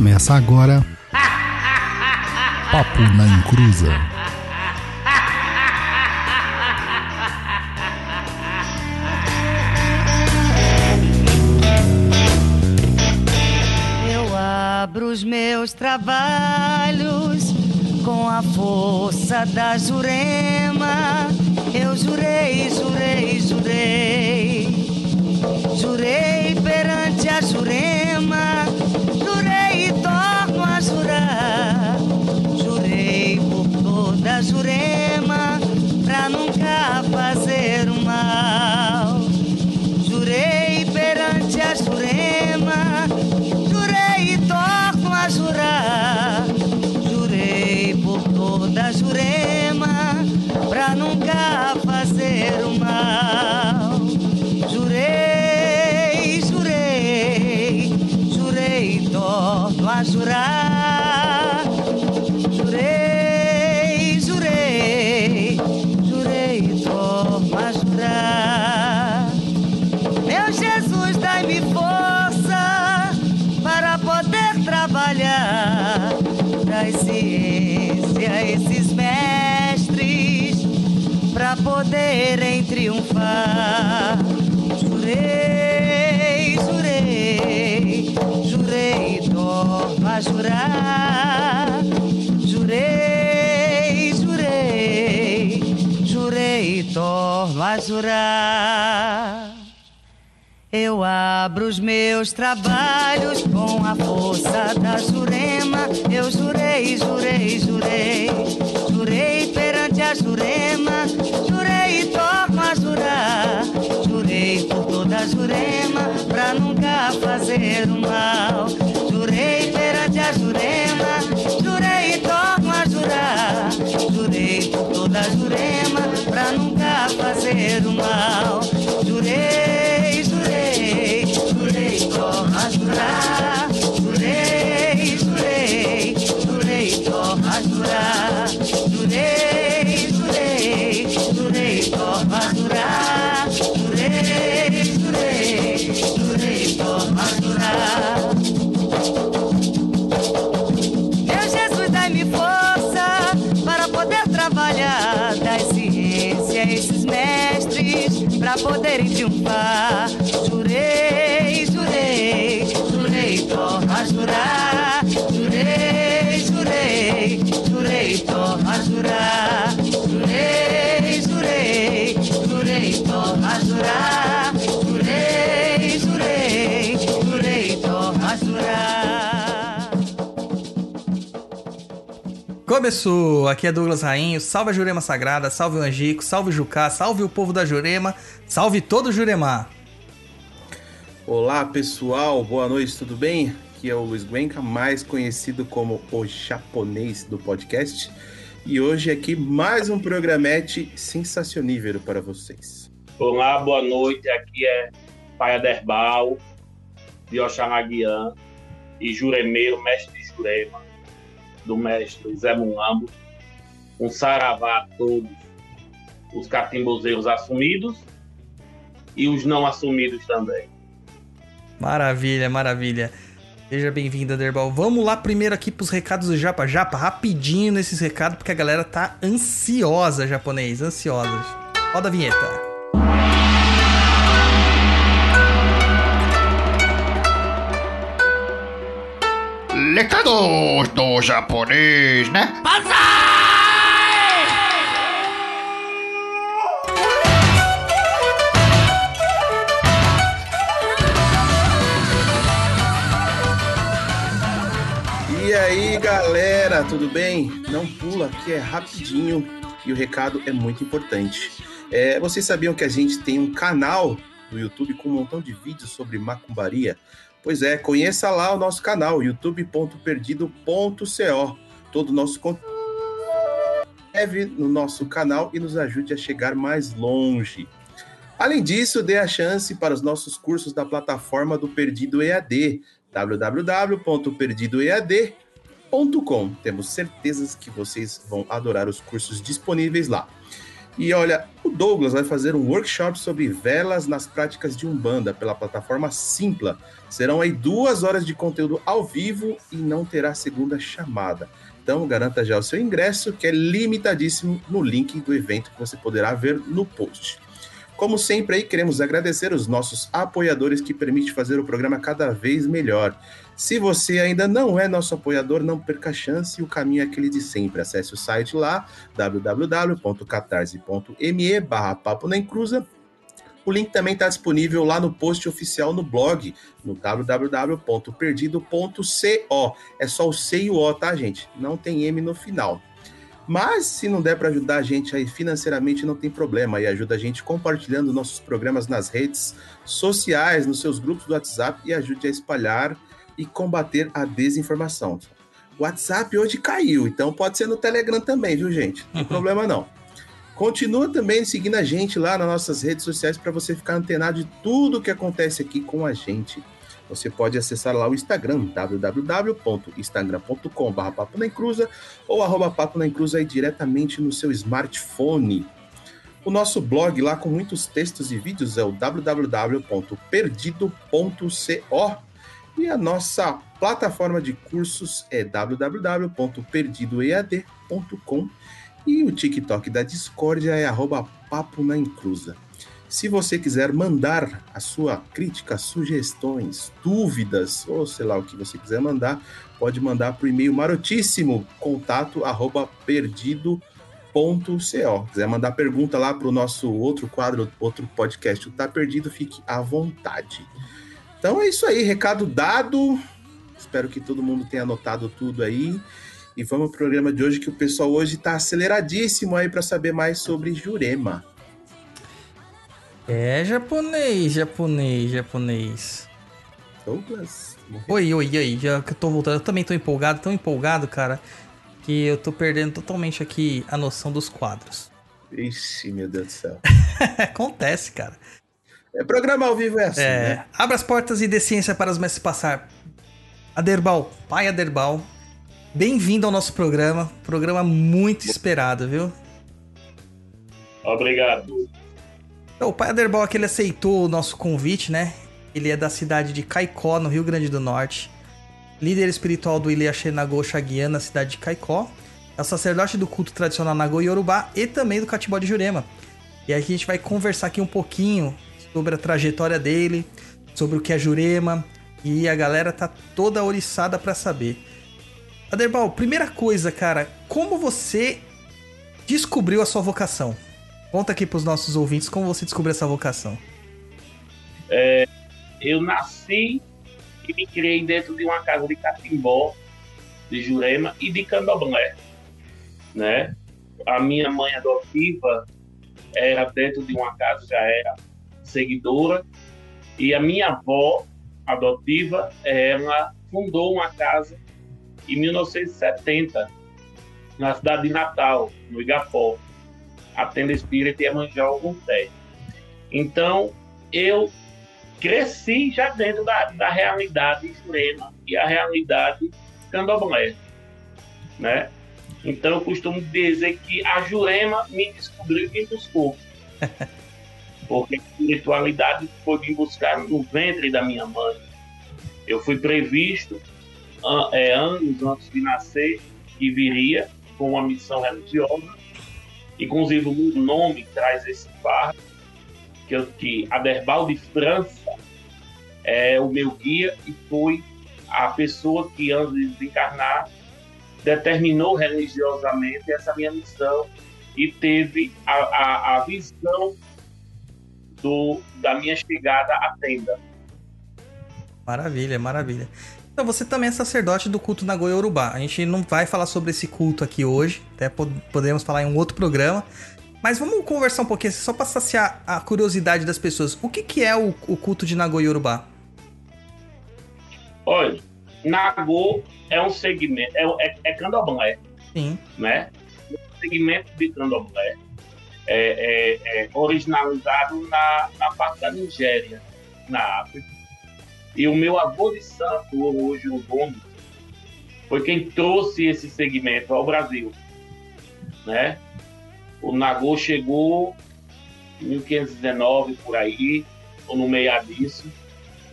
Começa agora. Papo na Encruza. Eu abro os meus trabalhos com a força da Jurema. Eu jurei, jurei, jurei. Jurei perante a Jurema. Jurema pra nunca torno a jurar. Eu abro os meus trabalhos com a força da Jurema. Eu jurei, jurei, jurei. Jurei perante a Jurema. Jurei e torno a jurar. Jurei por toda a Jurema pra nunca fazer o mal. Jurei perante a Jurema. Jurei e torno a jurar. Jurei por toda a Jurema fazer o mal. Começou! Aqui é Douglas Rainho. Salve a Jurema Sagrada, salve o Angico, salve o Jucá, salve o povo da Jurema, salve todo o Juremar. Olá pessoal, boa noite, tudo bem? Aqui é o Luiz Guenca, mais conhecido como o japonês do podcast. E hoje aqui mais um programete sensacionível para vocês. Olá, boa noite. Aqui é Pai Aderbal, de Oxamaguian e Juremeiro, mestre de Jurema, do mestre Zé Mulambo. Um saravá a todos os catimbozeiros assumidos e os não assumidos também. Maravilha, maravilha. Seja bem-vindo, Aderbal. Vamos lá primeiro aqui pros recados do Japa Japa, rapidinho nesses recados, porque a galera tá ansiosa, japonês, ansiosa. Roda a vinheta. Recados do japonês, né? E aí galera, tudo bem? Não pula, aqui é rapidinho e o recado é muito importante. É, vocês sabiam que a gente tem um canal no YouTube com um montão de vídeos sobre macumbaria? Pois é, conheça lá o nosso canal, youtube.perdido.co. Todo o nosso conteúdo inscreve no nosso canal e nos ajude a chegar mais longe. Além disso, dê a chance para os nossos cursos da plataforma do Perdido EAD, www.perdidoead.com. Temos certezas que vocês vão adorar os cursos disponíveis lá. E olha, o Douglas vai fazer um workshop sobre velas nas práticas de Umbanda pela plataforma Simpla. Serão aí duas horas de conteúdo ao vivo e não terá segunda chamada. Então garanta já o seu ingresso, que é limitadíssimo no link do evento que você poderá ver no post. Como sempre aí, queremos agradecer os nossos apoiadores que permitem fazer o programa cada vez melhor. Se você ainda não é nosso apoiador, não perca a chance, o caminho é aquele de sempre. Acesse o site lá, www.catarse.me barra Papo na Encruza. O link também está disponível lá no post oficial no blog, no www.perdido.co. É só o C e o O, tá, gente? Não tem M no final. Mas se não der para ajudar a gente aí financeiramente, não tem problema. E ajuda a gente compartilhando nossos programas nas redes sociais, nos seus grupos do WhatsApp e ajude a espalhar e combater a desinformação. O WhatsApp hoje caiu, então pode ser no Telegram também, viu, gente? Não tem problema não. Continua também seguindo a gente lá nas nossas redes sociais para você ficar antenado de tudo que acontece aqui com a gente. Você pode acessar lá o Instagram, www.instagram.com.br Papo na Encruza ou arroba Papo na Encruza aí diretamente no seu smartphone. O nosso blog lá com muitos textos e vídeos é o www.perdido.co e a nossa plataforma de cursos é www.perdidoead.com e o TikTok da Discordia é arroba Papo na Encruza. Se você quiser mandar a sua crítica, sugestões, dúvidas, ou sei lá o que você quiser mandar, pode mandar para o e-mail marotíssimo, contato arroba perdido.co. Quiser mandar pergunta lá para o nosso outro quadro, outro podcast, o Tá Perdido, fique à vontade. Então é isso aí, recado dado. Espero que todo mundo tenha anotado tudo aí. E vamos pro programa de hoje, que o pessoal hoje está aceleradíssimo aí para saber mais sobre Jurema. É japonês, japonês, japonês. Douglas? Oi, oi, oi, já que eu tô voltando. Eu também tô empolgado, tão empolgado, cara, que eu tô perdendo totalmente aqui a noção dos quadros. Ixi, meu Deus do céu. Acontece, cara. É, programa ao vivo é assim, É, né? abra as portas e dê ciência para os mestres passar. Aderbal, pai Aderbal, bem-vindo ao nosso programa. Programa muito esperado, viu? Obrigado. Então, o pai Aderbal aqui ele aceitou o nosso convite, né? Ele é da cidade de Caicó, no Rio Grande do Norte. Líder espiritual do Ilha Nagô Chaguian, na cidade de Caicó. É o sacerdote do culto tradicional Nagô Yorubá e também do Catibó de Jurema. E aqui a gente vai conversar aqui um pouquinho sobre a trajetória dele, sobre o que é Jurema. E a galera tá toda oriçada pra saber. Aderbal, primeira coisa, cara, como você descobriu a sua vocação? Conta aqui pros nossos ouvintes como você descobriu essa vocação. Eu nasci e me criei dentro de uma casa de catimbó, de Jurema e de Candomblé, né? A minha mãe adotiva era dentro de uma casa, já era seguidora, e a minha avó adotiva, ela fundou uma casa em 1970, na cidade de Natal, no Igapó, a tenda espírita Iemanjá Ogunté. Então, eu cresci já dentro da, da realidade jurema e a realidade candomblé, né? Então eu costumo dizer que a Jurema me descobriu e me buscou. Porque a espiritualidade foi me buscar no ventre da minha mãe. Eu fui previsto é, anos antes de nascer que viria com uma missão religiosa. Inclusive o meu nome traz esse fardo, que, que Aderbal de França é o meu guia e foi a pessoa que antes de desencarnar determinou religiosamente essa minha missão e teve a, a, a visão do, da minha chegada à tenda. Maravilha, maravilha. Então você também é sacerdote do culto Nagoya Urubá. A gente não vai falar sobre esse culto aqui hoje, até pod- podemos falar em um outro programa. Mas vamos conversar um pouquinho, só para saciar a curiosidade das pessoas. O que, que é o, o culto de Nagoya Urubá? Olha, Nagô é um segmento, é, é, é candomblé, Sim. né? Um segmento de candomblé é, é, é originalizado na, na parte da Nigéria, na África. E o meu avô de santo, hoje o dono, foi quem trouxe esse segmento ao Brasil, né? O Nagô chegou em 1519 por aí, ou no meio disso,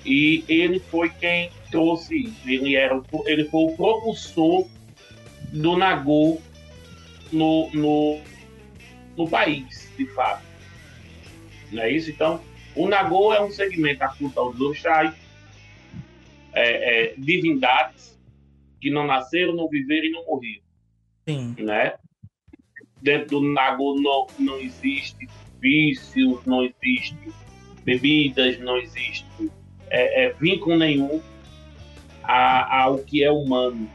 e ele foi quem trouxe isso. Ele, era, ele foi o propulsor do Nagô no, no, no país, de fato. Não é isso? Então, o Nagô é um segmento da culto aos orixás, é, é, divindades que não nasceram, não viveram e não morreram Sim. né? Dentro do Nagô não, não existe vícios, não existe bebidas, não existe é, é, vínculo nenhum a- ao que é humano.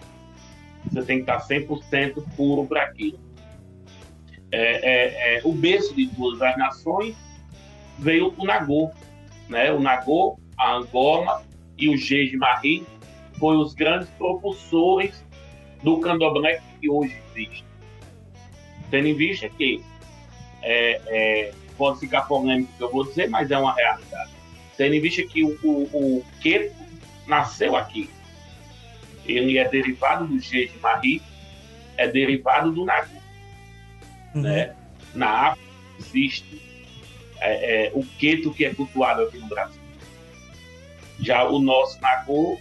Você tem que estar 100% puro para aquilo. É, é, é, o berço de todas as nações veio o Nagô. Né? O Nagô, a Angoma e o Jeje-Marie foram os grandes propulsores do candomblé que hoje existe. Tendo em vista que é, é, pode ficar polêmico que eu vou dizer, mas é uma realidade. Tendo em vista que o, Queto nasceu aqui. Ele é derivado do Jeje Marie, é derivado do Nagu. Uhum. Né? Na África existe é, é, o Queto que é cultuado aqui no Brasil. Já o nosso Nagu,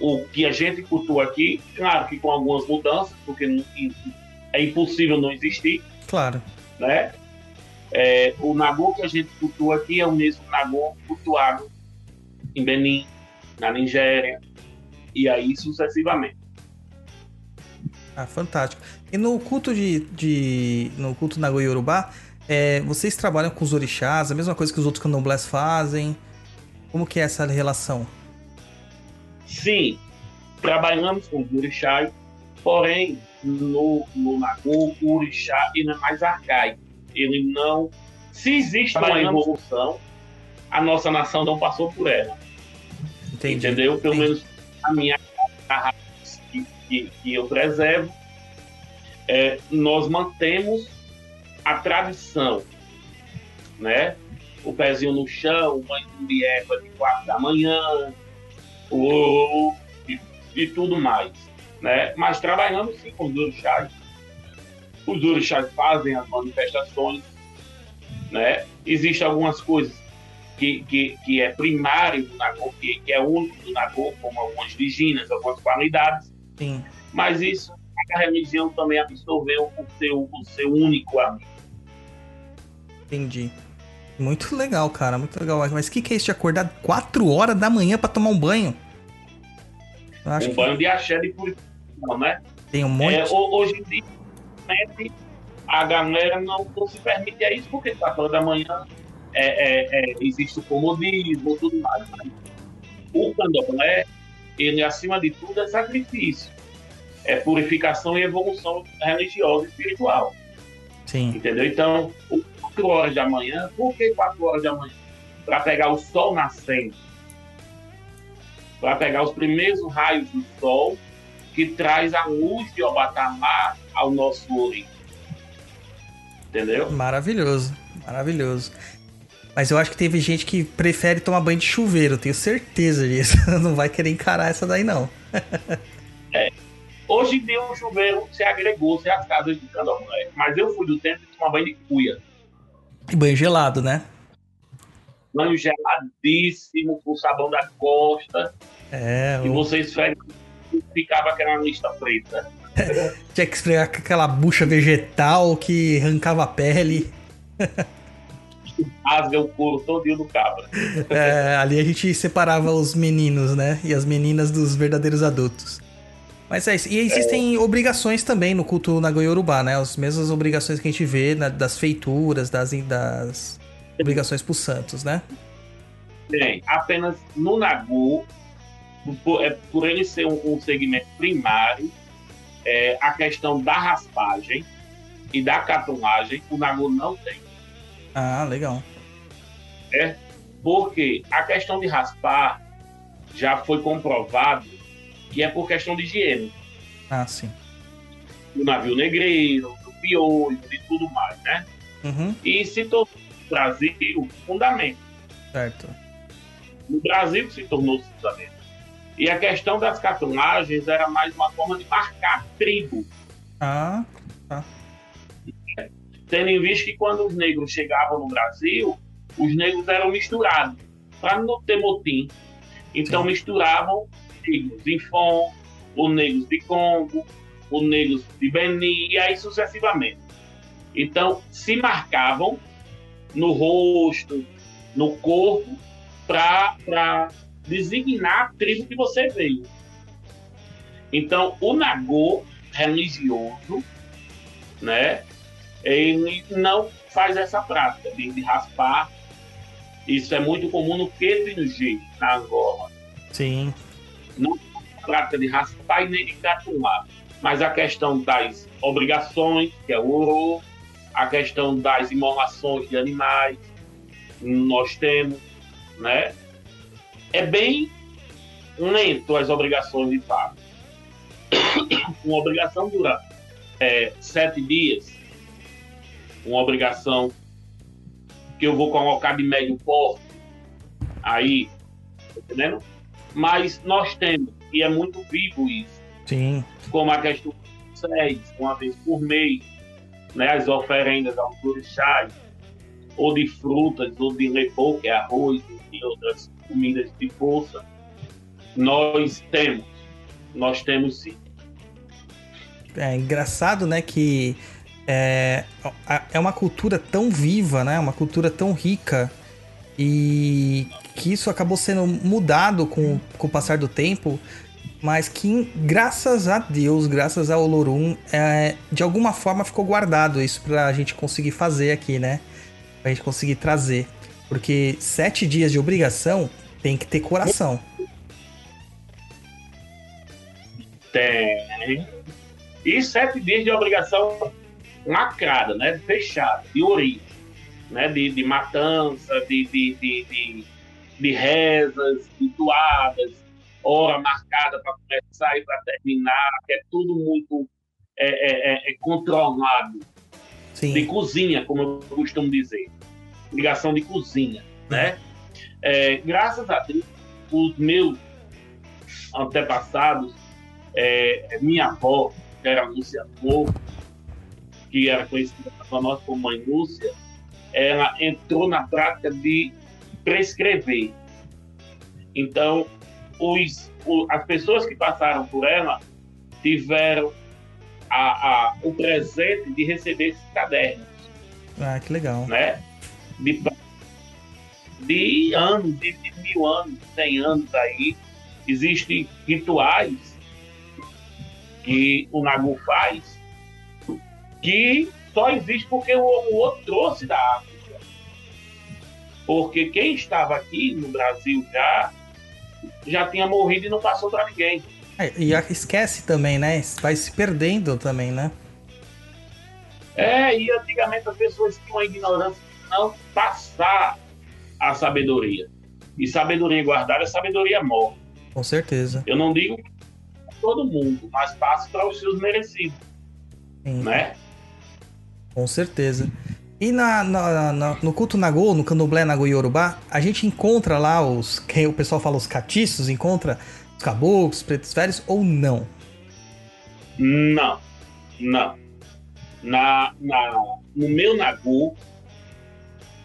o que a gente cultua aqui, claro que com algumas mudanças, porque não- é impossível não existir, Claro. né? É, o Nagô que a gente cultua aqui é o mesmo Nagô cultuado em Benin, na Nigéria, e aí sucessivamente. Ah, fantástico. E no culto de. de no culto Nagô Yorubá, é, vocês trabalham com os orixás, a mesma coisa que os outros candomblés fazem? Como que é essa relação? Sim, trabalhamos com os orixás, porém, no, no Nagô, o orixá ele é mais arcaico. Ele não. Se existe uma evolução, a nossa nação não passou por ela. Entendi. Entendeu? Pelo Entendi. menos a minha a que, que eu preservo, é, nós mantemos a tradição, né? O pezinho no chão, mãe de erva de quatro da manhã, o, e, e tudo mais, né? Mas trabalhamos sim com os orixás. Os orixás fazem as manifestações, né? Existem algumas coisas que, que, que é primário do Nagô, que, que é único do Nagô, como algumas diginas, algumas qualidades, Sim. mas isso a religião também absorveu o seu, o seu único amigo. Entendi. Muito legal, cara. Muito legal. Mas o que, que é isso de acordar 4 horas da manhã pra tomar um banho? Eu acho um que banho de axé de purificação, né? tem um monte. É, ho- hoje em dia, a galera não, não se permite a isso, porque 4 horas da manhã é, é, é, existe o comodismo tudo mais. Mas o candomblé, ele, acima de tudo, é sacrifício. É purificação e evolução religiosa e espiritual. Sim. Entendeu? Então, o 4 horas da manhã, por que 4 horas da manhã? Para pegar o sol nascendo. Para pegar os primeiros raios do sol que traz a luz de Obatamá ao nosso oriente. Entendeu? Maravilhoso. Maravilhoso. Mas eu acho que teve gente que prefere tomar banho de chuveiro, tenho certeza disso. Não vai querer encarar essa daí, não. Hoje em dia o chuveiro se agregou, se as casas de candomblé. Mas eu fui do tempo de tomar banho de cuia. E banho gelado, né? Banho geladíssimo, com sabão da costa. É, E o... você esfrega ficava aquela lista preta. tinha que esfregar com aquela bucha vegetal que arrancava a pele. Rasga o couro todinho do cabra. É, ali a gente separava os meninos, né? E as meninas dos verdadeiros adultos. Mas é isso. E existem obrigações também no culto na Goiorubá, né? As mesmas obrigações que a gente vê na- das feituras, das, das obrigações pros santos, né? Tem apenas no Nagu, por, é, por ele ser um, um segmento primário, é, a questão da raspagem e da catonagem, o Nagu não tem. Ah, legal. Porque a questão de raspar já foi comprovado que é por questão de higiene. Ah, sim. Do navio negreiro, do piolho e tudo mais, né? Uhum, E se tornou no Brasil fundamento. certo. No Brasil se tornou fundamento. E a questão das catunagens era mais uma forma de marcar tribo. Ah, tendo em vista que quando os negros chegavam no Brasil, os negros eram misturados, para não ter motim. Então Sim. misturavam negros de Fon, os negros de Congo, os negros de Benin, e aí sucessivamente. Então se marcavam no rosto, no corpo, para designar a tribo que você veio. Então, o Nagô religioso, né, ele não faz essa prática de, raspar. Isso é muito comum no Queto e no G, na Angola. Sim. A prática de raspar e nem de catumar. Mas a questão das obrigações, que é o oro, a questão das imolações de animais, nós temos, né? É bem lento as obrigações de fato. Uma obrigação dura é, sete dias. Uma obrigação que eu vou colocar de médio porte. Aí, tá entendendo? Mas nós temos, e é muito vivo isso, Sim. como a questão dos seis, uma vez por mês, né, as oferendas aos orixás, ou de frutas, ou de repou, que é arroz e outras comidas de força, nós temos. Nós temos sim. É engraçado, né, que é, é uma cultura tão viva, né, uma cultura tão rica e que isso acabou sendo mudado com, com o passar do tempo, mas que graças a Deus, graças ao Olorum, é, de alguma forma ficou guardado isso pra gente conseguir fazer aqui, né, pra gente conseguir trazer, porque sete dias de obrigação tem que ter coração. Tem. E sete dias de obrigação lacrada, né? Fechada, de origem, né? De, de matança, de, de, de, de, de rezas, rituadas, hora marcada para começar e para terminar, que é tudo muito é, é, é, é controlado. Sim. de cozinha, como eu costumo dizer. Ligação de cozinha, né? É, graças a Deus, os meus antepassados, é, minha avó, que era Lúcia Flor, que era conhecida por nós como Mãe Lúcia, ela entrou na prática de prescrever. Então, os, o- as pessoas que passaram por ela tiveram a, a, o presente de receber esses cadernos, Ah, que legal. né? De, de anos, de, de mil anos, cem anos aí, existem rituais que o Nagu faz que só existe porque o, o outro trouxe da África. Porque quem estava aqui no Brasil já já tinha morrido e não passou para ninguém. É, E esquece também, né? Vai se perdendo também, né? É, e antigamente as pessoas tinham a ignorância de não passar a sabedoria. E sabedoria guardada é sabedoria morta. Com certeza. Eu não digo todo mundo, mas passe para os seus merecidos, Sim, né? Com certeza. E na, na- na- no culto Nagô, no candomblé Nagô Yorubá, a gente encontra lá os. Que o pessoal fala os catiços, encontra os caboclos, pretos velhos ou não? Não, não. Na, na, no meu Nagu,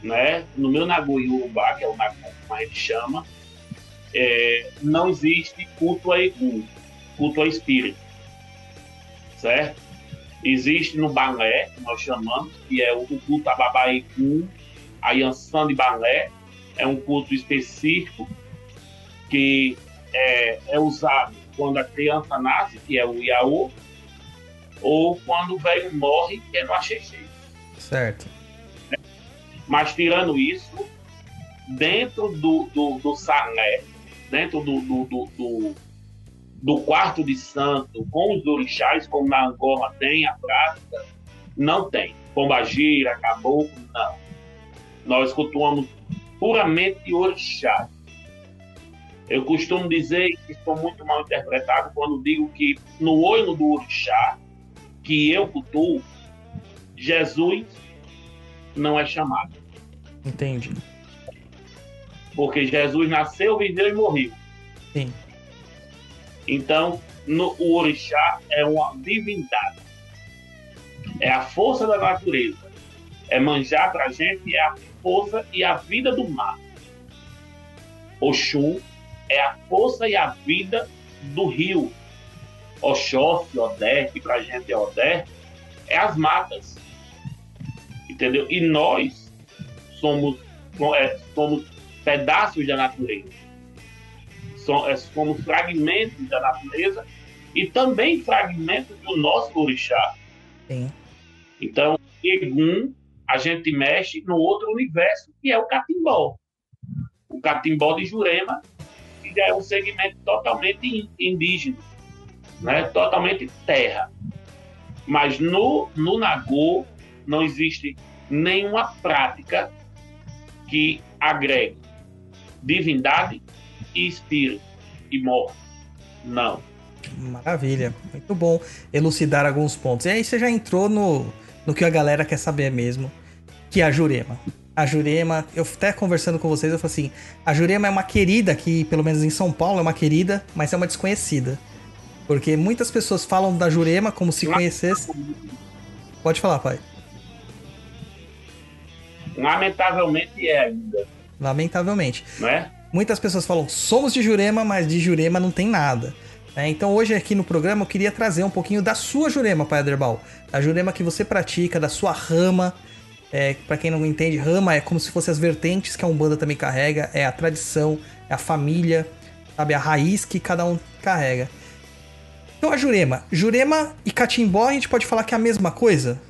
né? No meu Nagu Yorubá, que é o Nagu, como a gente chama, é, não existe culto a Egum, culto a espírito. Certo? Existe no balé, que nós chamamos, que é o culto a Babá Egum, a Yansan de balé, é um culto específico que é, é usado quando a criança nasce, que é o Iaô, ou quando o velho morre, que é no Axexê. Certo. Mas tirando isso, dentro do, do, do salé, dentro do, do, do, do, do quarto de santo, com os orixás, como na Angola tem a prática, não tem. Pombagira, caboclo, não. Nós cultuamos puramente orixás. Eu costumo dizer que estou muito mal interpretado quando digo que no olho do orixá, que eu cultuo, Jesus não é chamado. Entendi. Porque Jesus nasceu, viveu e morreu. Sim. Então, no- o orixá é uma divindade. É a força da natureza. É manjar pra gente é a força e a vida do mar. Oxum é a força e a vida do rio. Oxóssi, Odé, que pra gente é Odé, é as matas. Entendeu? E nós somos, é, somos pedaços da natureza. So- é, Somos fragmentos da natureza e também fragmentos do nosso orixá. Sim. Então, Egum, a gente mexe no outro universo, que é o catimbó. O catimbó de Jurema, que é um segmento totalmente in- indígena, né? totalmente terra. Mas no, no Nagô não existe nenhuma prática que agregue divindade e espírito e morte. Não. Maravilha, muito bom elucidar alguns pontos. E aí você já entrou no, no que a galera quer saber mesmo, que é a Jurema. A Jurema, eu até conversando com vocês, eu falei assim, a Jurema é uma querida aqui, pelo menos em São Paulo, é uma querida, mas é uma desconhecida. Porque muitas pessoas falam da Jurema como se conhecesse. Pode falar, pai. Lamentavelmente é ainda, Lamentavelmente. né? Muitas pessoas falam, somos de Jurema, mas de Jurema não tem nada. né? então hoje aqui no programa eu queria trazer um pouquinho da sua Jurema, Pai Aderbal. Da Jurema que você pratica, da sua rama. É, para quem não entende, rama é como se fosse as vertentes que a Umbanda também carrega. É a tradição, é a família, sabe? A raiz que cada um carrega. Então a Jurema. Jurema e Catimbó a gente pode falar que é a mesma coisa?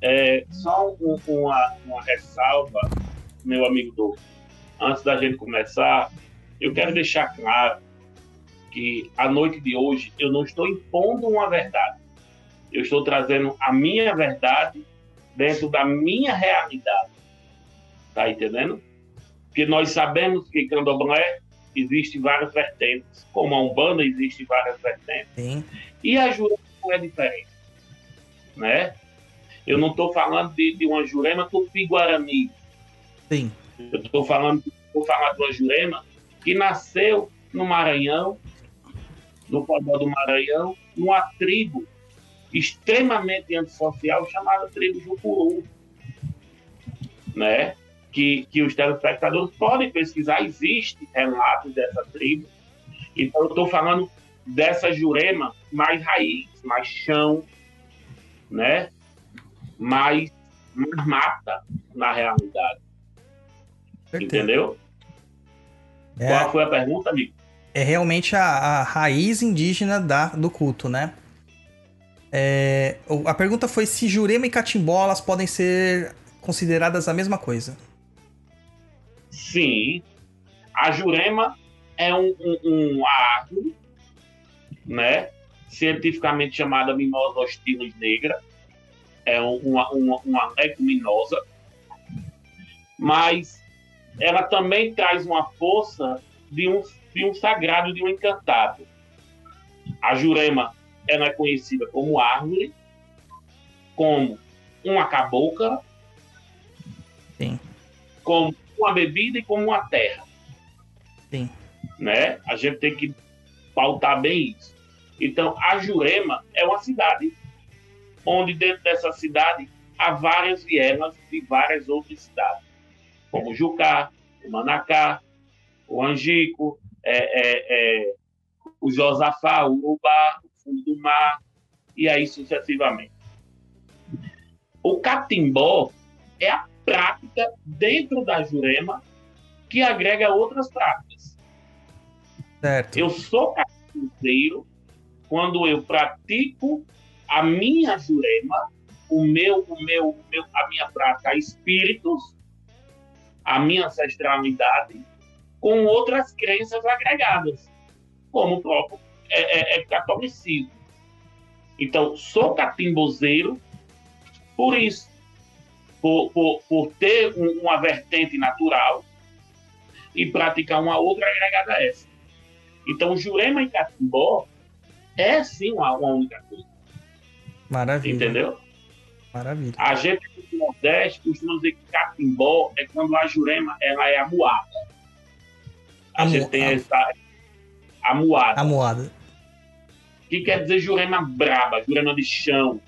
É, só um- uma, uma ressalva, meu amigo Douglas. Antes da gente começar, eu quero deixar claro que a noite de hoje eu não estou impondo uma verdade. Eu estou trazendo a minha verdade dentro da minha realidade. Tá entendendo? Porque nós sabemos que Candomblé existe várias vertentes, como a Umbanda existe várias vertentes. Sim. E a Jurema não é diferente. Né? Eu não estou falando de, de uma Jurema tupi-guarani. Sim. Eu estou falando, de uma Jurema que nasceu no Maranhão, no Podó do Maranhão, numa tribo extremamente antissocial chamada tribo Jucuru. Né? Que, que os telespectadores podem pesquisar, existe relatos dessa tribo. Então, eu estou falando dessa Jurema mais raiz, mais chão, né? mais mata na realidade. Certeza. Entendeu? É, Qual foi a pergunta, amigo? é realmente a, a raiz indígena da, do culto, né? É, a pergunta foi se Jurema e Catimbó elas podem ser consideradas a mesma coisa. Sim. A Jurema é um, um, um árvore, né? Cientificamente chamada Mimosa hostilis negra. É um- uma, uma, uma leguminosa. Mas ela também traz uma força de um, de um sagrado, de um encantado. A Jurema ela é conhecida como árvore, como uma cabocla, Sim. como uma bebida e como uma terra. Sim. Né? A gente tem que pautar bem isso. Então, a Jurema é uma cidade onde dentro dessa cidade há várias vielas de várias outras cidades, como o Jucá, o Manacá, o Angico, é, é, é, o Josafá, o Urubá, o Fundo do Mar, e aí sucessivamente. O Catimbó é a prática dentro da Jurema que agrega outras práticas. Certo. Eu sou catimbeiro quando eu pratico a minha Jurema, o meu, o meu, o meu, a minha prática espíritos, a minha ancestralidade, com outras crenças agregadas, como o próprio é, é, é catolicismo. Então, sou catimbozeiro por isso, por, por, por ter um- uma vertente natural e praticar uma outra agregada a essa. Então, Jurema e Catimbó é sim uma, uma única coisa, Maravilha. entendeu? Maravilha. A gente do Nordeste costuma dizer que Catimbó é quando a Jurema ela é amuada. A Amu- gente tem am- essa amuada. A moada. que quer dizer Jurema braba, Jurema de chão.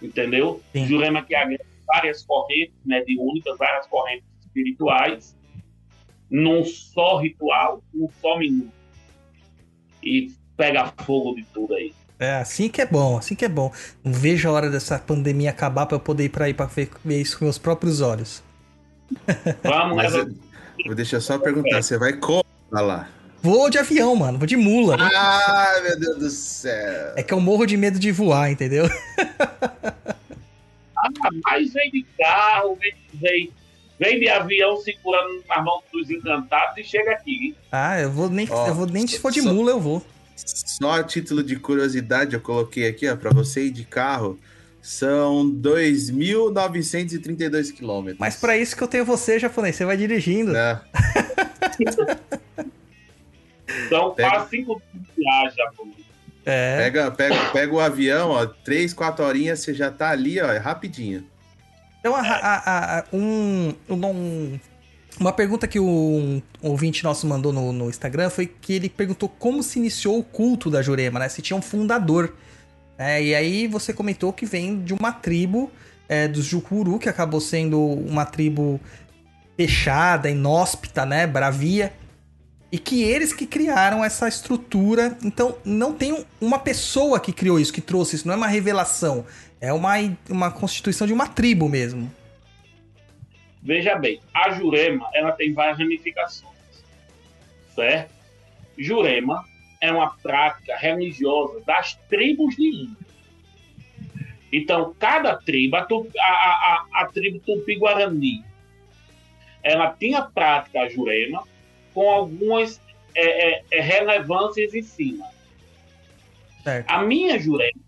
entendeu? Sim. Jurema que agrega várias correntes mediúnicas, várias correntes espirituais, num só ritual, num só minuto. E pega fogo de tudo aí. É, assim que é bom, assim que é bom. Não vejo a hora dessa pandemia acabar pra eu poder ir pra aí pra ver, ver isso com meus próprios olhos. Vamos, Mas né? eu, vou deixar só perguntar, você vai como lá? Vou de avião, mano, vou de mula. Ai, meu Deus do céu. É que eu morro de medo de voar, entendeu? Ah, mas vem de carro, vem, vem, vem de avião segurando na mão dos encantados e chega aqui. Ah, eu vou nem, Ó, eu vou nem se for de só- mula, eu vou. Só a título de curiosidade, eu coloquei aqui, ó, pra você ir de carro, são 2.932 quilômetros. Mas pra isso que eu tenho você, japonês, você vai dirigindo. Né? São Pega. quase cinco dias de viagem. Japonês. É. Pega, pega, pega o avião, ó, 3, 4 horinhas, você já tá ali, ó, é rapidinho. Então, a- a- a- um, um- uma pergunta que um ouvinte nosso mandou no, no Instagram foi que ele perguntou como se iniciou o culto da Jurema, né? Se tinha um fundador. É, e aí você comentou que vem de uma tribo é, dos Jukuru, que acabou sendo uma tribo fechada, inóspita, né? Bravia. E que eles que criaram essa estrutura. Então, não tem um- uma pessoa que criou isso, que trouxe isso. Não é uma revelação. É uma, uma constituição de uma tribo mesmo. Veja bem, a Jurema ela tem várias ramificações, certo? Jurema é uma prática religiosa das tribos de índio. Então, cada tribo, a, a, a, a tribo Tupi-Guarani, ela tinha prática Jurema com algumas é, é, é, relevâncias em cima. Certo. A minha Jurema,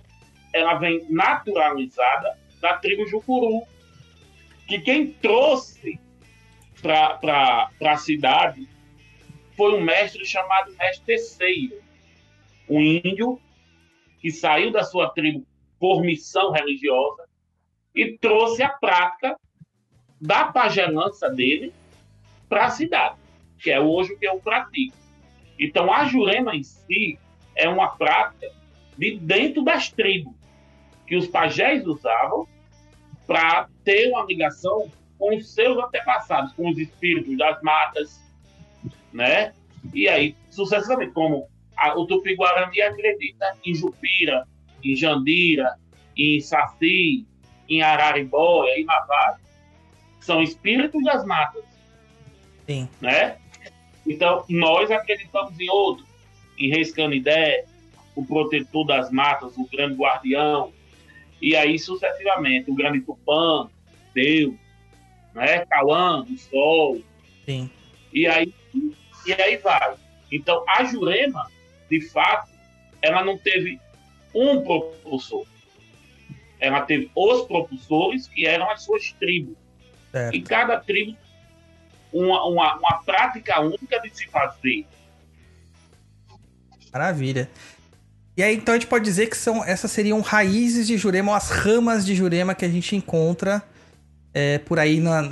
ela vem naturalizada da tribo Jucuru, que quem trouxe para a cidade foi um mestre chamado Mestre Terceiro, um índio que saiu da sua tribo por missão religiosa e trouxe a prática da pagelança dele para a cidade, que é hoje o que eu pratico. Então, a Jurema em si é uma prática de dentro das tribos, que os pajés usavam para ter uma ligação com os seus antepassados, com os espíritos das matas, né? E aí, sucessivamente, como a, o Tupi-Guarani acredita em Jupira, em Jandira, em Saci, em Araribóia, em Navarro. São espíritos das matas, Sim. né? Então, nós acreditamos em outros, em Reis Canidé, o protetor das matas, o grande guardião, e aí sucessivamente, o grande Tupã, Deus, né? Cauã, o Sol, Sim. e aí, e aí vai. Então, a Jurema, de fato, ela não teve um propulsor. Ela teve os propulsores, que eram as suas tribos. Certo. E cada tribo, uma, uma, uma prática única de se fazer. Maravilha. E aí, então, a gente pode dizer que são essas seriam raízes de Jurema, ou as ramas de Jurema que a gente encontra é, por aí na-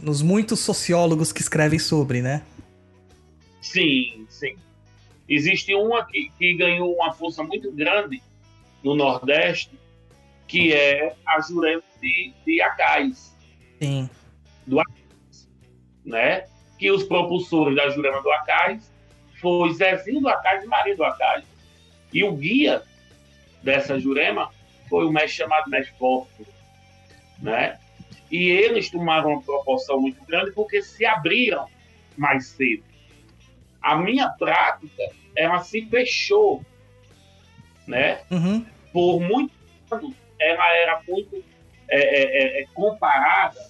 nos muitos sociólogos que escrevem sobre, né? Sim, sim. Existe uma que, que ganhou uma força muito grande no Nordeste, que é a Jurema de, de Acais. Sim. né? Que os propulsores da Jurema do Acais foi Zezinho do Acais e Maria do Acais. E o guia dessa Jurema foi o mestre chamado Mestre Fósforo, né? E eles tomaram uma proporção muito grande porque se abriram mais cedo. A minha prática, ela se fechou, né? Uhum. Por muitos anos, ela era muito é, é, é, é, comparada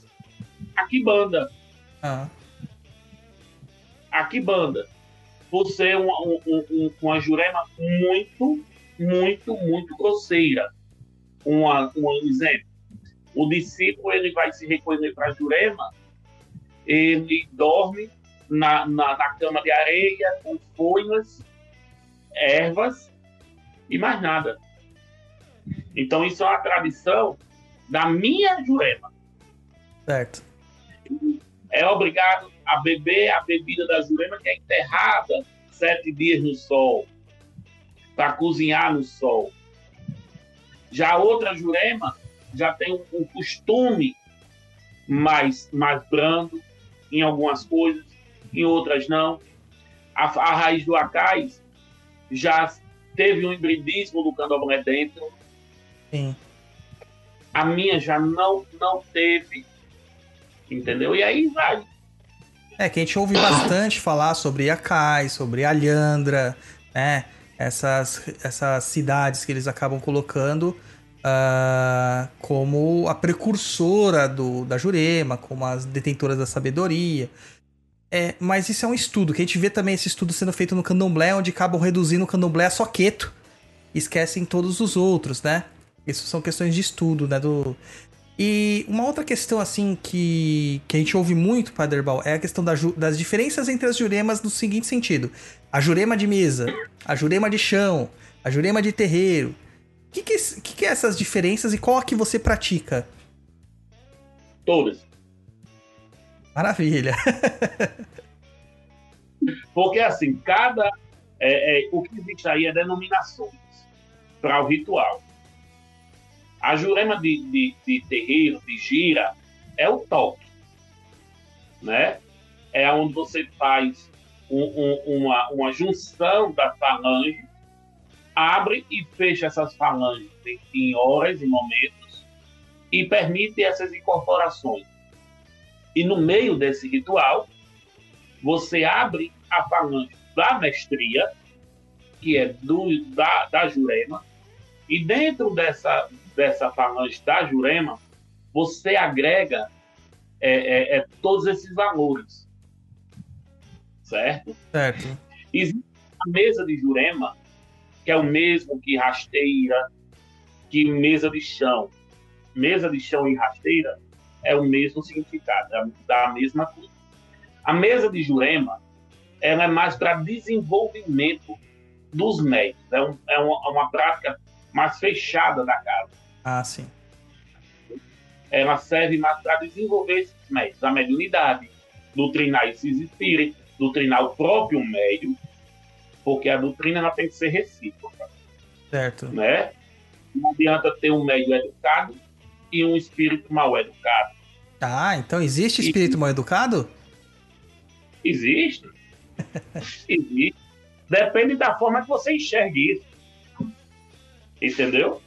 à Kibanda Ah, a Kibanda, por ser uma, um, um, uma jurema muito, muito, muito grosseira. Uma, um exemplo. O discípulo ele vai se recolher para a jurema, ele dorme na, na, na cama de areia, com folhas, ervas e mais nada. Então, isso é uma tradição da minha jurema certo. É obrigado a beber a bebida da jurema que é enterrada sete dias no sol, para cozinhar no sol. Já a outra jurema já tem um, um costume mais, mais brando em algumas coisas, em outras não. A, a raiz do acais já teve um hibridismo do candomblé dentro. Sim. A minha já não, não teve. Entendeu? E aí vai. É, que a gente ouve bastante falar sobre Acai, sobre Alhandra, né? Essas, essas cidades que eles acabam colocando ah, como a precursora do, da Jurema, como as detentoras da sabedoria. É, mas isso é um estudo, que a gente vê também esse estudo sendo feito no candomblé, onde acabam reduzindo o candomblé a só queto. Esquecem todos os outros, né? Isso são questões de estudo, né? Do... E uma outra questão, assim, que, que a gente ouve muito, Padre Herbal, é a questão da das diferenças entre as juremas no seguinte sentido. A jurema de mesa, a jurema de chão, a jurema de terreiro. O que, que, que, que é essas diferenças e qual a que você pratica? Todas. Maravilha. Porque, assim, cada. é, é, o que existe aí é denominações para o ritual. A jurema de, de, de terreiro, de gira, é o toque. Né? É onde você faz um- um- uma, uma junção da falange, abre e fecha essas falanges em, em horas e momentos e permite essas incorporações. E no meio desse ritual, você abre a falange da mestria, que é do, da, da Jurema, e dentro dessa, dessa falange da Jurema, você agrega é, é, é, todos esses valores. Certo? certo. Existe a mesa de Jurema, que é o mesmo que rasteira, que mesa de chão. Mesa de chão e rasteira é o mesmo significado, é da mesma coisa. A mesa de Jurema ela é mais para desenvolvimento dos médicos. É, um, é uma, uma prática mais fechada da casa. Ah, sim. Ela serve mais para desenvolver esses médicos, a mediunidade, doutrinar esses espíritos, doutrinar o próprio médium, porque a doutrina ela tem que ser recíproca, Certo. né? Não adianta ter um médium educado e um espírito mal educado. Ah, então existe espírito mal educado? Existe. Existe. Depende da forma que você enxerga isso. Entendeu?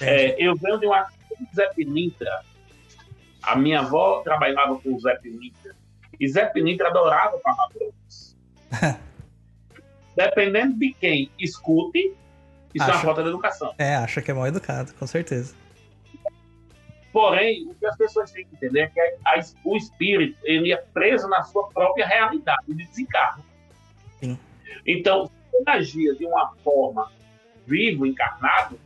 É, eu venho de uma Zé Pilintra. A minha avó trabalhava com o Zé Pilintra. E Zé Pilintra adorava palavrões. Dependendo de quem escute, isso é uma falta de educação. É, acha que é mal educado, com certeza. Porém, o que as pessoas têm que entender é que a- o espírito ele é preso na sua própria realidade, ele desencarna. Sim. Então, se ele agia de uma forma vivo, encarnado,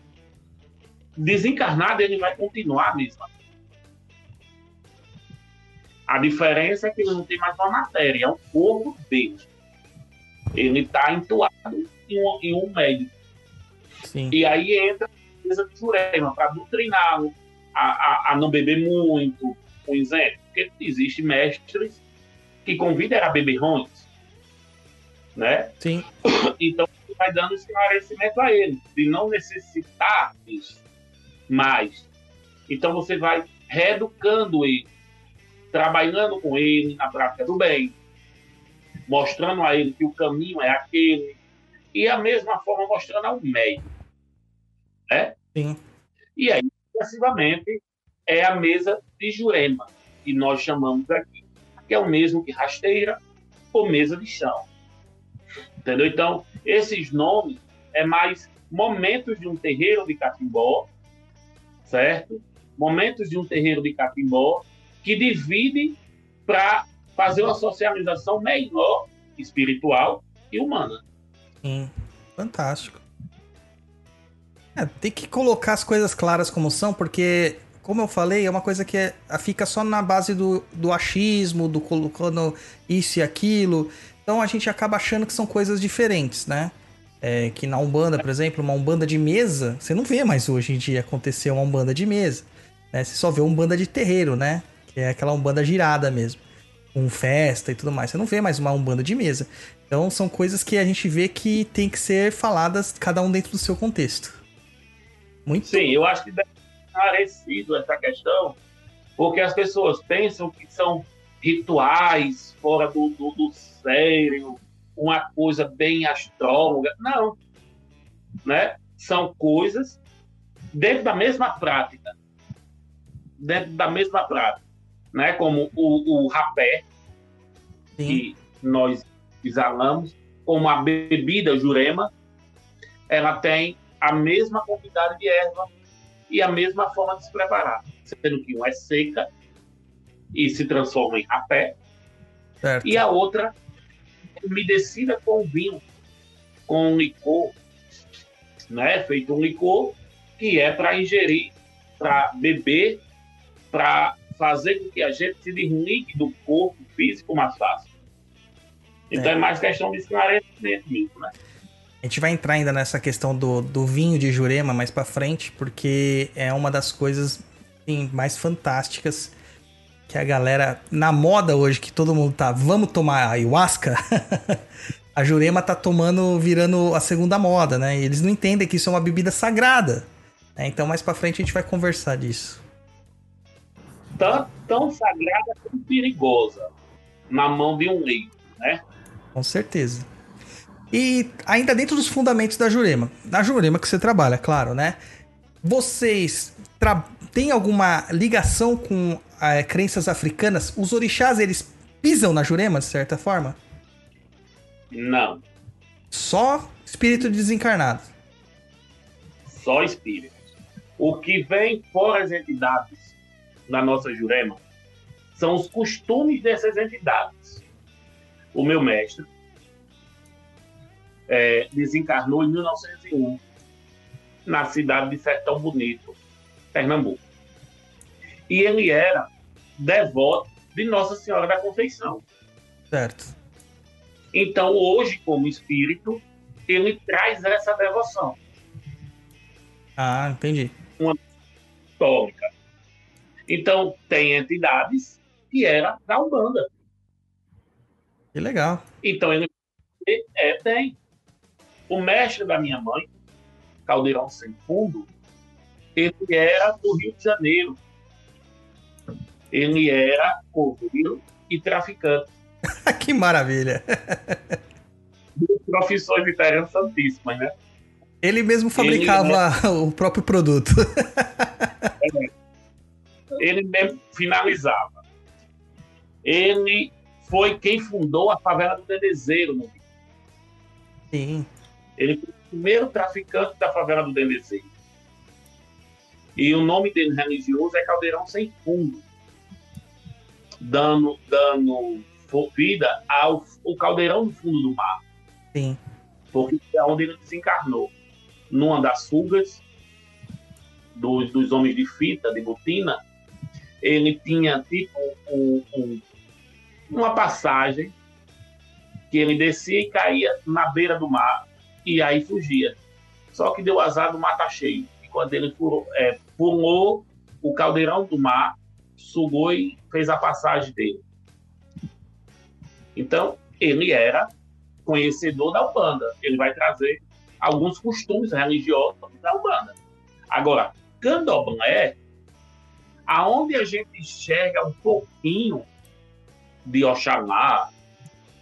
desencarnado ele vai continuar a mesma. A diferença é que ele não tem mais uma matéria, é um corpo dele. Ele está entoado em um, em um médico. Sim. E aí entra a mesa de Jurema para doutriná-lo a, a, a não beber muito, um exemplo. Porque existem mestres que convidam a beber ruins, né? Sim. Então, vai dando esclarecimento a ele, de não necessitar disso mais. Então, você vai reeducando ele, trabalhando com ele na prática do bem, mostrando a ele que o caminho é aquele, e a mesma forma mostrando ao médico. Né? Sim. E aí, sucessivamente, é a mesa de Jurema, que nós chamamos aqui, que é o mesmo que rasteira ou mesa de chão. Entendeu? Então, esses nomes é mais momentos de um terreiro de catimbó, certo? Momentos de um terreiro de catimbó que divide para fazer uma socialização melhor espiritual e humana. Sim. Fantástico. É, tem que colocar as coisas claras como são, porque, como eu falei, é uma coisa que é- fica só na base do, do achismo, do colocando isso e aquilo. Então a gente acaba achando que são coisas diferentes, né? É, que na Umbanda, por exemplo, uma Umbanda de mesa, você não vê mais hoje em dia acontecer uma Umbanda de mesa. Né? Você só vê uma Umbanda de terreiro, né? Que é aquela Umbanda girada mesmo. Com festa e tudo mais. Você não vê mais uma Umbanda de mesa. Então são coisas que a gente vê que tem que ser faladas, cada um dentro do seu contexto. Muito Sim, eu acho que deve, esclarecido essa questão, porque as pessoas pensam que são rituais fora do, do, do sério, uma coisa bem astróloga. Não. Né? São coisas dentro da mesma prática. Dentro da mesma prática. Né? Como o, o rapé, Sim. que nós exalamos, como a bebida jurema, ela tem a mesma quantidade de erva e a mesma forma de se preparar. Sendo que uma é seca e se transforma em rapé, Certo. e a outra umedecida com vinho, com um licor, né? Feito um licor que é para ingerir, para beber, para fazer com que a gente se desligue do corpo físico mais fácil. Então É. é, mais questão de esclarecimento mesmo, né? A gente vai entrar ainda nessa questão do, do vinho de Jurema mais pra frente, porque é uma das coisas assim, mais fantásticas que a galera, na moda hoje, que todo mundo tá, vamos tomar ayahuasca, a Jurema tá tomando, virando a segunda moda, né? E eles não entendem que isso é uma bebida sagrada. né? Então mais pra frente a gente vai conversar disso. Tão, tão sagrada como perigosa na mão de um leigo, né? Com certeza. E ainda dentro dos fundamentos da Jurema, na Jurema que você trabalha, claro, né? Vocês tra- têm alguma ligação com eh, crenças africanas? Os orixás, eles pisam na Jurema, de certa forma? Não, Só espírito desencarnado. só espíritos. O que vem fora as entidades da nossa Jurema são os costumes dessas entidades. O meu mestre é, desencarnou em 1901 na cidade de Sertão Bonito, Pernambuco. E ele era devoto de Nossa Senhora da Conceição. Certo. Então, hoje, como espírito, ele traz essa devoção Ah, entendi. católica. Então, tem entidades que era da Umbanda. Que legal. Então, ele é, tem. O mestre da minha mãe, Caldeirão Sem Fundo, ele era do Rio de Janeiro. Ele era coveiro e traficante. que maravilha. Profissões interessantíssimas, né? Ele mesmo fabricava o próprio produto. ele mesmo finalizava. Ele foi quem fundou a favela do Dendezeiro no Rio. Sim. Ele foi o primeiro traficante da favela do Dendezeiro. E o nome dele religioso é Caldeirão Sem Fundo, dando, dando vida ao o caldeirão do fundo do mar, Sim. porque é onde ele desencarnou. Numa das fugas dos, dos homens de fita, de botina, ele tinha tipo um- um- uma passagem que ele descia e caía na beira do mar e aí fugia. Só que deu azar do mar tá cheio. E quando ele furou, é, pulou o caldeirão do mar, sugou e fez a passagem dele. Então, ele era conhecedor da Umbanda. Ele vai trazer alguns costumes religiosos da Umbanda. Agora, Candomblé, aonde a gente enxerga um pouquinho de Oxalá,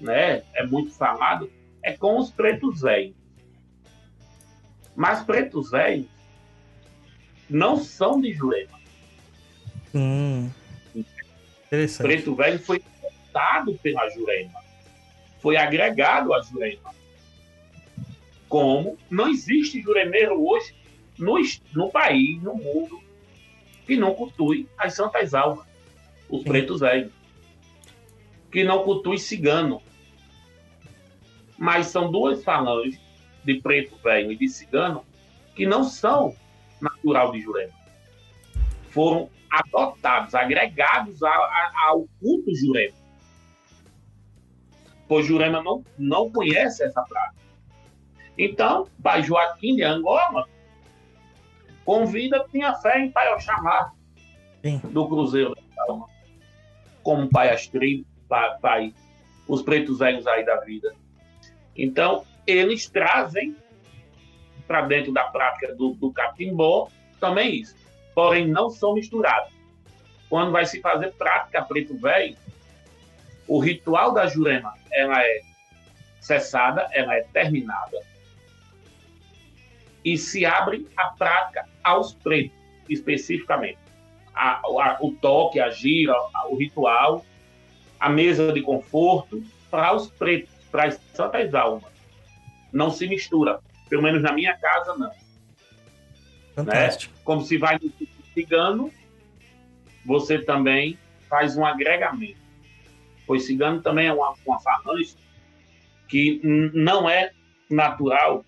né, é muito falado, é com os pretos velhos. Mas pretos velhos não são de Jurema. Hum. Interessante. Preto velho foi adotado pela Jurema. Foi agregado à Jurema. Como não existe juremeiro hoje no, no país, no mundo, que não cultue as santas almas, os Sim. pretos velhos. Que não cultue cigano. Mas são duas falanges de preto velho e de cigano que não são natural de Jurema. Foram adotados, agregados a- a- ao culto Jurema. Pois Jurema não, não conhece essa prática. Então, Pai Joaquim de Angola convida tinha fé em Pai Oxalá Sim. do Cruzeiro da Alma, como Pai Astrid, pai, pai, os pretos velhos aí da vida. Então, eles trazem para dentro da prática do, do catimbó também isso. Porém não são misturados. Quando vai se fazer prática preto velho, o ritual da Jurema ela é cessada, ela é terminada e se abre a prática aos pretos, especificamente. A, a, o toque, a gira, a, o ritual, a mesa de conforto para os pretos, para as santas almas. Não se mistura. Pelo menos na minha casa, não. Fantástico. Né? Como se vai no cigano, você também faz um agregamento. Pois cigano também é uma, uma que não é natural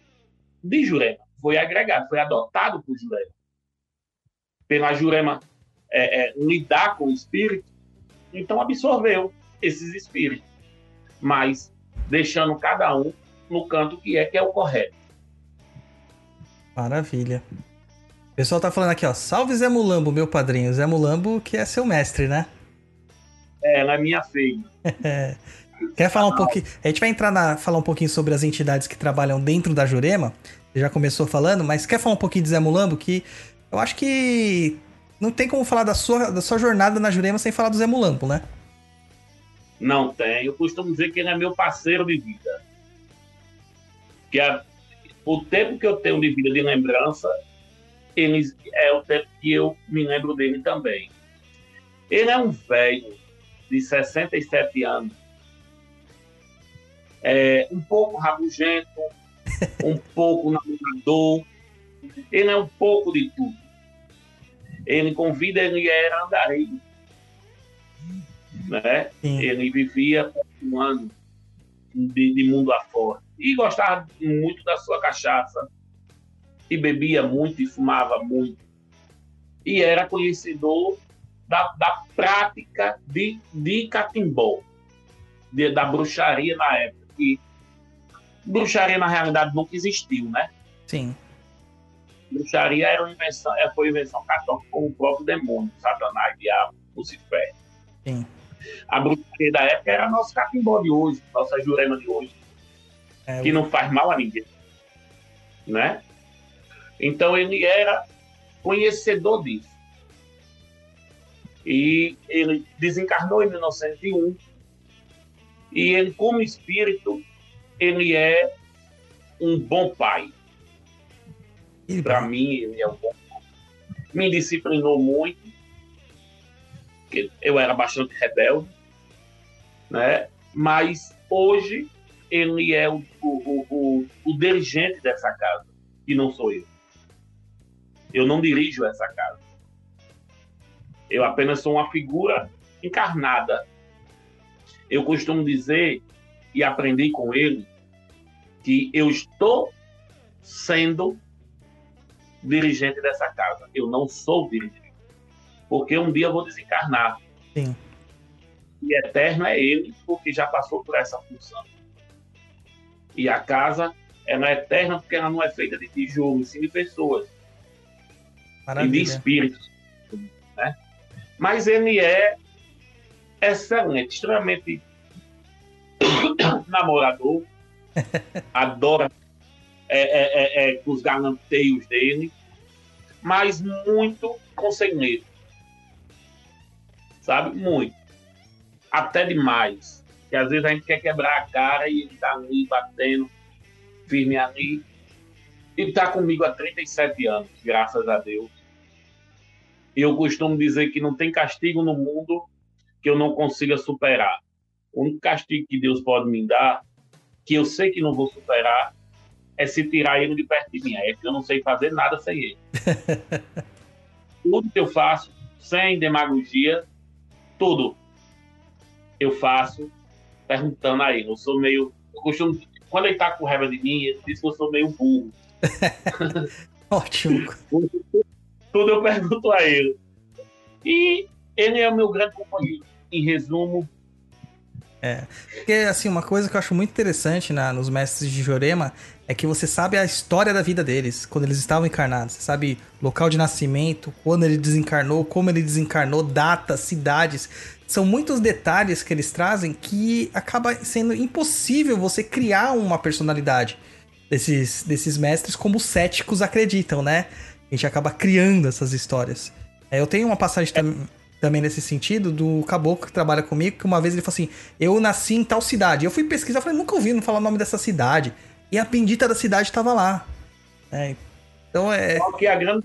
de Jurema foi agregado, foi adotado por Jurema. Pela Jurema é, é, lidar com o espírito, então absorveu esses espíritos, mas deixando cada um no canto que é que é o correto. Maravilha. O pessoal tá falando aqui, ó. Salve Zé Mulambo, meu padrinho. Zé Mulambo, que é seu mestre, né? É, ela é minha filha. Quer falar um pouquinho? A gente vai entrar na falar um pouquinho sobre as entidades que trabalham dentro da Jurema já começou falando, mas quer falar um pouquinho de Zé Mulambo? Que eu acho que não tem como falar da sua, da sua jornada na Jurema sem falar do Zé Mulambo, né? Não tem. Eu costumo dizer que ele é meu parceiro de vida. Que a, o tempo que eu tenho de vida de lembrança, ele é o tempo que eu me lembro dele também. Ele é um velho de 67 anos, é, um pouco rabugento, um pouco namorador, ele é um pouco de tudo. Ele convida, ele era andarilho. Né? Ele vivia um ano de, de mundo afora. E gostava muito da sua cachaça. E bebia muito e fumava muito. E era conhecedor da, da prática de, de catimbó, de, da bruxaria na época. Que bruxaria na realidade nunca existiu, né? Sim. Bruxaria era uma invenção, é, foi invenção católica com o próprio demônio, Satanás, Diabo, Lucifer. Sim. A bruxaria da época era nosso catimbó de hoje, nossa jurema de hoje, é, que não faz mal a ninguém, né? Então ele era conhecedor disso. E ele desencarnou em 1901 e ele, como espírito, ele é um bom pai. Para mim, ele é um bom pai. Me disciplinou muito, porque eu era bastante rebelde, né? mas hoje ele é o, o, o, o dirigente dessa casa, e não sou eu. Eu não dirijo essa casa. Eu apenas sou uma figura encarnada. Eu costumo dizer e aprendi com ele que eu estou sendo dirigente dessa casa. Eu não sou dirigente. Porque um dia eu vou desencarnar. Sim. E eterno é ele, porque já passou por essa função. E a casa, ela é eterna porque ela não é feita de tijolo, sim de pessoas. Maravilha. E de espíritos. Né? Mas ele é excelente, extremamente namorador, adora é, é, é, é, os galanteios dele, mas muito conselheiro. Sabe? Muito. Até demais. Que às vezes a gente quer quebrar a cara e ele tá ali batendo firme ali. Ele tá comigo há 37 anos, graças a Deus. Eu costumo dizer que não tem castigo no mundo que eu não consiga superar. O único castigo que Deus pode me dar, que eu sei que não vou superar, é se tirar ele de perto de mim. É que eu não sei fazer nada sem ele. tudo que eu faço, sem demagogia, tudo eu faço perguntando a ele. Eu sou meio. Eu costumo, quando ele tá com raiva de mim, ele diz que eu sou meio burro. Ótimo. tudo eu pergunto a ele. E ele é o meu grande companheiro. Em resumo, é. Porque, assim, uma coisa que eu acho muito interessante na, nos mestres de Jorema é que você sabe a história da vida deles, quando eles estavam encarnados. Você sabe local de nascimento, quando ele desencarnou, como ele desencarnou, datas, cidades. São muitos detalhes que eles trazem que acaba sendo impossível você criar uma personalidade desses, desses mestres como os céticos acreditam, né? A gente acaba criando essas histórias. É, eu tenho uma passagem tam- também nesse sentido do caboclo que trabalha comigo, que uma vez ele falou assim: Eu nasci em tal cidade. Eu fui pesquisar, falei, nunca ouvi não falar o nome dessa cidade. E a bendita da cidade estava lá. É, então é. Só que a grande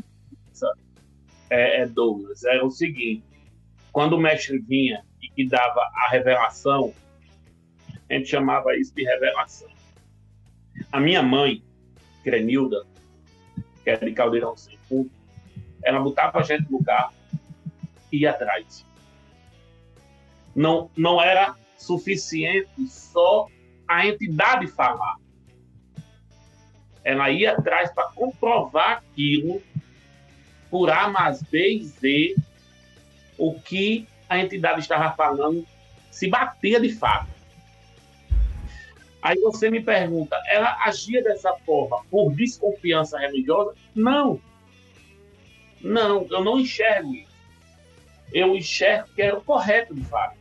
é, é, Douglas, era o seguinte: quando o mestre vinha e que dava a revelação, a gente chamava isso de revelação. A minha mãe, Cremilda, que é de Caldeirão Sem Fundo, ela botava a gente no carro e ia atrás. Não, não era suficiente só a entidade falar. Ela ia atrás para comprovar aquilo por A mais B e Z, o que a entidade estava falando se batia de fato. Aí você me pergunta, ela agia dessa forma por desconfiança religiosa? Não. Não, eu não enxergo isso. Eu enxergo que era o correto de fato.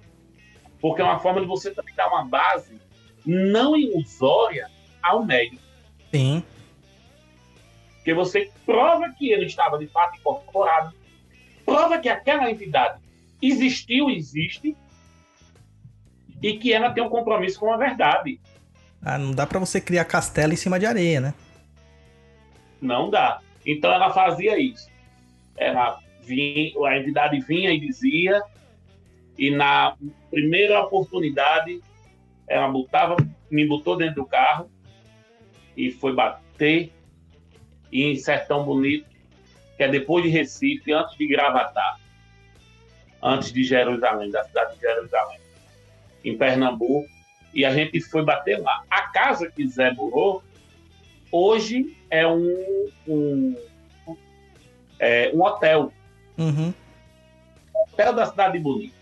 Porque é uma forma de você também dar uma base não ilusória ao médico. Sim. Porque você prova que ele estava de fato incorporado, prova que aquela entidade existiu, existe, e que ela tem um compromisso com a verdade. Ah, não dá pra você criar castelo em cima de areia, né? Não dá. Então ela fazia isso. Ela vinha, a entidade vinha e dizia, e na primeira oportunidade ela botava, me botou dentro do carro e foi bater em Sertão Bonito, que é depois de Recife, antes de Gravatar, antes de Jerusalém, da cidade de Jerusalém, em Pernambuco, e a gente foi bater lá. A casa que Zé morou, hoje é um, um, é um hotel, Uhum. hotel da cidade bonita.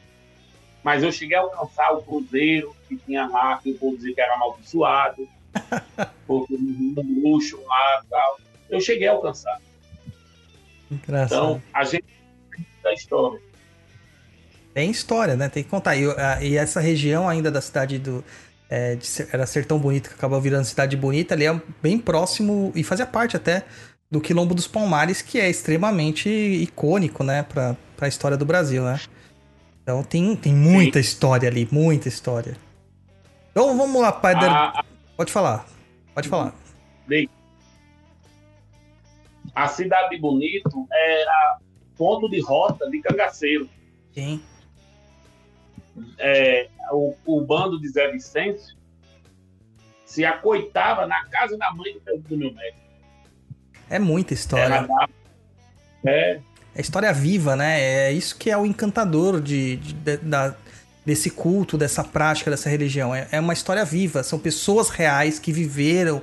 Mas eu cheguei a alcançar o cruzeiro que tinha lá, que o povo dizia que era amaldiçoado, porque um luxo lá e tal. Eu cheguei a alcançar. Engraçado. Então, a gente da história. Tem história, né? Tem que contar. E, a- e essa região ainda da cidade do. é, de Ser- era Sertão Bonito, que acabou virando Cidade Bonita, ali é bem próximo e fazia parte até do Quilombo dos Palmares, que é extremamente icônico, né, pra, pra história do Brasil, né? Então tem, tem muita história ali, muita história. Então vamos lá, pai. Der- A, a, Pode falar. Pode falar. a cidade de Bonito era ponto de rota de cangaceiro. Sim. É, o, o bando de Zé Vicente se acoitava na casa da mãe do, meu mestre. É muita história. Dava- é, É história viva, né? É isso que é o encantador de, de- de- da, desse culto, dessa prática, dessa religião. É, é uma história viva. São pessoas reais que viveram,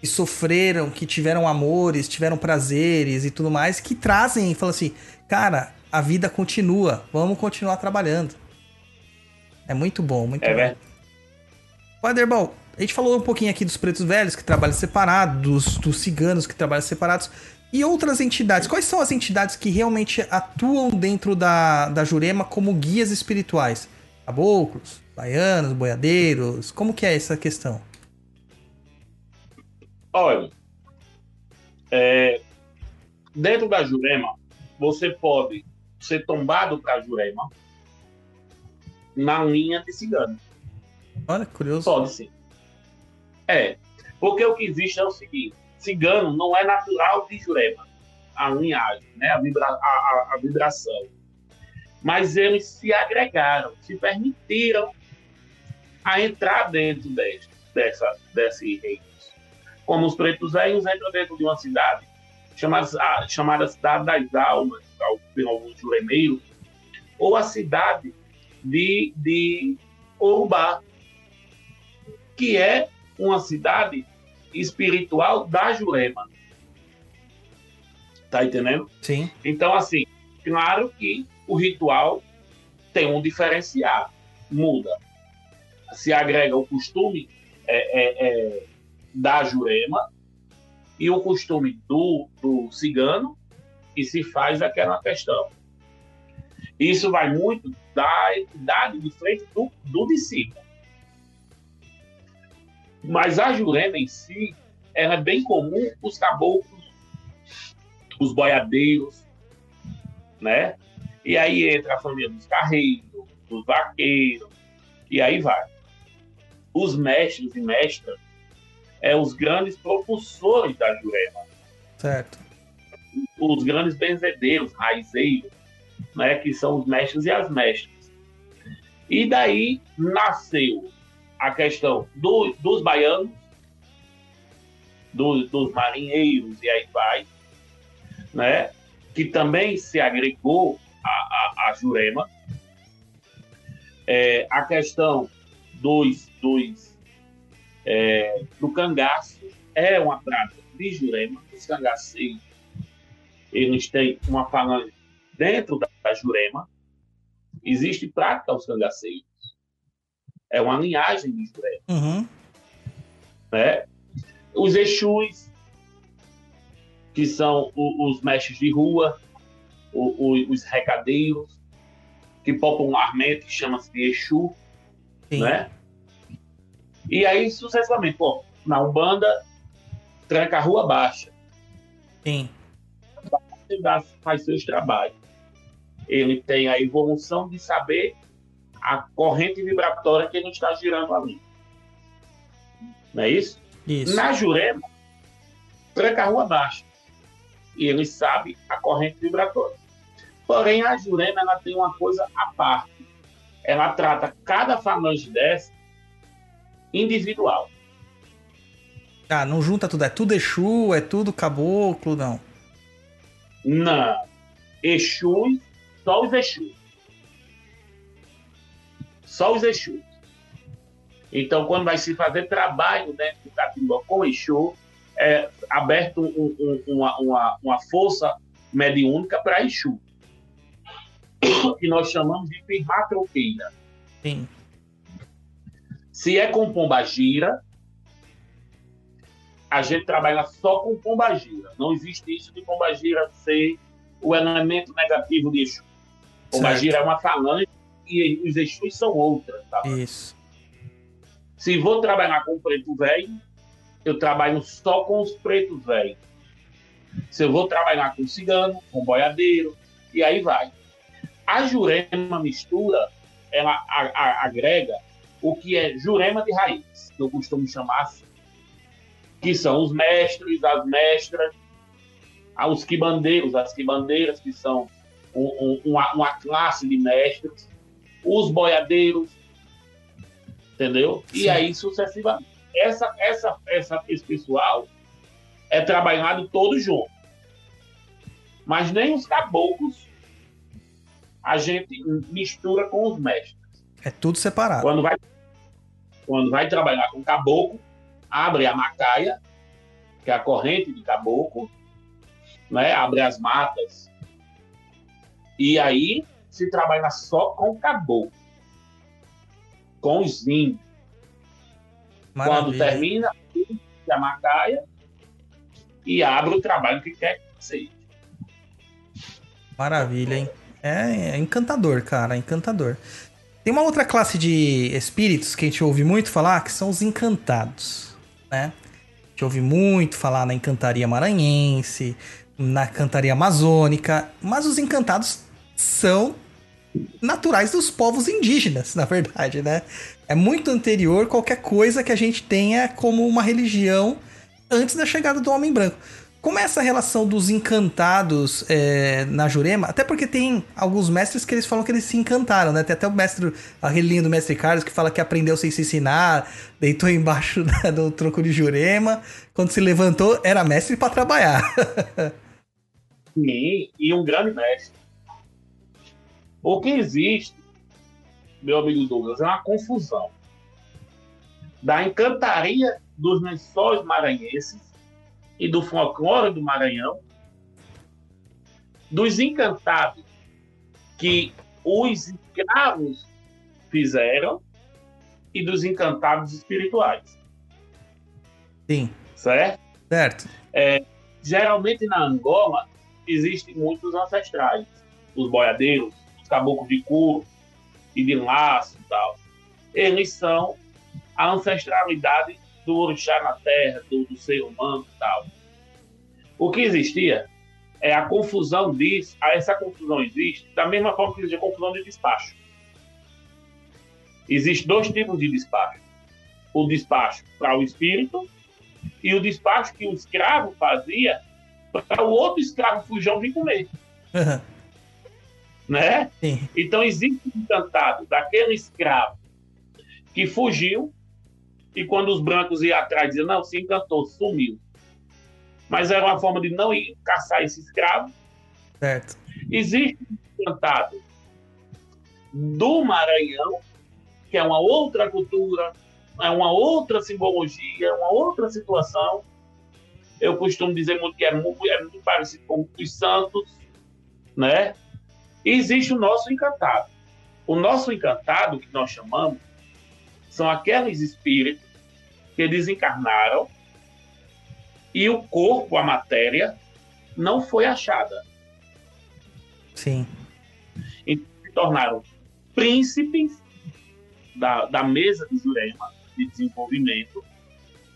que sofreram, que tiveram amores, tiveram prazeres e tudo mais, que trazem e falam assim: cara, a vida continua, vamos continuar trabalhando. É muito bom, muito é bom. verdade. Paderbal, a gente falou um pouquinho aqui dos pretos velhos que trabalham separados, dos, dos ciganos que trabalham separados. E outras entidades. Quais são as entidades que realmente atuam dentro da, da Jurema como guias espirituais? Caboclos, baianos, boiadeiros? Como que é essa questão? Olha, é, dentro da Jurema, você pode ser tombado para a Jurema na linha de cigano. Olha, curioso. Pode sim. É, porque o que existe é o seguinte: cigano não é natural de Jurema, a linhagem, né? a, vibra, a, a- a vibração. Mas eles se agregaram, se permitiram a entrar dentro deste, dessa, desse reino. Como os pretos velhos entram dentro de uma cidade chamada, chamada Cidade das Almas, pelo alguns juremeiros, ou a cidade de, de Urubá, que é uma cidade espiritual da Jurema. Tá entendendo? Sim. Então, assim, claro que o ritual tem um diferencial, muda. Se agrega o costume é, é, é, da Jurema e o costume do, do cigano e se faz aquela questão. Isso vai muito da idade de frente do, do discípulo. Mas a Jurema em si, ela é bem comum os caboclos, os boiadeiros, né? E aí entra a família dos carreiros, dos vaqueiros, e aí vai. Os mestres e mestras é os grandes propulsores da Jurema, Certo. os grandes benzedeiros, raizeiros, né, que são os mestres e as mestras. E daí nasceu a questão do- dos baianos, do- dos marinheiros, e aí vai, né, que também se agregou a, a, a Jurema. É, a questão dos, dos, é, do cangaço é uma prática de Jurema, os cangaceiros, eles têm uma falange dentro da, da Jurema, existe prática aos cangaceiros. É uma linhagem de Jurema, Uhum. né? Os Exus, que são o- os mestres de rua, o- o- os recadeiros, que popularmente chama-se de Exu, Sim. né? E aí, sucessivamente, pô, na Umbanda, tranca a rua baixa. Sim. Faz seus trabalhos. Ele tem a evolução de saber a corrente vibratória que ele está girando ali. Não é isso? Isso. Na Jurema, tranca a rua baixa. E ele sabe a corrente vibratória. Porém, a Jurema ela tem uma coisa à parte. Ela trata cada falange dessa individual. Ah, não junta tudo. É tudo Exu, é tudo caboclo, não. Não. Exus, só os Exus. Só os Exus. Então, quando vai se fazer trabalho dentro do Catimbó com Exu, é aberto um- um- uma, uma, uma força mediúnica para Exu. Que nós chamamos de firmar troqueira. Sim. Se é com pombagira, a gente trabalha só com pombagira. Não existe isso de pombagira ser o elemento negativo de Exu. Pombagira é uma falange e os Exus são outras. Tá? Isso. Se vou trabalhar com preto velho, eu trabalho só com os pretos velhos. Se eu vou trabalhar com cigano, com boiadeiro, e aí vai. A Jurema mistura, ela a- a- agrega o que é Jurema de raiz, que eu costumo chamar assim. Que são os mestres, as mestras, os quibandeiros, as quibandeiras, que são um- um- uma, uma classe de mestres, os boiadeiros, entendeu? Sim. E aí sucessivamente. Essa, essa, essa, esse pessoal é trabalhado todo junto. Mas nem os caboclos a gente mistura com os mestres. É tudo separado. Quando vai, quando vai trabalhar com caboclo, abre a macaia, que é a corrente de caboclo, né? abre as matas. E aí se trabalha só com caboclo, com os índios. Quando termina a macaia e abre o trabalho que quer que seja. Maravilha, hein? É, é encantador, cara, é encantador. Tem uma outra classe de espíritos que a gente ouve muito falar, que são os encantados, né? A gente ouve muito falar na encantaria maranhense, na cantaria amazônica, mas os encantados são naturais dos povos indígenas, na verdade, né? É muito anterior qualquer coisa que a gente tenha como uma religião antes da chegada do homem branco. Como é essa relação dos encantados é, na Jurema? Até porque tem alguns mestres que eles falam que eles se encantaram, né? Tem até o mestre, aquele linha do mestre Carlos que fala que aprendeu sem se ensinar, deitou embaixo da- do tronco de Jurema, quando se levantou era mestre para trabalhar. Sim, e um grande mestre. O que existe, meu amigo Douglas, é uma confusão da encantaria dos lençóis maranhenses e do folclore do Maranhão, dos encantados que os escravos fizeram e dos encantados espirituais, Sim, certo? certo. geralmente na Angola existem muitos ancestrais, os boiadeiros, os caboclos de couro e de laço e tal. Eles são a ancestralidade do orixá na terra, do, do ser humano e tal. O que existia é a confusão disso, essa confusão existe da mesma forma que existe a confusão de despacho. Existem dois tipos de despacho. O despacho para o espírito e o despacho que o escravo fazia para o outro escravo fujão vir comer, né? Sim. Então existe um encantado daquele escravo que fugiu e quando os brancos iam atrás diziam, não, se encantou, sumiu. Mas era uma forma de não ir caçar esse escravo. Certo. Existe um encantado do Maranhão, que é uma outra cultura, é uma outra simbologia, é uma outra situação. Eu costumo dizer muito que é muito, é muito parecido com os santos, né? E existe o nosso encantado. O nosso encantado, que nós chamamos, são aqueles espíritos que desencarnaram e o corpo, a matéria, não foi achada. Sim. Então, se tornaram príncipes da, da mesa de Jurema de desenvolvimento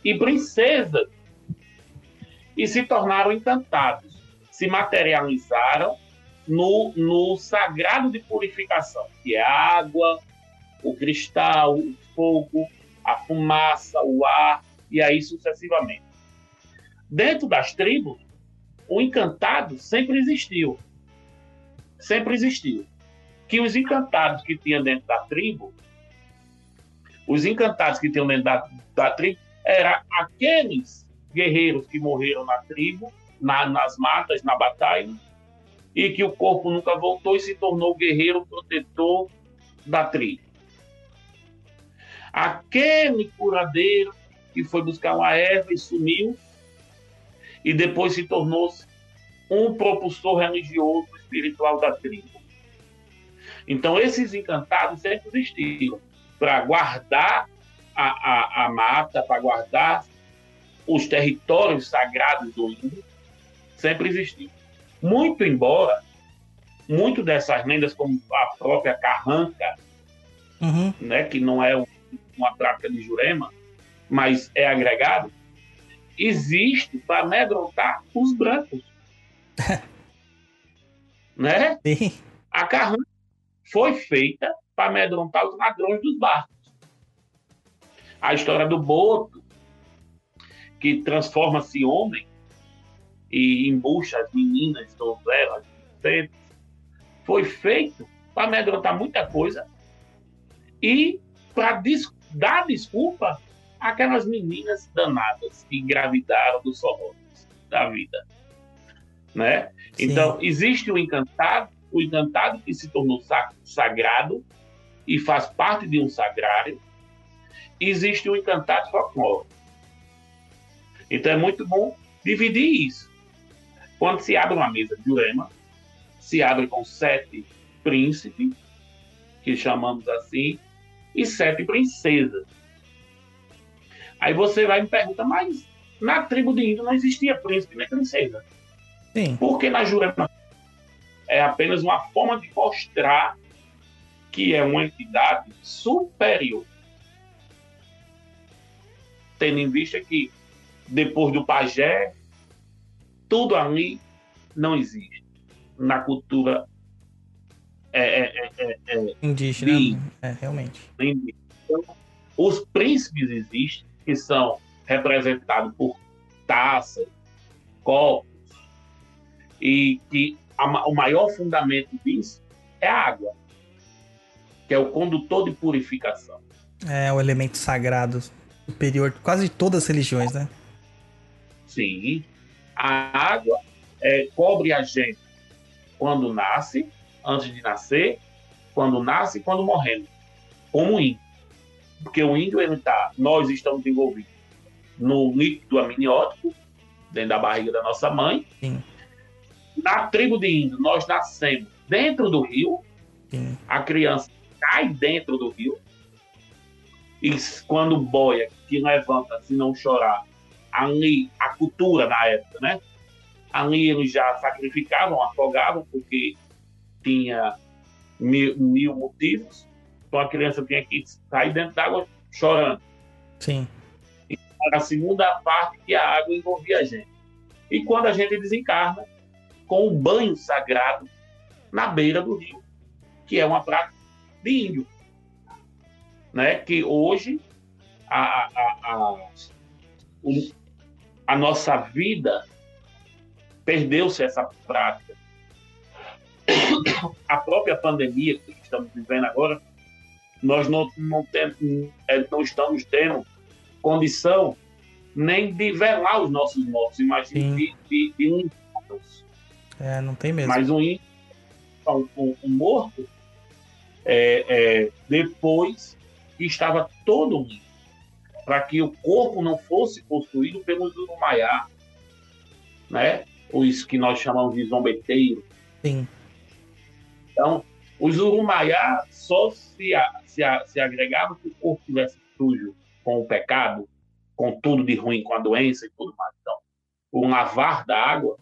e princesas e se tornaram encantados, se materializaram no, no sagrado de purificação, que é a água, o cristal, o fogo, a fumaça, o ar, e aí sucessivamente. Dentro das tribos, o encantado sempre existiu. Sempre existiu. Que os encantados que tinha dentro da tribo, os encantados que tinham dentro da, da tribo, eram aqueles guerreiros que morreram na tribo, na, nas matas, na batalha, e que o corpo nunca voltou e se tornou guerreiro protetor da tribo. Aquele curadeiro que foi buscar uma erva e sumiu, e depois se tornou-se um propulsor religioso espiritual da tribo. Então, esses encantados sempre existiram para guardar a, a, a mata, para guardar os territórios sagrados do índio, sempre existiu. Muito embora, muito dessas lendas, como a própria carranca, Uhum. né, que não é um- uma prática de Jurema, mas é agregado, existe para amedrontar os brancos. né? Sim. A carranca foi feita para amedrontar os ladrões dos barcos. A história do boto, que transforma-se em homem e embucha as meninas, donzelas, princesas, foi feito para amedrontar muita coisa e para dar desculpa àquelas meninas danadas que engravidaram dos horrores da vida. Né? Sim. Então, existe o encantado, o encantado que se tornou sa- sagrado e faz parte de um sagrário. Existe o encantado folclórico. Então, é muito bom dividir isso. Quando se abre uma mesa de Jurema, se abre com sete príncipes, que chamamos assim, e sete princesas. Aí você vai me pergunta, mas na tribo de índio não existia príncipe nem princesa. Sim. Porque na Jurema é apenas uma forma de mostrar que é uma entidade superior. Tendo em vista que depois do pajé, tudo ali não existe. Na cultura é, é, é, é, Indígena. Sim. É, realmente. então, os príncipes existem, que são representados por taças, copos, e que a o maior fundamento disso é a água, que é o condutor de purificação. É o elemento sagrado superior de quase todas as religiões, né? Sim, a água é, cobre a gente quando nasce, antes de nascer, quando nasce e quando morremos, como o índio. Porque o índio, ele tá, nós estamos envolvidos no líquido amniótico, dentro da barriga da nossa mãe. Sim. Na tribo de índio, nós nascemos dentro do rio, Sim. a criança cai dentro do rio. E quando boia, que levanta, se não chorar, ali, a cultura na época, né? Ali eles já sacrificavam, afogavam, porque tinha mil, mil motivos. Então a criança tinha que sair dentro d'água chorando. Sim. Era a segunda parte que a água envolvia a gente. E quando a gente desencarna, com o banho sagrado na beira do rio, que é uma prática de índio. Né? Que hoje a, a, a, o- a nossa vida perdeu-se essa prática. A própria pandemia que estamos vivendo agora, nós não, não, tem- eh, não estamos tendo condição nem de velar os nossos mortos. Imagina de, de, de limpá-los. É, não tem mesmo. Mas um, um, um- um morto, é, é, depois estava todo limpo, para que o corpo não fosse possuído pelos urumaiá, né? os que nós chamamos de zombeteiros. Sim. Então, os urumaiá só se, se, se agregavam se o corpo estivesse sujo com o pecado, com tudo de ruim, com a doença e tudo mais. Então, o lavar da água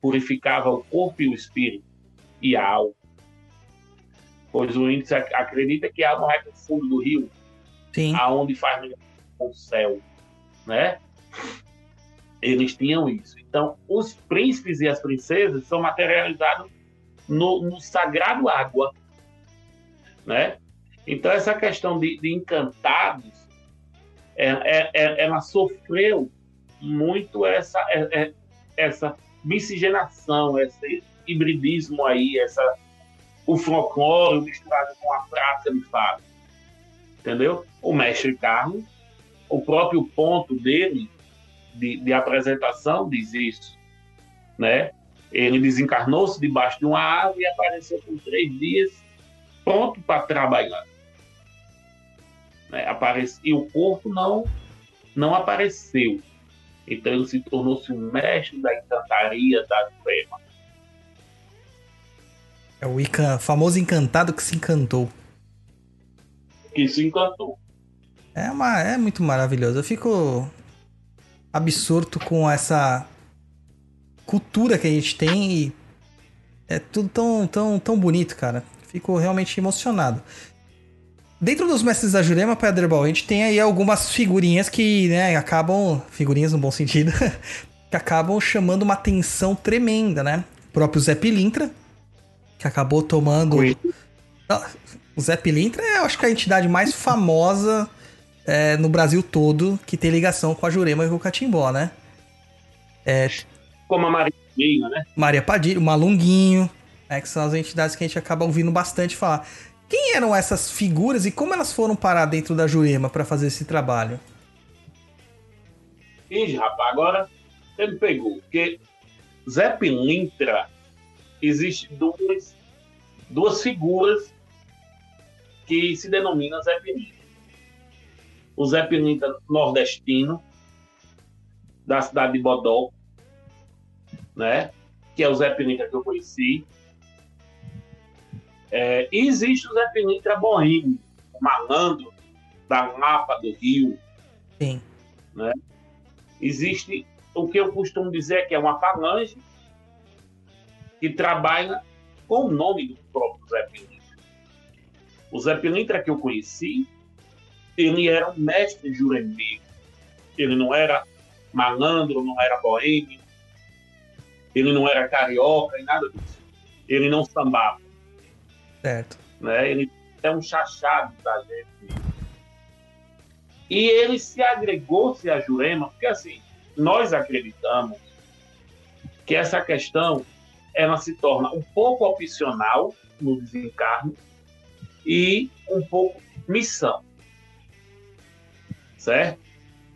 purificava o corpo e o espírito e a alma. Pois o índice ac- acredita que a alma vai para o fundo do rio, Sim. aonde faz com céu, né? Eles tinham isso. Então, os príncipes e as princesas são materializados no, no sagrado água, né? Então, essa questão de, de encantados, é, é- é- ela sofreu muito essa, é- é- essa miscigenação, esse hibridismo aí, essa, o folclore misturado com a prática de fato. Entendeu? O mestre Carlos, o próprio ponto dele de, de apresentação diz isso, né? Ele desencarnou-se debaixo de uma árvore e apareceu por três dias pronto para trabalhar. Né? Aparece, e o corpo não, não apareceu. Então ele se tornou-se um mestre da encantaria da trema. É o Ica, famoso encantado que se encantou. Que se encantou. É, uma, é muito maravilhoso. Eu fico absorto com essa cultura que a gente tem e é tudo tão, tão, tão bonito, cara. Fico realmente emocionado. Dentro dos mestres da Jurema, Pedro a gente tem aí algumas figurinhas que, né, acabam. Figurinhas no bom sentido. que acabam chamando uma atenção tremenda, né? O próprio Zé Pilintra, que acabou tomando. Oi. Ah, O Zé Pilintra é, eu acho que a entidade mais famosa é, no Brasil todo que tem ligação com a Jurema e com o Catimbó, né? Como a Marinha, né? Maria Padilha, o Malunguinho, né, que são as entidades que a gente acaba ouvindo bastante falar. Quem eram essas figuras e como elas foram parar dentro da Jurema para fazer esse trabalho? Ih, rapaz, agora você me pegou. Porque Zé Pilintra, existe duas, duas figuras que se denominam Zé Pilintra. O Zé Pilintra nordestino, da cidade de Bodó, né? que é o Zé Pilintra que eu conheci. É, e existe o Zé Pilintra boêmio, o malandro da Lapa do Rio, Sim. existe o que eu costumo dizer que é uma falange que trabalha com o nome do próprio Zé Pilintra. O Zé Pilintra que eu conheci, ele era um mestre juremeiro. Ele não era malandro, não era boêmio, ele não era carioca e nada disso. Ele não sambava, Certo. né? Ele é um chachado da gente. E ele se agregou-se a Jurema, porque assim, nós acreditamos que essa questão ela se torna um pouco opcional no desencarne e um pouco missão. Certo?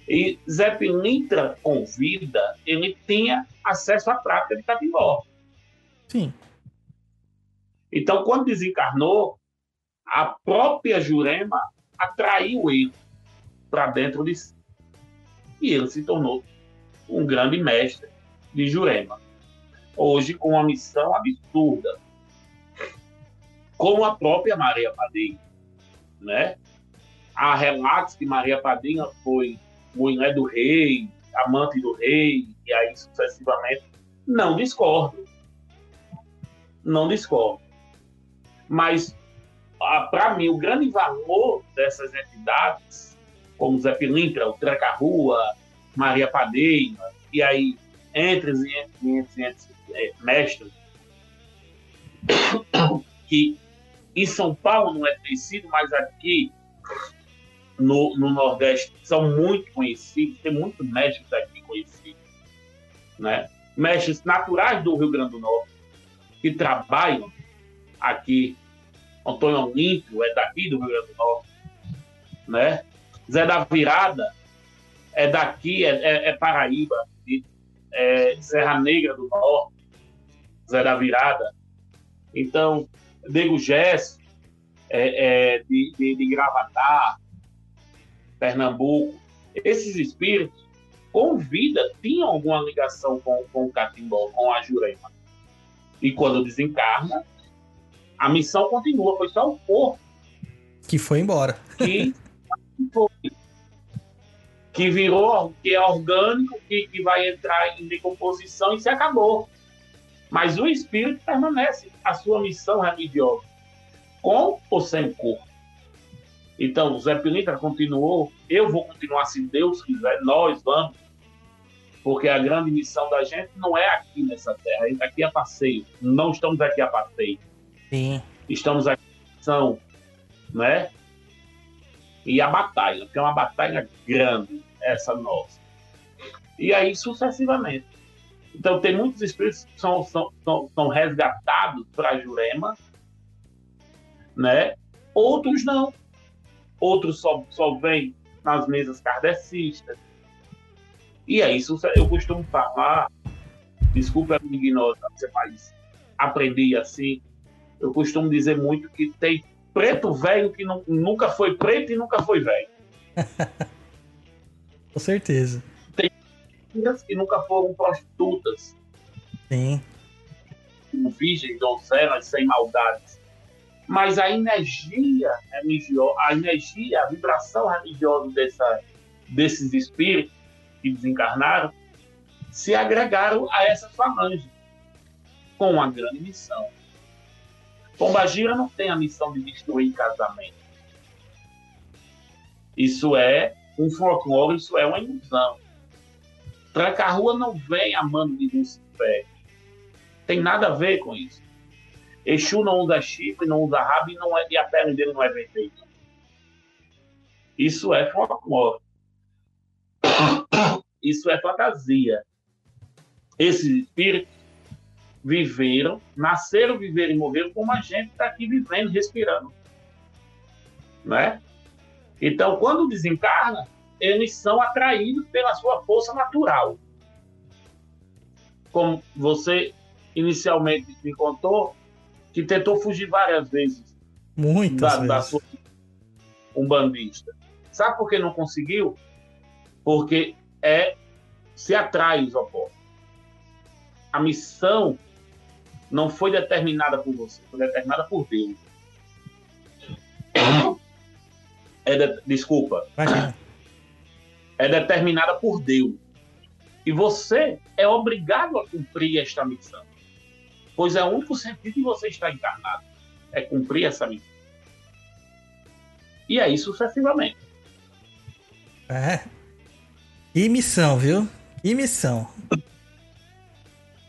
E Zé Pilintra convida, ele tinha acesso à prática de Catimbó. Sim. Então, quando desencarnou, a própria Jurema atraiu ele para dentro de si. E ele se tornou um grande mestre de Jurema. Hoje, com uma missão absurda, como a própria Maria Padilha. Né? Há relatos que Maria Padilha foi mulher do rei, amante do rei, e aí sucessivamente. Não discordo. Não discordo. Mas, para mim, o grande valor dessas entidades, como Zé Pilintra, o Tranca-Rua, Maria Padeia, e aí entre, entre, entre, entre, é, mestres que em São Paulo não é conhecido, mas aqui no, no Nordeste são muito conhecidos, tem muitos mestres aqui conhecidos, né? Mestres naturais do Rio Grande do Norte que trabalham aqui. Antônio Olímpio é daqui do Rio Grande do Norte, né? Zé da Virada é daqui, é, é, é Paraíba, é Serra Negra do Norte, Zé da Virada. Então, Nego Gesso, é, é, de, de, de Gravatar, Pernambuco, esses espíritos, com vida, tinham alguma ligação com, com o Catimbó, com a Jurema. E quando desencarna, a missão continua, foi só o corpo Que foi embora. que foi, que virou, que é orgânico, que, que vai entrar em decomposição e se acabou. Mas o espírito permanece, a sua missão religiosa, com ou sem corpo. Então, o Zé Pilintra continuou, eu vou continuar se Deus quiser, nós vamos, porque a grande missão da gente não é aqui nessa terra, a gente aqui é passeio, não estamos aqui a passeio Sim. estamos aqui ação, né? E a batalha, porque é uma batalha grande, essa nossa. E aí, sucessivamente. Então, tem muitos espíritos que são, são, são, são resgatados para Jurema, né? Outros não. Outros só, só vêm nas mesas kardecistas. E aí, suce- eu costumo falar, desculpa a minha ignorância, mas aprendi assim, eu costumo dizer muito que tem preto velho que nu- nunca foi preto e nunca foi velho. Com certeza. Filhas que nunca foram prostitutas, Sim. virgens, donzelas, sem maldades. Mas a energia religiosa, a energia, a vibração religiosa dessa, desses espíritos que desencarnaram se agregaram a essa falange com uma grande missão. Pombagira não tem a missão de destruir casamento. Isso é um folclore, isso é uma ilusão. Tranca-rua não vem amando de Lucifer. Tem nada a ver com isso. Exu não usa chifre, não usa rabo e, não é, e a pele dele não é vermelha. Isso é folclore. Isso é fantasia. Esses espíritos viveram, nasceram, viveram e morreram como a gente está aqui vivendo, respirando. Né? Então, quando desencarna, eles são atraídos pela sua força natural. Como você inicialmente me contou, que tentou fugir várias vezes Muitas da, vezes. da sua um bandista. Sabe por que não conseguiu? Porque é se atrai os opostos. A missão não foi determinada por você, foi determinada por Deus. É de- desculpa, Imagina. é determinada por Deus. E você é obrigado a cumprir esta missão. Pois é o único sentido de você estar encarnado. É cumprir essa missão. E aí sucessivamente. É. E missão, viu? E missão.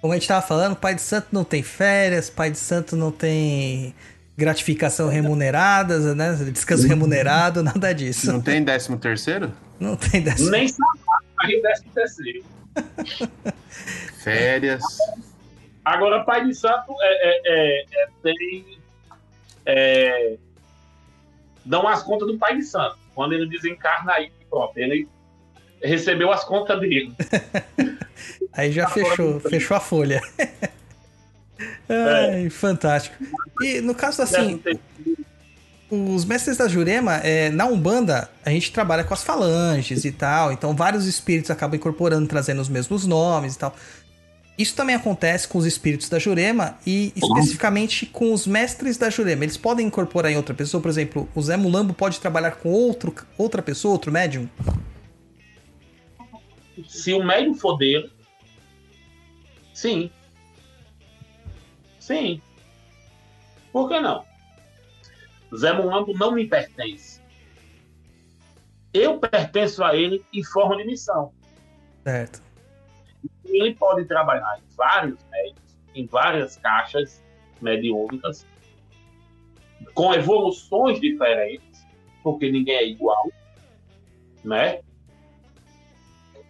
Como a gente tava falando, pai de santo não tem férias, pai de santo não tem gratificação remunerada, né? Descanso remunerado, nada disso. Não tem décimo terceiro? Não tem dessa. Nem sapato, aí décimo terceiro. Férias. Agora, pai de santo é, é- é- é- tem. é, dão as contas do pai de santo. Quando ele desencarna aí, pronto, ele recebeu as contas dele. Aí já fechou, fechou a folha. Ai, fantástico. E no caso assim, os mestres da Jurema, é, na Umbanda, a gente trabalha com as falanges e tal, então vários espíritos acabam incorporando, trazendo os mesmos nomes e tal. Isso também acontece com os espíritos da Jurema e especificamente com os mestres da Jurema. Eles podem incorporar em outra pessoa, por exemplo, o Zé Mulambo pode trabalhar com outro, outra pessoa, outro médium? Se o médium for dele, sim. Sim. Por que não? Zé Mulambo não me pertence. Eu pertenço a ele em forma de missão. Certo. Ele pode trabalhar em vários médios, em várias caixas mediúnicas, com evoluções diferentes, porque ninguém é igual, né?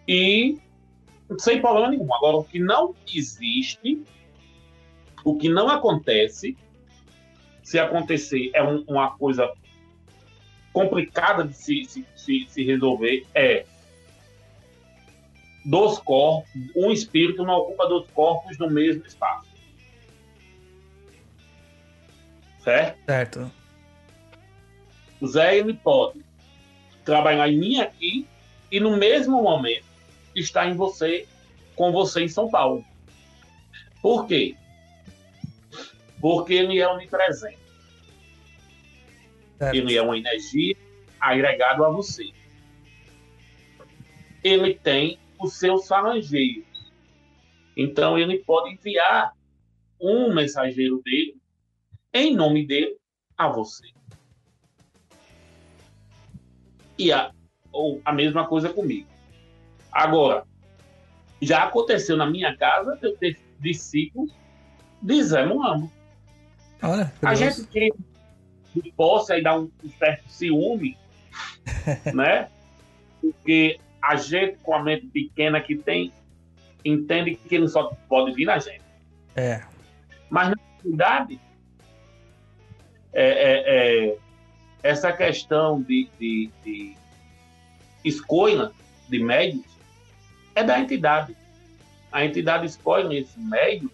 E sem problema nenhum. Agora, o que não existe, o que não acontece, se acontecer é um, uma coisa complicada de se, se, se, se resolver, é dos corpos, um espírito não ocupa dois corpos no mesmo espaço. Certo? Certo. O Zé ele pode trabalhar em mim aqui e no mesmo momento estar em você, com você em São Paulo. Por quê? Porque ele é onipresente. certo. Ele é uma energia agregado a você. Ele tem os seus falangeiros. Então ele pode enviar um mensageiro dele em nome dele a você. E a, ou a mesma coisa comigo. Agora, já aconteceu na minha casa de eu ter discípulos de Zé. Olha, A gente que que possa aí dar um, um certo ciúme, né? Porque a gente com a mente pequena que tem, entende que ele só pode vir na gente. É. Mas na realidade, é, é, é, essa questão de, de, de escolha de médios é da entidade. A entidade escolhe esse médio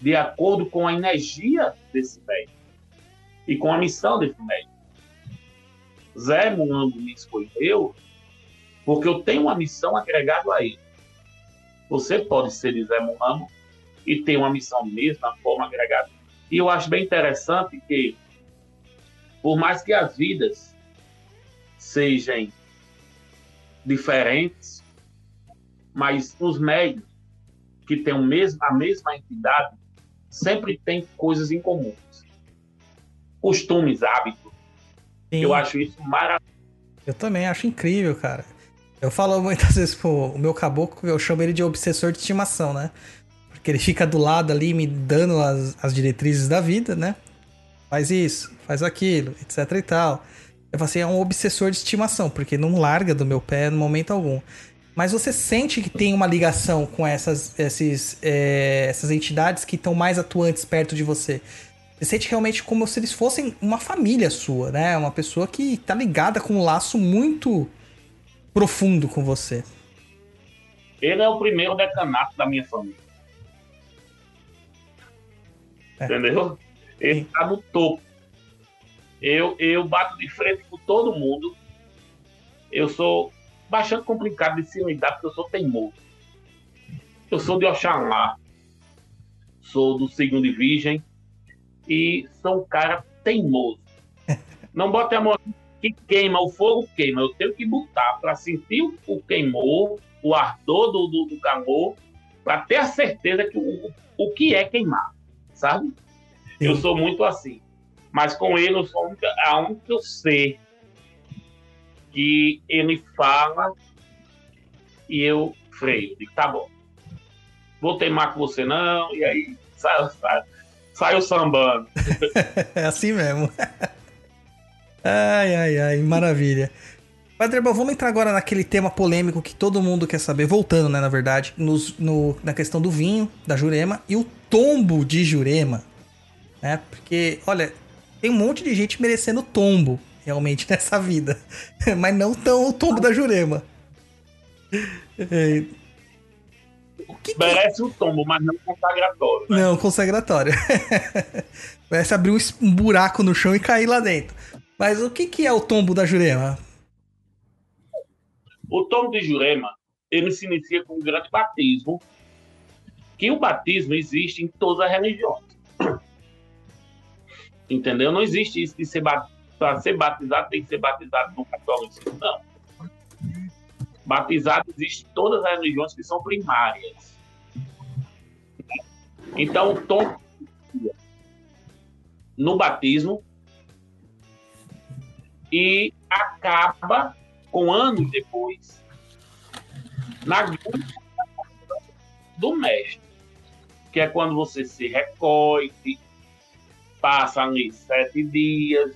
de acordo com a energia desse médio e com a missão desse médio. Zé Muambo me escolheu porque eu tenho uma missão agregada a ele. Você pode ser de Zé Muambo e ter uma missão mesma forma agregada. E eu acho bem interessante que, por mais que as vidas sejam diferentes, mas os médios que têm o mesmo, a mesma entidade sempre têm coisas em comum. Costumes, hábitos. Sim. Eu acho isso maravilhoso. Eu também acho incrível, cara. Eu falo muitas vezes pro o meu caboclo, eu chamo ele de obsessor de estimação, né? Porque ele fica do lado ali me dando as, as diretrizes da vida, né? Faz isso, faz aquilo, etc e tal. Eu falo assim, é um obsessor de estimação, porque não larga do meu pé no momento algum. Mas você sente que tem uma ligação com essas, esses, é, essas entidades que estão mais atuantes perto de você. Você sente realmente como se eles fossem uma família sua, né? Uma pessoa que tá ligada com um laço muito profundo com você. Ele é o primeiro decanato da minha família. É. Entendeu? Ele está no topo. Eu, eu bato de frente com todo mundo. Eu sou bastante complicado de se lidar porque eu sou teimoso. Eu sou de Oxalá. Sou do signo de Virgem. E sou um cara teimoso. Não bote a mão que queima, o fogo queima. Eu tenho que botar para sentir o, o queimor, o ardor do, do, do calor, para ter a certeza que o, o que é queimar, sabe? Eu Sim. sou muito assim. Mas com ele, eu sou a única, a única que eu sei que ele fala e eu freio. Digo, tá bom. Vou teimar com você não, e aí sai, sai, sai o sambando. É assim mesmo. ai, ai, ai, maravilha. Padre Herbal, vamos entrar agora naquele tema polêmico que todo mundo quer saber, voltando, né, na verdade, nos- no- na questão do vinho, da Jurema e o tombo de Jurema. Né? Porque, olha, tem um monte de gente merecendo tombo, realmente, nessa vida. Mas não tão o tombo da Jurema. É, O que que Merece o tombo, mas não consagratório. Né? Não, consagratório. Parece abrir um buraco no chão e cair lá dentro. Mas o que, que é o tombo da Jurema? O tombo de Jurema, ele se inicia com um grande batismo, que o batismo existe em todas as religiões. Entendeu? Não existe isso de ser ser batizado tem que ser batizado no catolicismo, não. Batizado existe em todas as religiões que são primárias. Então, o tombo no batismo e acaba com anos depois na do mestre, que é quando você se recolhe, passa ali sete dias,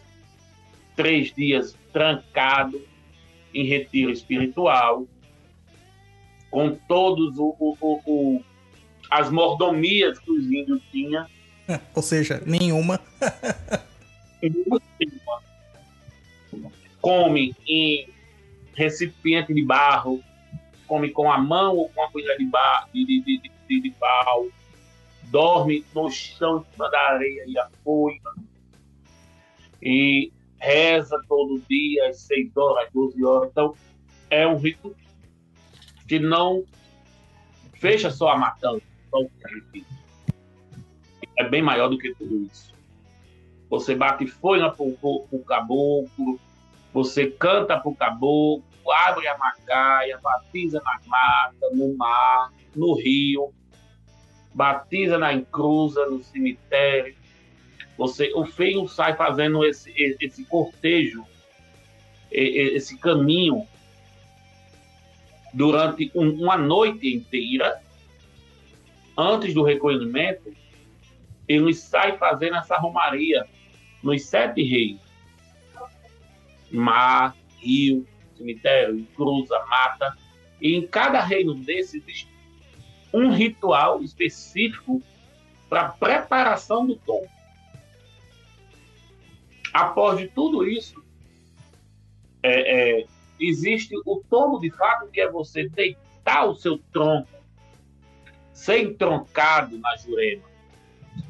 três dias trancado em retiro espiritual, com todos o, o, o, o as mordomias que os índios tinham. Ou seja, nenhuma. Come em recipiente de barro, come com a mão ou com a colher de, barro, de, de, de, de, pau, dorme no chão em cima da areia e a folha, e reza todo dia, às 6 horas, às 12 horas. Então, é um rito que não fecha só a matança, só o. É bem maior do que tudo isso. Você bate folha para o caboclo, você canta para o caboclo, abre a macaia, batiza nas matas, no mar, no rio, batiza na encruza, no cemitério. Você, o feio sai fazendo esse, esse cortejo, esse caminho durante uma noite inteira, antes do recolhimento, ele sai fazendo essa romaria nos sete reis. Mar, rio, cemitério, cruza, mata. E em cada reino desse existe um ritual específico para preparação do tom. Após de tudo isso, é, é, existe o tombo de fato, que é você deitar o seu tronco, ser entroncado na jurema,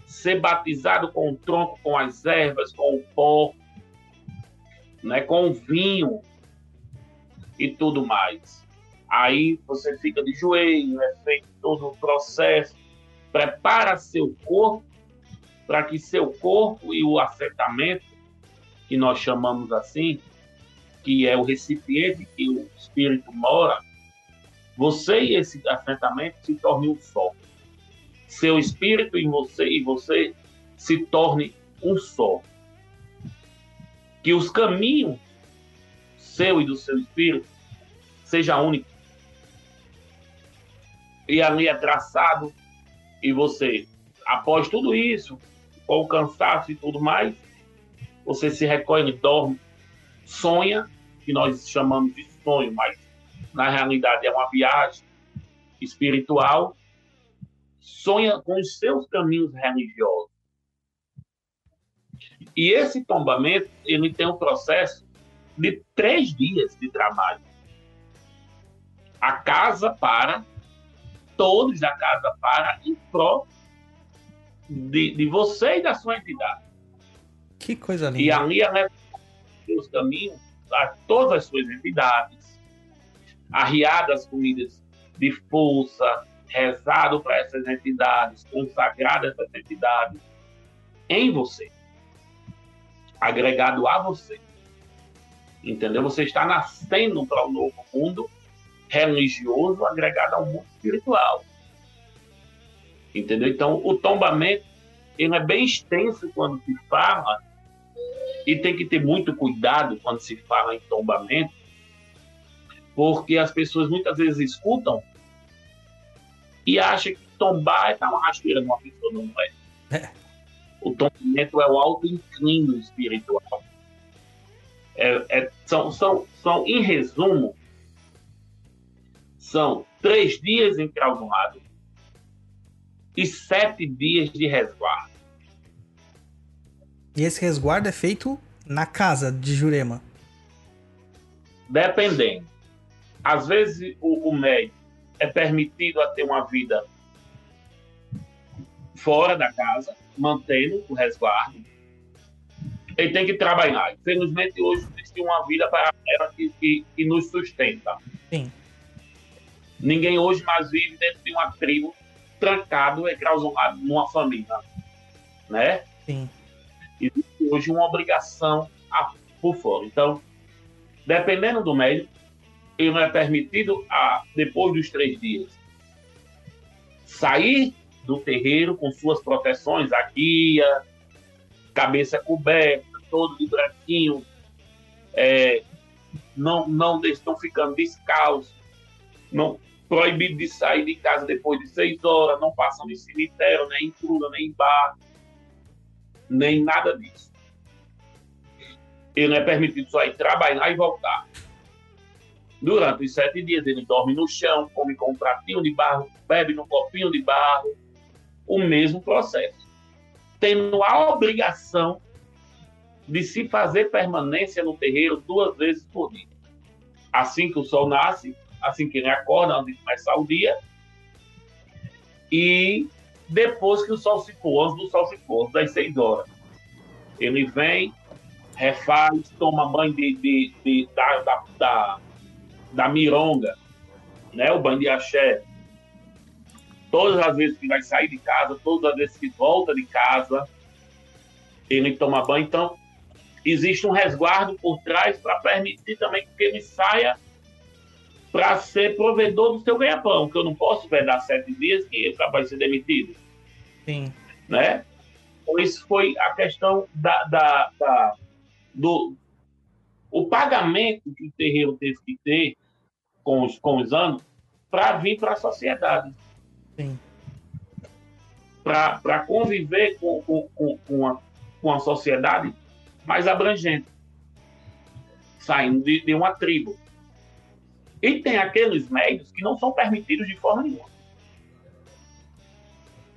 ser batizado com o tronco, com as ervas, com o pó, né, com vinho e tudo mais. Aí você fica de joelho, é feito todo o processo, prepara seu corpo para que seu corpo e o assentamento, que nós chamamos assim, que é o recipiente que o espírito mora, você e esse assentamento se torne um só. Seu espírito em você e você se torne um só. Que os caminhos seu e do seu espírito seja único. E ali é traçado e você, após tudo isso, com o cansaço e tudo mais, você se recolhe, dorme, sonha, que nós chamamos de sonho, mas na realidade é uma viagem espiritual, sonha com os seus caminhos religiosos. E esse tombamento, ele tem um processo de três dias de trabalho. A casa para, todos da casa para, em prol de, de você e da sua entidade. Que coisa linda. E ali ela seus caminhos a todas as suas entidades, arriado as comidas de força, rezado para essas entidades, consagrado essas entidades em você, agregado a você. Entendeu? Você está nascendo para um novo mundo religioso agregado ao mundo espiritual. Entendeu? Então, o tombamento ele é bem extenso quando se fala e tem que ter muito cuidado quando se fala em tombamento, porque as pessoas muitas vezes escutam e acham que tombar é dar uma rasteira numa pessoa, não é. O tombamento é o alto inclínio espiritual. É, é, são, são, são, em resumo, são três dias encrausados e sete dias de resguardo. E esse resguardo é feito na casa de Jurema? Dependendo. Às vezes o, o médico é permitido a ter uma vida fora da casa, mantendo o resguardo. Ele tem que trabalhar. Infelizmente, hoje existe uma vida paralela que, que, que nos sustenta. Sim. Ninguém hoje mais vive dentro de uma tribo trancado, enclausurado numa família. Né? Sim existe hoje uma obrigação a, por fora. Então, dependendo do médico, ele não é permitido, a, depois dos três dias, sair do terreiro com suas proteções, a guia, cabeça coberta, todo de branquinho, é, não, não estão ficando descalços, não, proibido de sair de casa depois de seis horas, não passando em cemitério, nem em cruz, nem em bar, nem nada disso. Ele não é permitido só ir trabalhar e voltar. Durante os sete dias, ele dorme no chão, come com um pratinho de barro, bebe num copinho de barro, o mesmo processo. Tendo a obrigação de se fazer permanência no terreiro duas vezes por dia. Assim que o sol nasce, assim que ele acorda, antes de o dia, e depois que o sol se pôr, antes do sol se pôr, das seis horas. Ele vem, refaz, toma banho de, de, de da, da, da, da, mironga, né? o banho de axé. Todas as vezes que vai sair de casa, todas as vezes que volta de casa, ele toma banho. Então, existe um resguardo por trás para permitir também que ele saia para ser provedor do seu ganha-pão, que eu não posso vedar sete dias que ele vai ser demitido. Sim. Né? Então, isso foi a questão da, da, da, do o pagamento que o terreiro teve que ter com os, com os anos para vir para a sociedade. Para conviver com, com, com, com, a, com a sociedade mais abrangente, saindo de, de uma tribo. E tem aqueles médios que não são permitidos de forma nenhuma.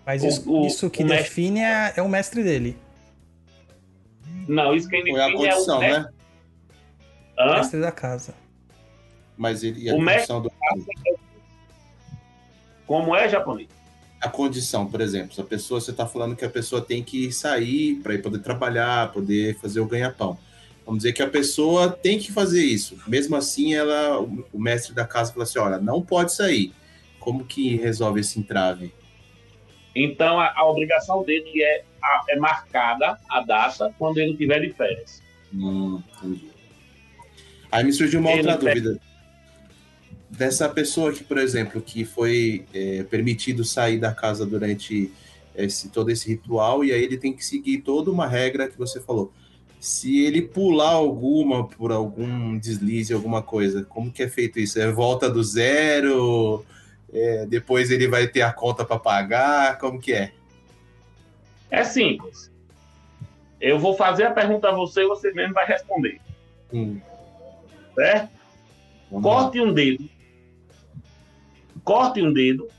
Mas isso, O- isso que o mestre- define é, é o mestre dele. Não, isso quem Foi a define é o condição, mestre. né? O Hã? mestre da casa. Mas ele, e a O condição do. Como é japonês? A condição, por exemplo, se a pessoa, você está falando que a pessoa tem que sair para poder trabalhar, poder fazer o ganha-pão. Vamos dizer que a pessoa tem que fazer isso. Mesmo assim, ela, o mestre da casa fala assim: olha, não pode sair. Como que resolve esse entrave? Então a, a obrigação dele é, a- é marcada a data quando ele tiver de férias. Hum, entendi. Aí me surgiu uma Ele outra dúvida. Dessa pessoa que, por exemplo, que foi é, permitido sair da casa durante esse, todo esse ritual, e aí ele tem que seguir toda uma regra que você falou. Se ele pular alguma por algum deslize, alguma coisa, como que é feito isso? É volta do zero? É, depois ele vai ter a conta para pagar? Como que é? É simples. Eu vou fazer a pergunta a você e você mesmo vai responder. Hum, Certo? Corte um dedo. Corte um dedo.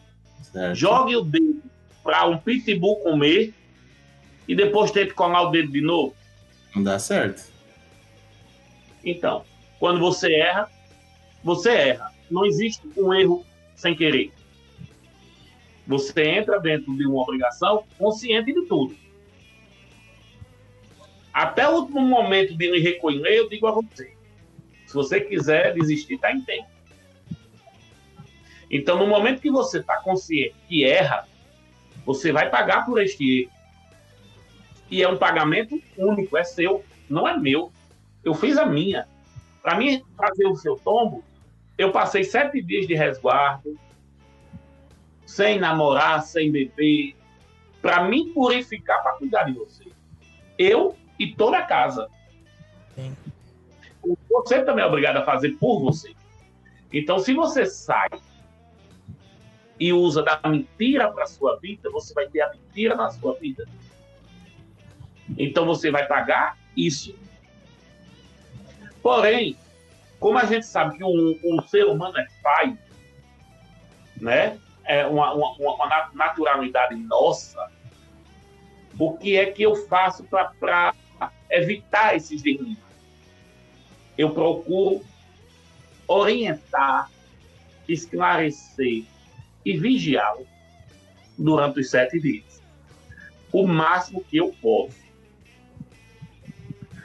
certo? Jogue o dedo para um pitbull comer e depois tente colar o dedo de novo. Não dá certo. Então, quando você erra, você erra. Não existe um erro sem querer. Você entra dentro de uma obrigação consciente de tudo. Até o último momento de me recolher, eu digo a você. Se você quiser desistir, está em tempo. Então, no momento que você está consciente que erra, você vai pagar por este erro. E é um pagamento único, é seu, não é meu. Eu fiz a minha. Para mim fazer o seu tombo, eu passei sete dias de resguardo, sem namorar, sem beber, para me purificar para cuidar de você. Eu e toda a casa. Sim. Você também é obrigado a fazer por você. Então, se você sai e usa da mentira para sua vida, você vai ter a mentira na sua vida. Então, você vai pagar isso. Porém, como a gente sabe que um, um ser humano é pai, né? É uma, uma, uma na- naturalidade nossa. O que é que eu faço para evitar esses delírios? Eu procuro orientar, esclarecer e vigiá-lo durante os sete dias. O máximo que eu posso.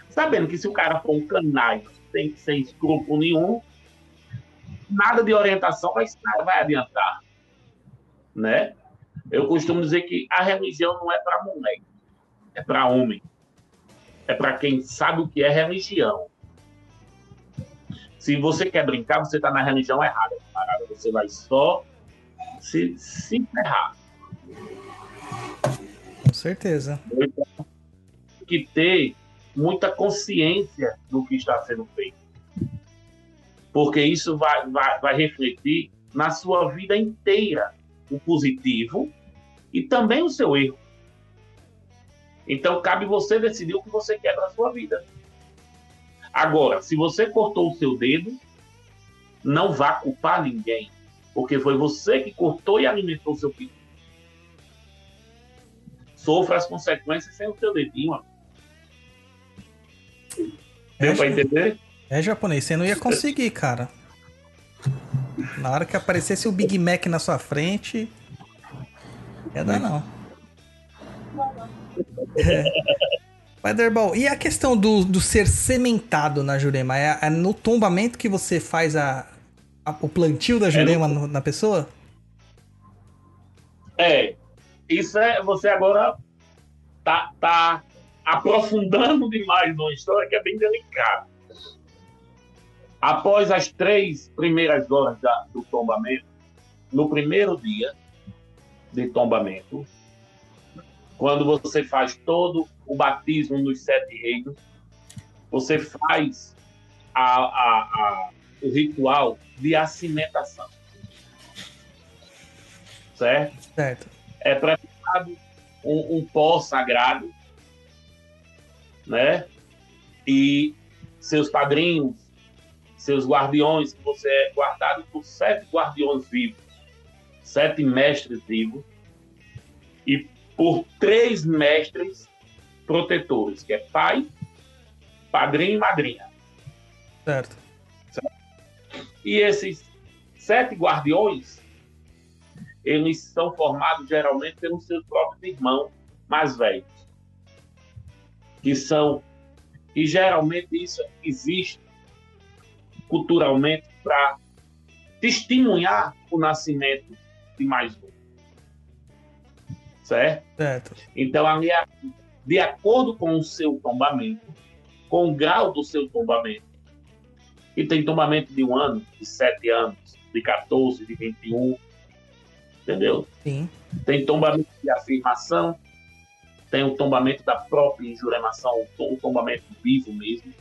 Sabendo que se o cara for um canalha, sem, sem escrúpulo nenhum, nada de orientação vai, vai adiantar. Né? Eu costumo dizer que a religião não é para moleque, é para homem. É para quem sabe o que é religião. Se você quer brincar, você está na religião errada. Você vai só se, se ferrar. Com certeza. Que ter muita consciência do que está sendo feito. Porque isso vai, vai, vai refletir na sua vida inteira o positivo e também o seu erro. Então cabe você decidir o que você quer para a sua vida. Agora, se você cortou o seu dedo, não vá culpar ninguém, porque foi você que cortou e alimentou o seu filho. Sofra as consequências sem o seu dedinho. amigo. Deu para entender? É japonês, você não ia conseguir, cara. Na hora que aparecesse o Big Mac na sua frente, ia dar não. É. Mas, Derbal, e a questão do, do ser sementado na Jurema? É, é no tombamento que você faz a, a- o plantio da Jurema na pessoa? É, isso é você agora tá, tá aprofundando demais numa história que é bem delicada. Após as três primeiras horas da- do tombamento, no primeiro dia de tombamento, quando você faz todo o batismo nos sete reinos, você faz a- a- a- o ritual de acimentação. Certo? Certo. é preparado um, um pó sagrado, né? E seus padrinhos, seus guardiões, que você é guardado por sete guardiões vivos, sete mestres vivos, e por três mestres protetores, que é pai, padrinho e madrinha. Certo. E esses sete guardiões, eles são formados geralmente pelos seus próprios irmãos mais velhos. Que são. E geralmente isso existe culturalmente para testemunhar o nascimento de mais um. Certo? Certo. Então, ali, de acordo com o seu tombamento, com o grau do seu tombamento, e tem tombamento de um ano, de sete anos, de 14, de 21, entendeu? Sim. Tem tombamento de afirmação, tem o tombamento da própria injuremação, o tom- o tombamento vivo mesmo.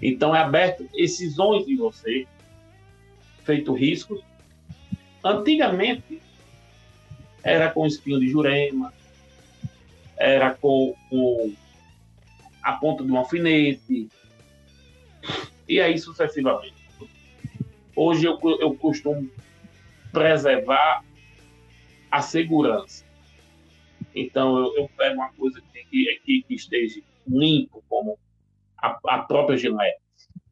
Então, é aberto esses ons de você, feito riscos. Antigamente, era com espinho de jurema, era com, com a ponta de um alfinete, e aí sucessivamente. Hoje eu, eu costumo preservar a segurança. Então eu, eu pego uma coisa que, que, que- que esteja limpo, como a, a própria gilete,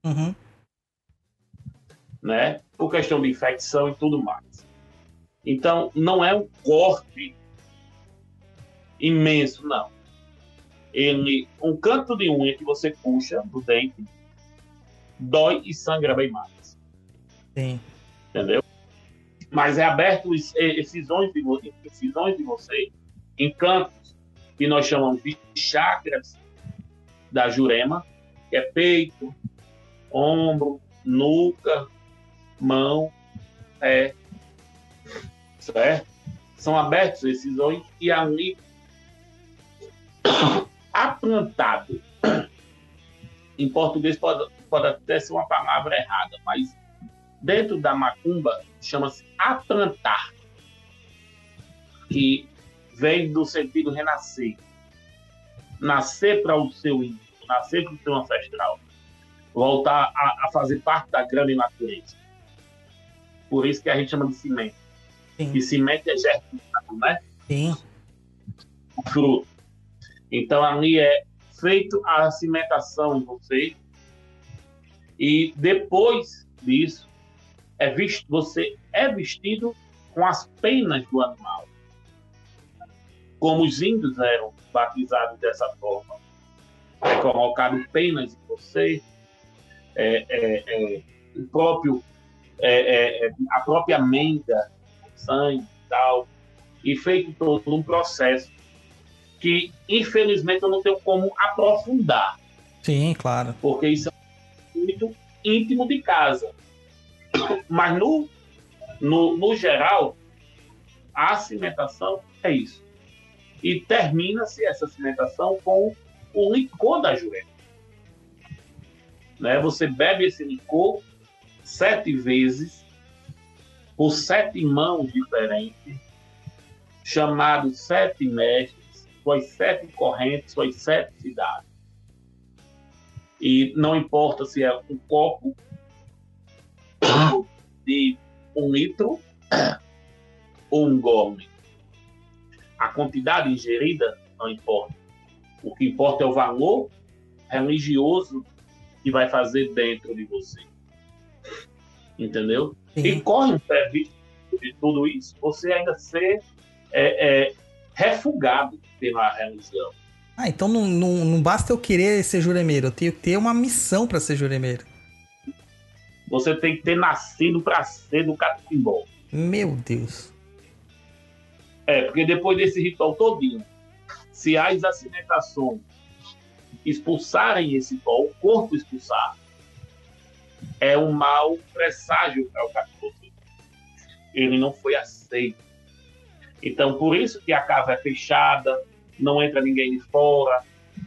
Uhum. né? Por questão de infecção e tudo mais. Então não é um corte imenso, não. Ele, um canto de unha que você puxa do dente dói e sangra bem mais. Sim. entendeu? Mas é aberto es- excisões de, excisões de você em cantos que nós chamamos de chakras da jurema, que é peito, ombro, nuca, mão, pé, certo? São abertos excisões e ali aplantado. Em português pode, pode até ser uma palavra errada, mas dentro da macumba chama-se aplantar, que vem do sentido renascer. Nascer para o seu íntimo, nascer para o seu ancestral. Voltar a, a fazer parte da grande natureza. Por isso que a gente chama de semente. Sim. E semente é germinado, né? Sim. o fruto. Então ali é feito a cimentação em você e depois disso é visto, você é vestido com as penas do animal. Como os índios eram batizados dessa forma, é colocado penas em você, é, é, é, o próprio é, é, é, a própria menda, sangue e tal, e feito todo um processo que infelizmente eu não tenho como aprofundar, Sim, claro. porque isso é íntimo de casa. Mas no, no, no geral, a cimentação é isso. E termina-se essa cimentação com o licor da jurema. Né? Você bebe esse licor sete vezes por sete mãos diferentes, chamados sete mestres, suas sete correntes, suas sete cidades. E não importa se é um copo de um litro ou um gole. A quantidade ingerida não importa. O que importa é o valor religioso que vai fazer dentro de você. Entendeu? Sim. E corre um serviço de tudo isso, você ainda ser é, é, refugado pela religião. Ah, então não, não, não basta eu querer ser juremeiro, eu tenho que ter uma missão pra ser juremeiro. Você tem que ter nascido para ser do catimbó. Meu Deus. É, porque depois desse ritual todinho, se as acidentações expulsarem esse pó, o corpo expulsar, é um mau presságio para o catimbó. Ele não foi aceito. Então, por isso que a casa é fechada, não entra ninguém de fora,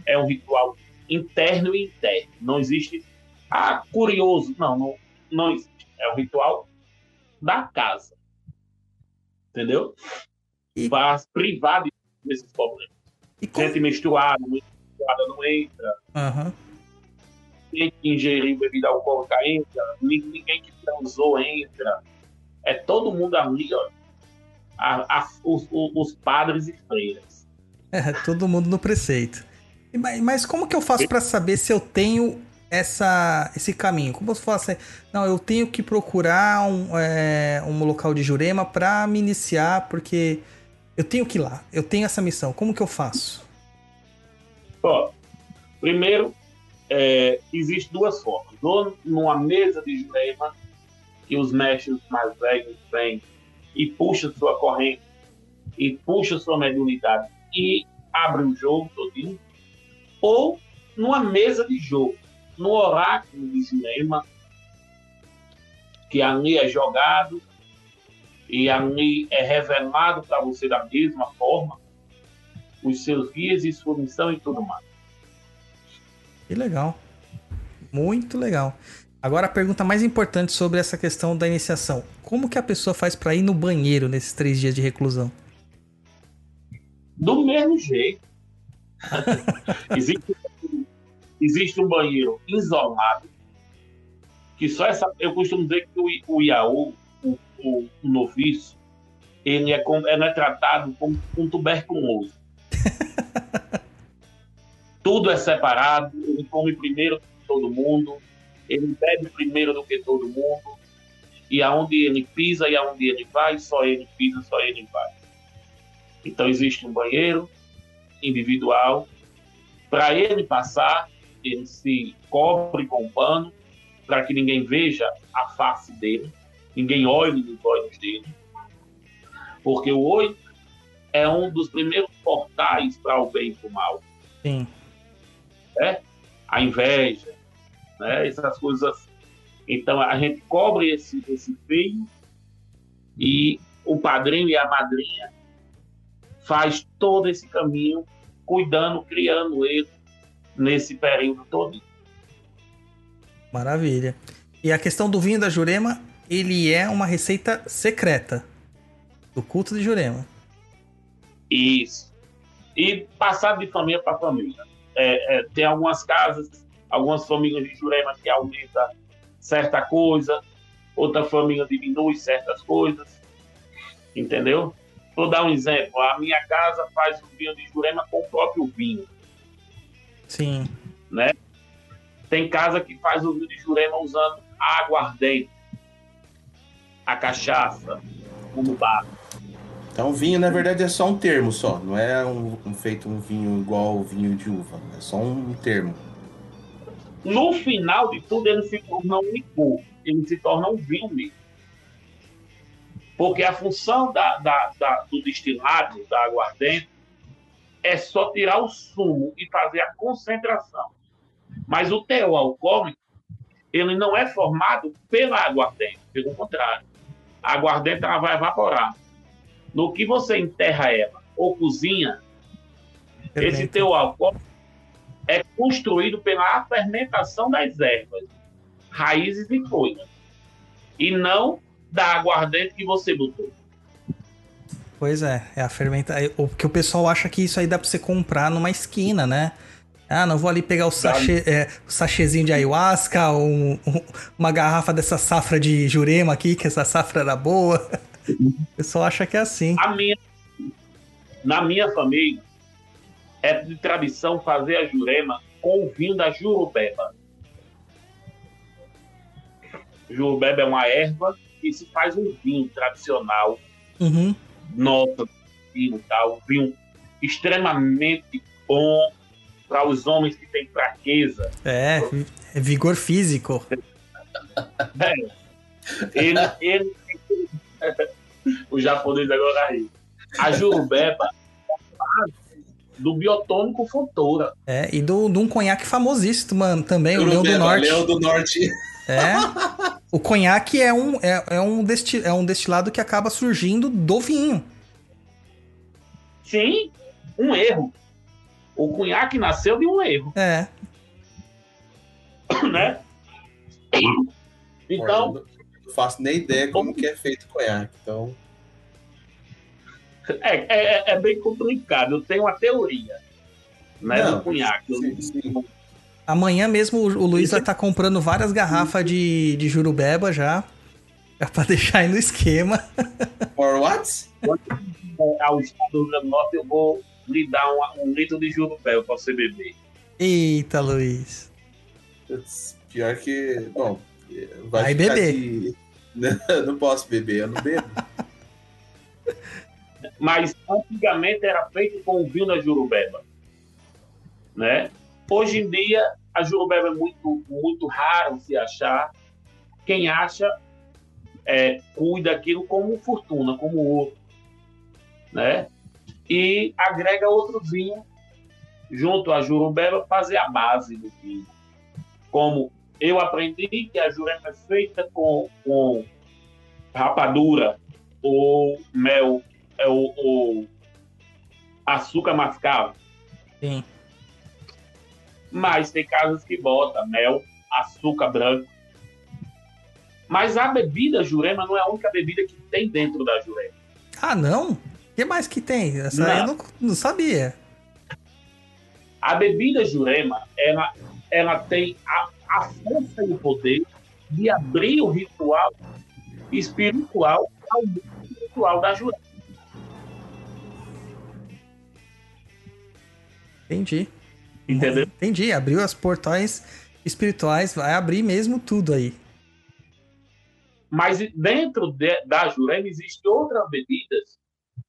é um ritual interno e interno. Não existe, ah, curioso. Não, não, não existe. É um ritual da casa. Entendeu? E- Para privar de- desses problemas. E como... Gente menstruada, menstruada não entra. Ninguém que ingeriu bebida alcoólica entra. Nin- Ninguém que transou entra. É todo mundo ali, ó. A- a- os- os padres e freiras. É, todo mundo no preceito. Mas, como que eu faço pra saber se eu tenho essa, esse caminho? Como eu faço? Não, eu tenho que procurar um, é, um local de Jurema pra me iniciar, porque eu tenho que ir lá. Eu tenho essa missão. Como que eu faço? Ó, primeiro, é, existe duas formas. Ou numa mesa de Jurema, que os mestres mais velhos vêm e puxam sua corrente, e puxam sua mediunidade e abrem o jogo todinho. Ou numa mesa de jogo, no oráculo de Jurema, que ali é jogado e ali é revelado para você da mesma forma os seus guias e sua missão e tudo mais. Que legal. Muito legal. Agora a pergunta mais importante sobre essa questão da iniciação. Como que a pessoa faz pra ir no banheiro nesses três dias de reclusão? Do mesmo jeito. existe, existe um banheiro isolado, que só essa. Eu costumo dizer que o, o Iaú, o, o, o noviço, ele é, com- ele é tratado como um tuberculoso. Tudo é separado, ele come primeiro que todo mundo, ele bebe primeiro do que todo mundo, e aonde ele pisa e aonde ele vai, só ele pisa, só ele vai. Então existe um banheiro individual. Para ele passar, ele se cobre com um pano para que ninguém veja a face dele, ninguém olhe nos olhos dele, porque o olho é um dos primeiros portais para o bem e para o mal Sim. a inveja, né? essas coisas. assim. Então a gente cobre esse, esse feio e o padrinho e a madrinha faz todo esse caminho, cuidando, criando ele nesse período todo. Maravilha. E a questão do vinho da Jurema, ele é uma receita secreta do culto de Jurema. Isso. E passado de família para família. É, é, tem algumas casas, algumas famílias de Jurema que aumenta certa coisa, outra família diminui certas coisas. Entendeu? Vou dar um exemplo. A minha casa faz o vinho de Jurema com o próprio vinho. Sim. né? Tem casa que faz o vinho de Jurema usando aguardente, a cachaça, o bar. Então, vinho, na verdade, é só um termo só. Não é um, um feito um vinho igual o vinho de uva. É só um termo. No final de tudo, ele se torna um licor, ele se torna um vinho mesmo. Porque a função da, da- da- do destilado, da aguardente, é só tirar o sumo e fazer a concentração. Mas o teor alcoólico, ele não é formado pela aguardente, pelo contrário. A aguardente ela vai evaporar. No que você enterra ela ou cozinha, esse teu álcool é construído pela fermentação das ervas, raízes e folhas, e não da aguardente que você botou. Pois é, é a fermentação. O que o pessoal acha que isso aí dá pra você comprar numa esquina, né? Ah, não vou ali pegar o, sachê, é, o sachêzinho de ayahuasca, um, um- uma garrafa dessa safra de jurema aqui, que essa safra era boa. O pessoal acha que é assim. Minha, na minha família, é de tradição fazer a jurema com o vinho da jurubeba. Jurubeba é uma erva e se faz um vinho tradicional, Uhum. nosso vinho tal, um vinho extremamente bom para os homens que têm fraqueza. É, é vigor físico. É. Ele, ele, o japonês agora ri. A jurubeba é base do biotônico Fontoura. É, e do, de um conhaque famosíssimo mano, também, o Leão do Jurubeba, Norte. Leão do Norte. É. O conhaque é um, é, é um, desti, é um destilado que acaba surgindo do vinho. Sim, um erro. O cunhaque nasceu de um erro, É. né? Então, Olha, não faço nem ideia como que é feito conhaque. Então, é, é, é bem complicado. Eu tenho uma teoria, né, Não, do cunhaque. Eu- sim, sim. Amanhã mesmo o o Luiz vai estar comprando várias garrafas de, de jurubeba já. É pra deixar aí no esquema. For what? ao estado do Rio Grande do Norte, eu vou lhe dar um, um litro de jurupé para você beber. Eita, Luiz. Pior que. Bom, vai, Vai beber. de- Não, não posso beber, eu não bebo. Mas antigamente era feito com o vinho da jurubeba, né? Hoje em dia a jurubeba é muito muito raro se achar. Quem acha é, cuida aquilo como fortuna, como ouro, né? E agrega outro vinho junto à jurubeba fazer a base do vinho. Como eu aprendi que a jurema é feita com, com rapadura ou mel é o, o açúcar mascavo. Sim. Mas tem casas que bota mel, açúcar branco. Mas a bebida jurema não é a única bebida que tem dentro da jurema. Ah, não? O que mais que tem? Essa aí eu não, não sabia. A bebida jurema, ela, ela tem a, a força e o poder de abrir o ritual espiritual ao mundo espiritual da jurema. Entendi. Entendeu? Entendi. Abriu as portais espirituais, vai abrir mesmo tudo aí. Mas dentro de- da Jurema existem outras bebidas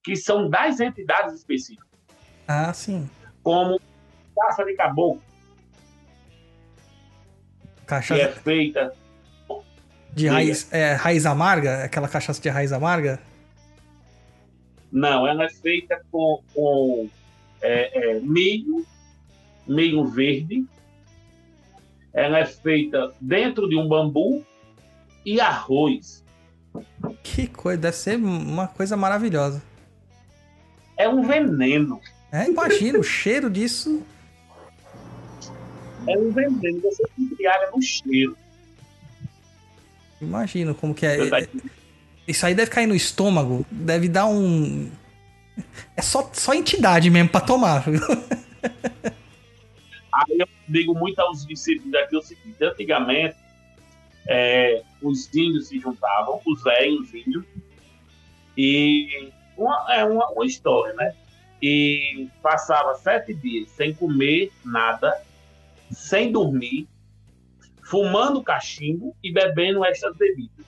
que são das entidades específicas, Ah, sim. como caça de caboclo, Cachaça que é feita. de raiz, é, raiz amarga? Aquela cachaça de raiz amarga? Não, ela é feita com, com é, é, milho, milho verde. Ela é feita dentro de um bambu e arroz. Que coisa, deve ser uma coisa maravilhosa. É um veneno. É, imagina o cheiro disso. É um veneno. Você se embriaga no cheiro. Imagino como que é. Isso aí deve cair no estômago, deve dar um. É só, só entidade mesmo pra tomar. Aí eu digo muito aos discípulos daqui o seguinte: antigamente, é, os índios se juntavam, os velhos índios, e uma, é uma, uma história, né? E passava sete dias sem comer nada, sem dormir, fumando cachimbo e bebendo estas bebidas.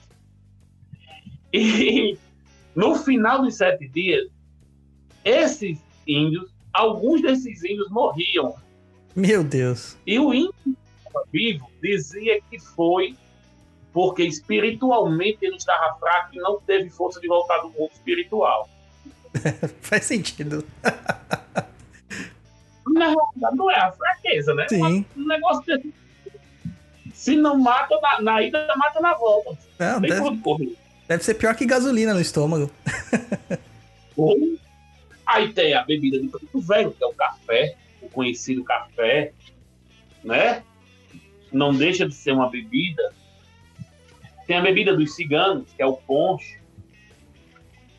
E no final dos sete dias, esses índios, alguns desses índios morriam Meu Deus. e o índio que estava vivo dizia que foi porque espiritualmente ele estava fraco e não teve força de voltar do mundo espiritual. Faz sentido. Na realidade, não é a fraqueza, né? Sim. Um negócio desse. Se não mata na, na ida, mata na volta. Não, Tem deve, deve ser pior que gasolina no estômago. Ou- Aí tem a bebida de preto velho, que é o café, conhecido café, né? Não deixa de ser uma bebida Tem a bebida dos ciganos, que é o ponche.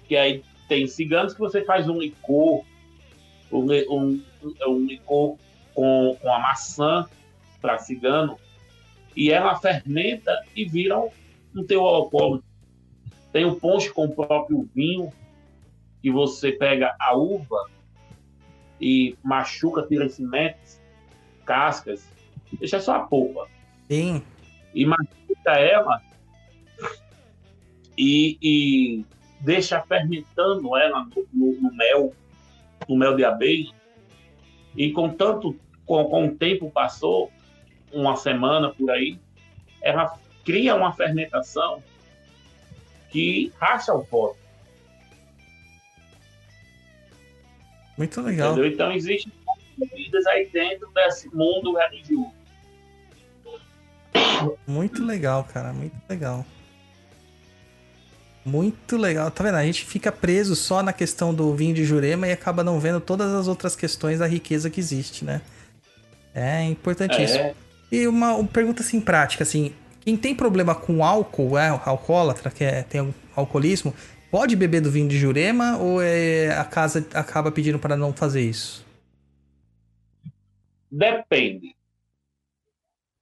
Que aí tem ciganos que você faz um licor, um, um, um licor com, com a maçã para cigano, e ela fermenta e vira um, um teor alcoólico. Tem o ponche com o próprio vinho, que você pega a uva e machuca, tira sementes, cascas, deixa só a polpa. Sim. E machuca ela e, e deixa fermentando ela no, no, no, mel, no mel de abelha. E com tanto, com, com o tempo passou, uma semana por aí, ela cria uma fermentação que racha o pote. Muito legal. Entendeu? Então existem bebidas aí dentro desse mundo religioso. Muito legal, cara. Muito legal. Muito legal. Tá vendo? A gente fica preso só na questão do vinho de Jurema e acaba não vendo todas as outras questões da riqueza que existe, né? É importantíssimo. É. E uma, uma, pergunta assim prática, assim, quem tem problema com álcool, é alcoólatra, que é, tem alcoolismo, pode beber do vinho de Jurema ou é, a casa acaba pedindo para não fazer isso? Depende.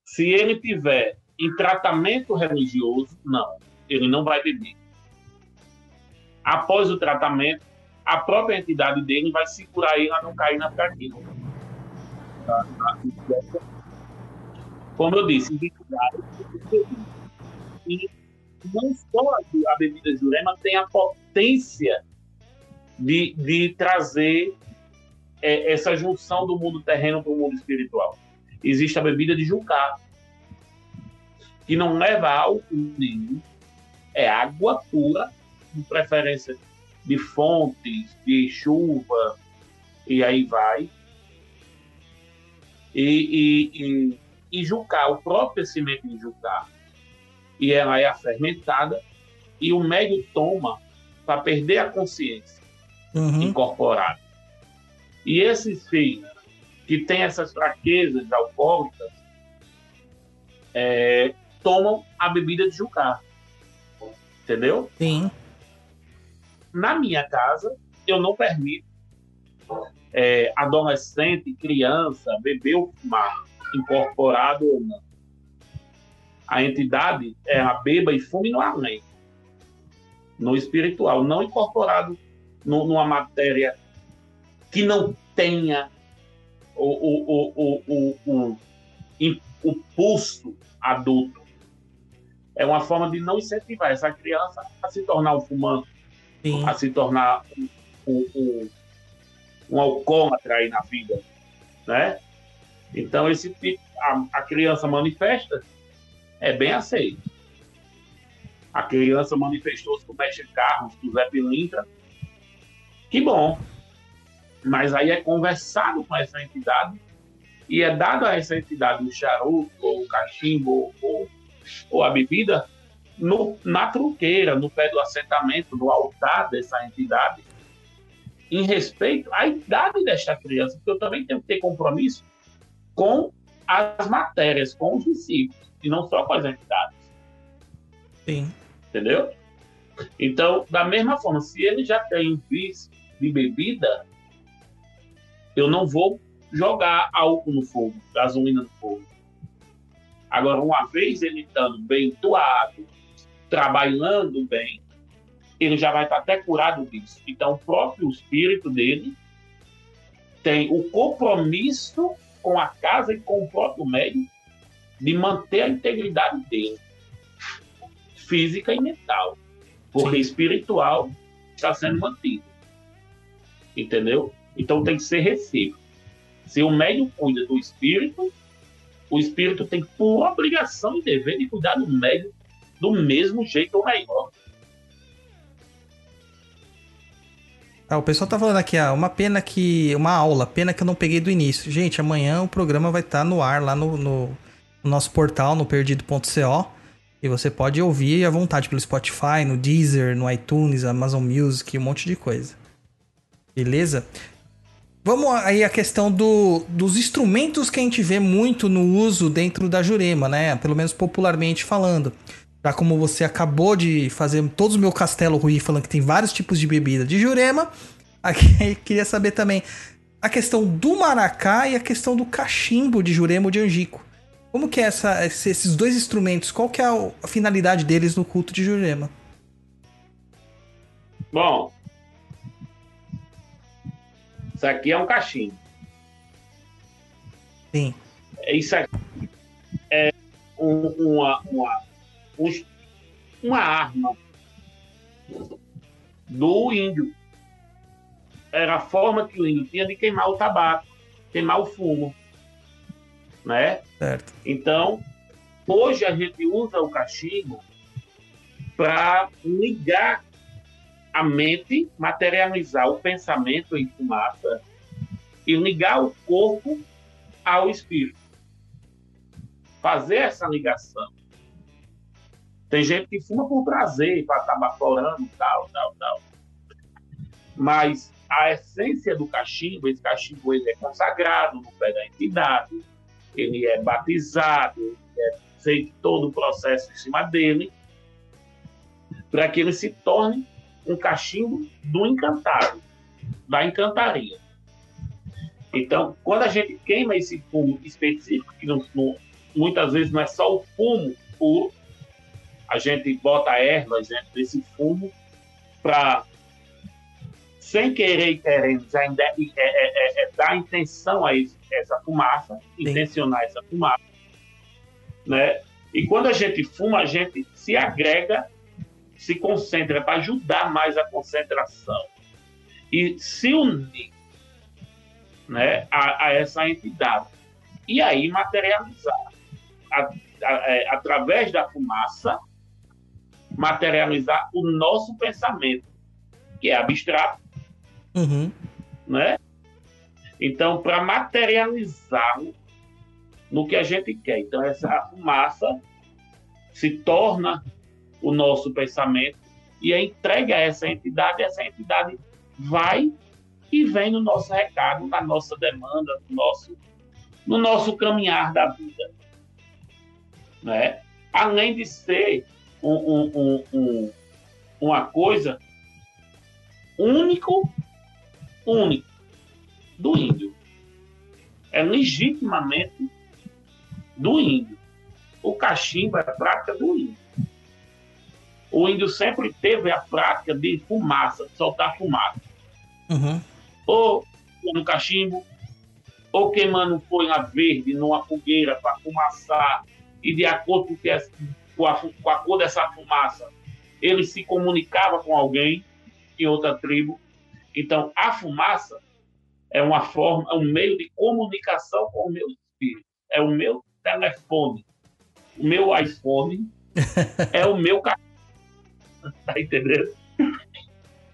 Se ele tiver em tratamento religioso, não, ele não vai beber. Após o tratamento, a própria entidade dele vai segurar ele a não cair na fraqueza. Como eu disse, e não só a bebida Jurema tem a potência de, de trazer é, essa junção do mundo terreno para o mundo espiritual. Existe a bebida de Jucá, que não leva álcool nenhum, é água pura, de preferência de fontes, de chuva, e aí vai. E, e, e, e Jucá, o próprio cimento de Jucá, e ela é fermentada, e o médio toma para perder a consciência uhum. incorporada. E esses filhos que têm essas fraquezas alcoólicas é, tomam a bebida de Jucá. Entendeu? Sim. Na minha casa, eu não permito é, adolescente, criança, beber ou fumar, incorporado ou não. A entidade é a beba e fume no além, no espiritual, não incorporado no, numa matéria que não tenha o, o, o, o, o, o pulso adulto. É uma forma de não incentivar essa criança a se tornar um fumante, Sim. a se tornar um, um, um, um alcoólatra aí na vida, né? Então, esse tipo, a, a criança manifesta, é bem aceito. A criança manifestou-se com o Mestre Carlos, com o Zé Pilintra. Que bom. Mas aí é conversado com essa entidade e é dado a essa entidade o charuto, ou o cachimbo, ou, ou a bebida, no, na truqueira, no pé do assentamento, no altar dessa entidade, em respeito à idade desta criança, porque eu também tenho que ter compromisso com as matérias, com os discípulos e não só com as entidades. Sim. Entendeu? Então, da mesma forma, se ele já tem um vício de bebida, eu não vou jogar álcool no fogo, gasolina no fogo. Agora, uma vez ele estando bem tuado, trabalhando bem, ele já vai estar até curado disso. Então, o próprio espírito dele tem o compromisso com a casa e com o próprio médico de manter a integridade dele, física e mental, porque Sim. espiritual está sendo mantido. Entendeu? Então tem que ser recíproco. Se o médium cuida do espírito, o espírito tem por obrigação e dever de cuidar do médium do mesmo jeito ou melhor. Ah, o pessoal tá falando aqui, ah, uma pena que. Uma aula, pena que eu não peguei do início. Gente, amanhã o programa vai estar tá no ar lá no, no, no nosso portal, no perdido.co. E você pode ouvir à vontade pelo Spotify, no Deezer, no iTunes, Amazon Music, um monte de coisa. Beleza? Vamos aí a questão do, dos instrumentos que a gente vê muito no uso dentro da Jurema, né? Pelo menos popularmente falando. Já como você acabou de fazer todo o meu castelo ruim falando que tem vários tipos de bebida de Jurema, aqui queria saber também a questão do maracá e a questão do cachimbo de Jurema ou de Angico. Como que é essa, esses dois instrumentos? Qual que é a finalidade deles no culto de Jurema? Bom, isso aqui é um cachimbo. Sim. Isso aqui é um, uma, uma, um, uma arma do índio. Era a forma que o índio tinha de queimar o tabaco, queimar o fumo. Né? Certo. Então, hoje a gente usa o cachimbo para ligar a mente, materializar o pensamento em fumaça e ligar o corpo ao espírito. Fazer essa ligação. Tem gente que fuma por prazer, para estar baforando, tal, tal, tal. Mas a essência do cachimbo, esse cachimbo ele é consagrado no pé da entidade, ele é batizado, é feito todo o processo em cima dele, para que ele se torne um cachimbo do encantado, da encantaria. Então, quando a gente queima esse fumo específico, que não, não, muitas vezes não é só o fumo puro, a gente bota ervas dentro desse fumo para, sem querer e querendo, já é, é, é, é, dar intenção a esse, essa fumaça, Sim. intencionar essa fumaça. Né? E quando a gente fuma, a gente se agrega se concentra, para ajudar mais a concentração e se unir né, a, a essa entidade. E aí materializar, a, a, é, através da fumaça, materializar o nosso pensamento, que é abstrato. Uhum. Né? Então, para materializar no que a gente quer. Então, essa fumaça se torna o nosso pensamento e é entregue a essa entidade, essa entidade vai e vem no nosso recado, na nossa demanda, no nosso, no nosso caminhar da vida. Né? Além de ser um, um, um, uma coisa único, único do índio. É legitimamente do índio. O cachimbo é prática do índio o índio sempre teve a prática de fumaça, de soltar fumaça. Uhum. Ou no cachimbo, ou queimando folha verde numa fogueira para fumaçar, e de acordo com, a, com a cor dessa fumaça, ele se comunicava com alguém em outra tribo. Então, a fumaça é uma forma, é um meio de comunicação com o meu espírito. É o meu telefone. O meu iPhone é o meu cachimbo tá entendendo?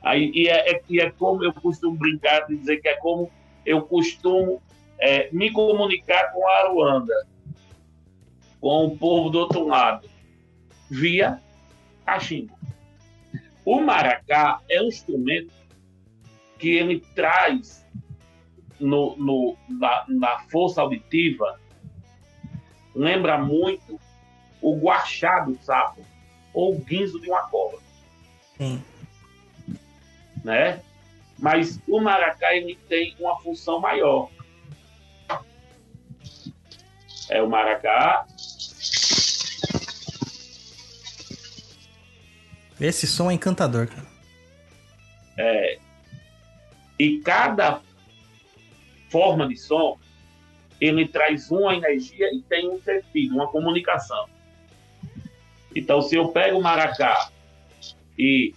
Aí, e, é, é, e é como eu costumo brincar de dizer que é como eu costumo é, me comunicar com a Aruanda, com o povo do outro lado, via cachimbo. O maracá é um instrumento que ele traz no, no na, na, força auditiva, lembra muito o guachá do sapo ou o guinzo de uma cobra. Sim. Né? Mas o maracá ele tem uma função maior. É o maracá. Esse som é encantador, cara. É. E cada forma de som ele traz uma energia e tem um sentido, uma comunicação. Então, se eu pego o maracá e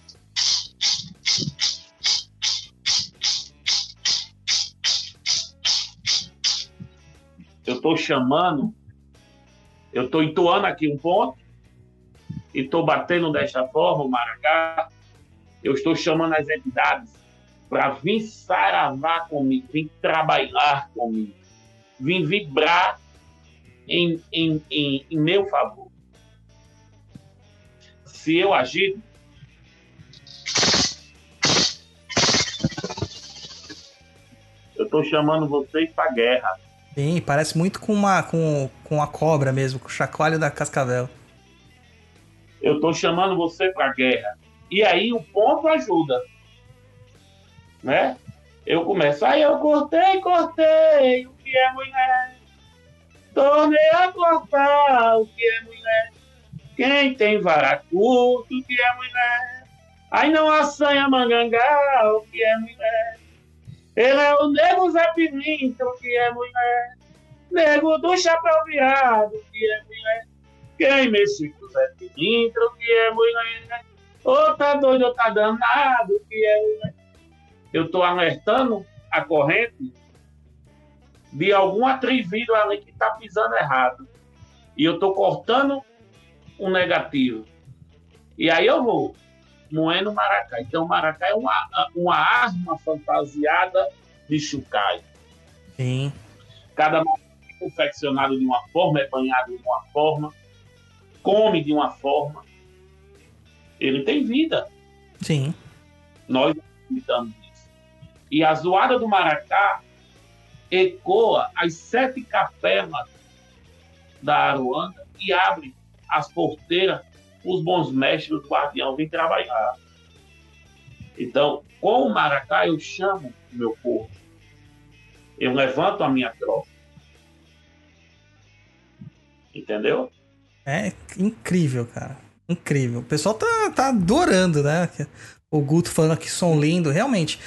eu estou chamando, eu estou entoando aqui um ponto e estou batendo desta forma o maracá, eu estou chamando as entidades para vir saravar comigo, vir trabalhar comigo, vir vibrar em, em, em, em meu favor se eu agir, eu estou chamando vocês para guerra. Sim, parece muito com uma com, com a cobra mesmo, com o chacoalho da cascavel. eu tô chamando você pra guerra. E aí o ponto ajuda. Né? Eu começo, aí eu cortei, cortei, o que é mulher? Tornei a cortar, o que é mulher? Quem tem vara o que é mulher? Aí não assanha mangangá, o que é mulher? Ele é o nego Zé Pilintra, o que é mulher? Nego do chapéu virado, o que é mulher? Quem mexe com o Zé Pilintra, o que é mulher? Ou tá doido, ou tá danado, o que é mulher? Eu tô alertando a corrente de algum atrevido ali que está pisando errado. E eu estou cortando um negativo. E aí eu vou moendo o maracá. Então o maracá é uma, uma arma fantasiada de chucai. Sim. Cada maracá é confeccionado de uma forma, é banhado de uma forma, come de uma forma. Ele tem vida. Sim. Nós acreditamos. E a zoada do maracá ecoa as sete capelas da Aruanda e abre as porteiras os bons mestres do guardião vêm trabalhar. Então, com o maracá, eu chamo o meu povo. Eu levanto a minha tropa. Entendeu? É incrível, cara. Incrível. O pessoal tá, tá adorando, né? O Guto falando que som lindo. Realmente,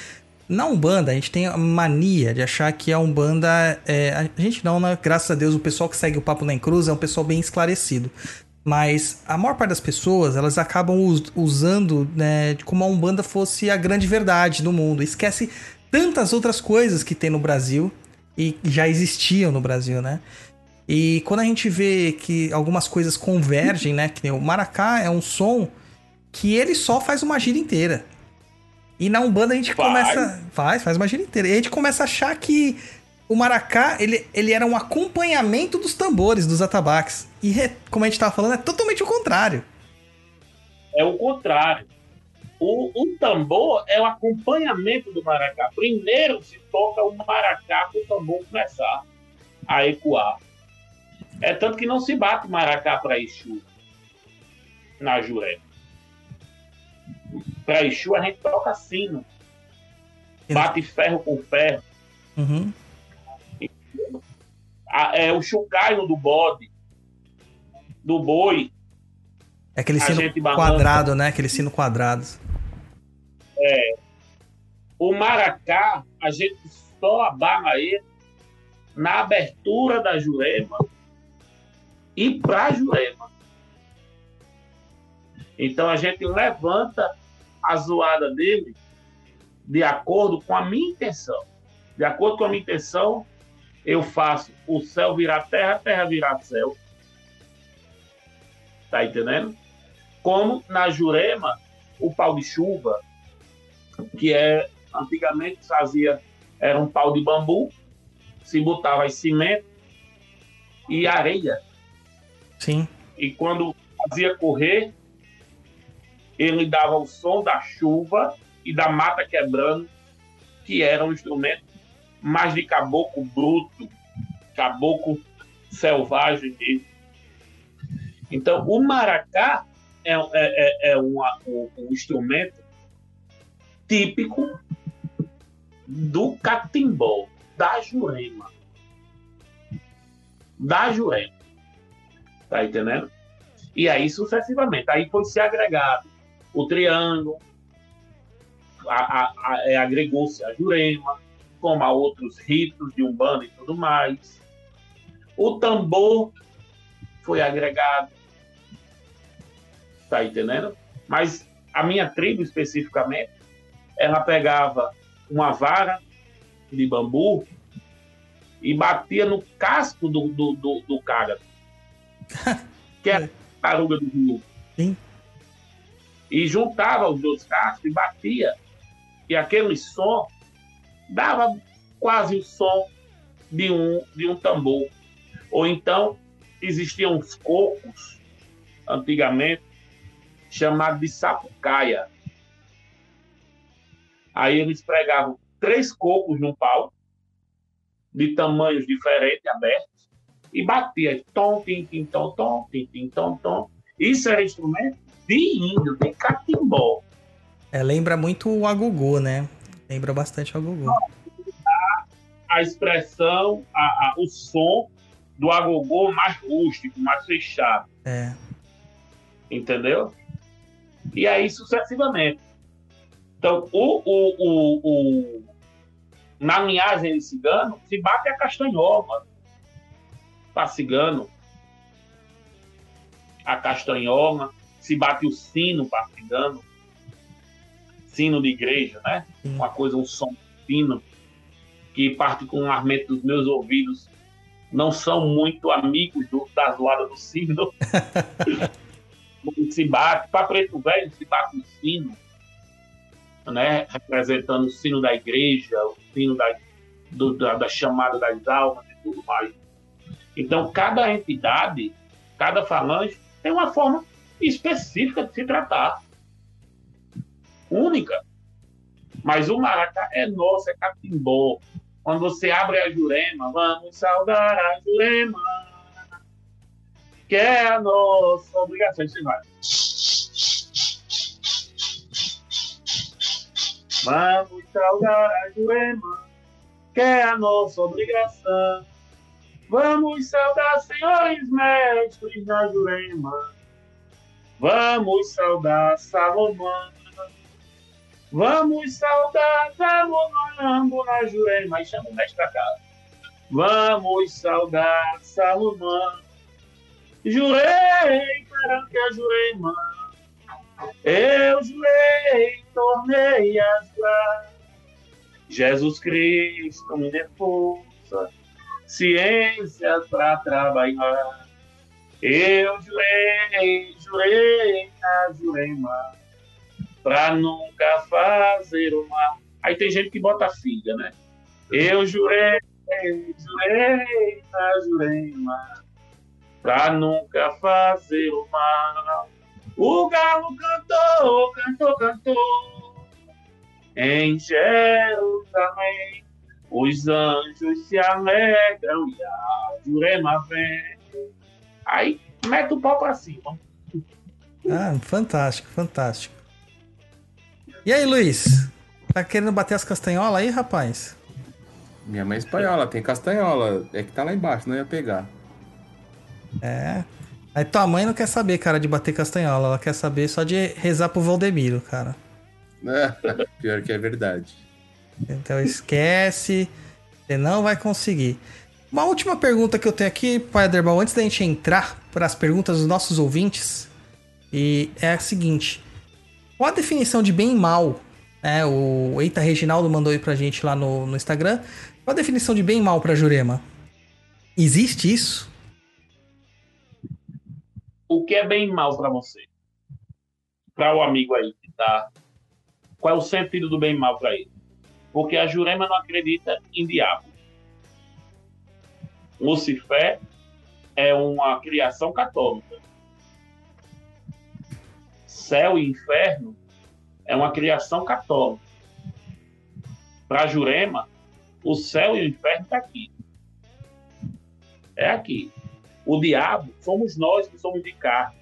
na Umbanda, a gente tem a mania de achar que a Umbanda. É, a gente não, né? Graças a Deus, o pessoal que segue o Papo na Cruz é um pessoal bem esclarecido. Mas a maior parte das pessoas, elas acabam us usando né, como a Umbanda fosse a grande verdade do mundo. Esquece tantas outras coisas que tem no Brasil e já existiam no Brasil, né? E quando a gente vê que algumas coisas convergem, né? Que o maracá é um som que ele só faz uma gira inteira. E na Umbanda a gente faz. começa. Faz, faz uma gira inteira. E a gente começa a achar que o maracá, ele, ele era um acompanhamento dos tambores, dos atabaques. E, como a gente tava falando, é totalmente o contrário. É o contrário. O, o tambor é o acompanhamento do maracá. Primeiro se toca o maracá para o tambor começar a ecoar. É tanto que não se bate maracá para Exu na Jurema. Para Exu a gente toca sino. Bate ferro com ferro. Uhum. é, o chucaio do bode, do boi. É aquele sino quadrado, né? Aquele sino quadrado. É. O maracá, a gente só abarra ele na abertura da Jurema e para Jurema. Então a gente levanta a zoada dele de acordo com a minha intenção. De acordo com a minha intenção, eu faço o céu virar terra, a terra virar céu. Tá entendendo? Como na Jurema, o pau de chuva, que é antigamente fazia era um pau de bambu, se botava em cimento e areia. Sim. E quando fazia correr, ele dava o som da chuva e da mata quebrando, que era um instrumento mais de caboclo bruto, caboclo selvagem mesmo. Então, o maracá é, é, é, é uma, um, um instrumento típico do catimbó, da Jurema. Da Jurema. Tá entendendo? E aí, sucessivamente. Aí foi se agregado o triângulo, é, agregou-se a Jurema, como a outros ritos de Umbanda e tudo mais. O tambor foi agregado. Tá entendendo? Mas a minha tribo, especificamente, ela pegava uma vara de bambu e batia no casco do, do, do, do cara, que é a taruga do rio. Sim e juntava os dois cascos e batia. E aquele som dava quase o som de um, de um tambor. Ou então existiam uns cocos, antigamente, chamados de sapucaia. Aí eles pregavam três cocos num pau, de tamanhos diferentes, abertos, e batia tom, tim, tim, tom, tom, tim, tim, tom, tom, Isso era instrumento de índio, de catimbó. É, lembra muito o agogô, né? Lembra bastante o agogô. A expressão, a, a, o som do agogô mais rústico, mais fechado. É. Entendeu? E aí sucessivamente. Então, o, o, o, o na linhagem de cigano, se bate a castanhola para cigano. A castanhola, se bate o sino para cigano. Sino de igreja, né? Uma coisa, um som fino, que particularmente dos meus ouvidos não são muito amigos do, da zoada do sino. se bate, para preto velho, se bate o sino né, representando o sino da igreja, o sino da, do, da, da, chamada das almas e tudo mais. Então, cada entidade, cada falange, tem uma forma específica de se tratar. Única. Mas o maracá é nosso, é catimbó. Quando você abre a jurema, vamos saudar a jurema, que é a nossa obrigação. Você vai. Vamos saudar a Jurema, que é a nossa obrigação. Vamos saudar senhores mestres da Jurema. Vamos saudar Salomão. Vamos saudar Salomão na Jurema. E chama o mestre pra cá. Vamos saudar Salomão. Jurei perante a Jurema. Eu jurei, tornei a jurar. Jesus Cristo me dê força, ciência para trabalhar. Eu jurei, jurei, a jurei mal, pra nunca fazer o mal. Aí tem gente que bota filha, né? Eu jurei, jurei, a jurei mal, pra nunca fazer o mal. O galo cantou, cantou, cantou. Em Jerusalém, os anjos se alegram e a Jurema vem. Aí, mete o pau pra cima. Ah, fantástico, fantástico. E aí, Luiz? Tá querendo bater as castanholas aí, rapaz? Minha mãe é espanhola, tem castanhola. É que tá lá embaixo, não ia pegar. É. Aí tua mãe não quer saber, cara, de bater castanhola. Ela quer saber só de rezar pro Valdemiro, cara. Pior que é verdade. Então esquece. Você não vai conseguir. Uma última pergunta que eu tenho aqui, Pai Aderbal, antes da gente entrar para as perguntas dos nossos ouvintes. E é a seguinte: qual a definição de bem e mal? É, o Eita Reginaldo mandou aí pra gente lá no, no Instagram. Qual a definição de bem e mal pra Jurema? Existe isso? o que é bem e mal para você? Para o amigo aí que tá. Qual é o sentido do bem e mal para ele? Porque a Jurema não acredita em diabo. Lucifer é uma criação católica. Céu e inferno é uma criação católica. Para Jurema, o céu e o inferno está aqui. É aqui. O diabo somos nós que somos de carne,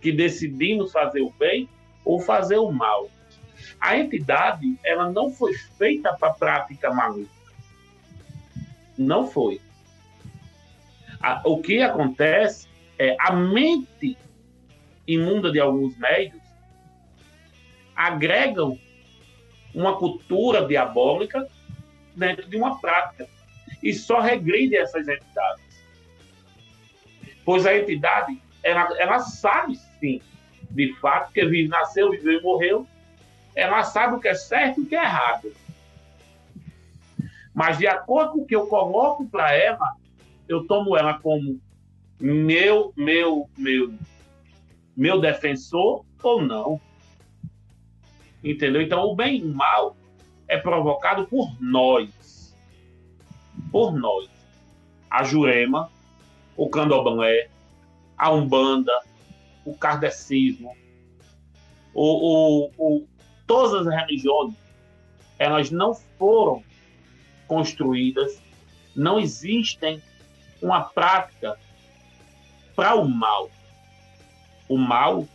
que decidimos fazer o bem ou fazer o mal. A entidade, ela não foi feita para prática maligna. Não foi. O que acontece é a mente imunda de alguns médios agregam uma cultura diabólica dentro de uma prática e só regride essas entidades. Pois a entidade, ela, ela sabe sim, de fato, que vive, nasceu, viveu e morreu, ela sabe o que é certo e o que é errado. Mas de acordo com o que eu coloco para ela, eu tomo ela como meu, meu, meu, meu defensor ou não. Entendeu? Então, o bem e o mal é provocado por nós por nós. A Jurema, o Candomblé, a Umbanda, o Kardecismo, o, o, o, todas as religiões, elas não foram construídas, não existem uma prática para o mal. O mal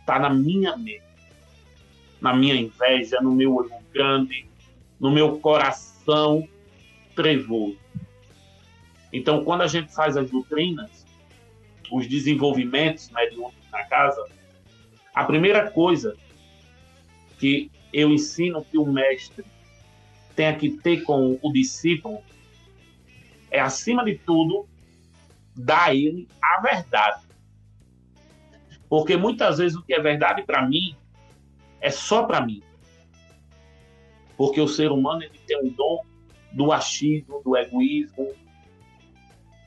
está na minha mente, na minha inveja, no meu olho grande, no meu coração trevoso. Então, quando a gente faz as doutrinas, os desenvolvimentos mediúnicos na casa, a primeira coisa que eu ensino que o mestre tem que ter com o discípulo é, acima de tudo, dar a ele a verdade. Porque muitas vezes o que é verdade para mim é só para mim. Porque o ser humano ele tem um dom do achismo, do egoísmo.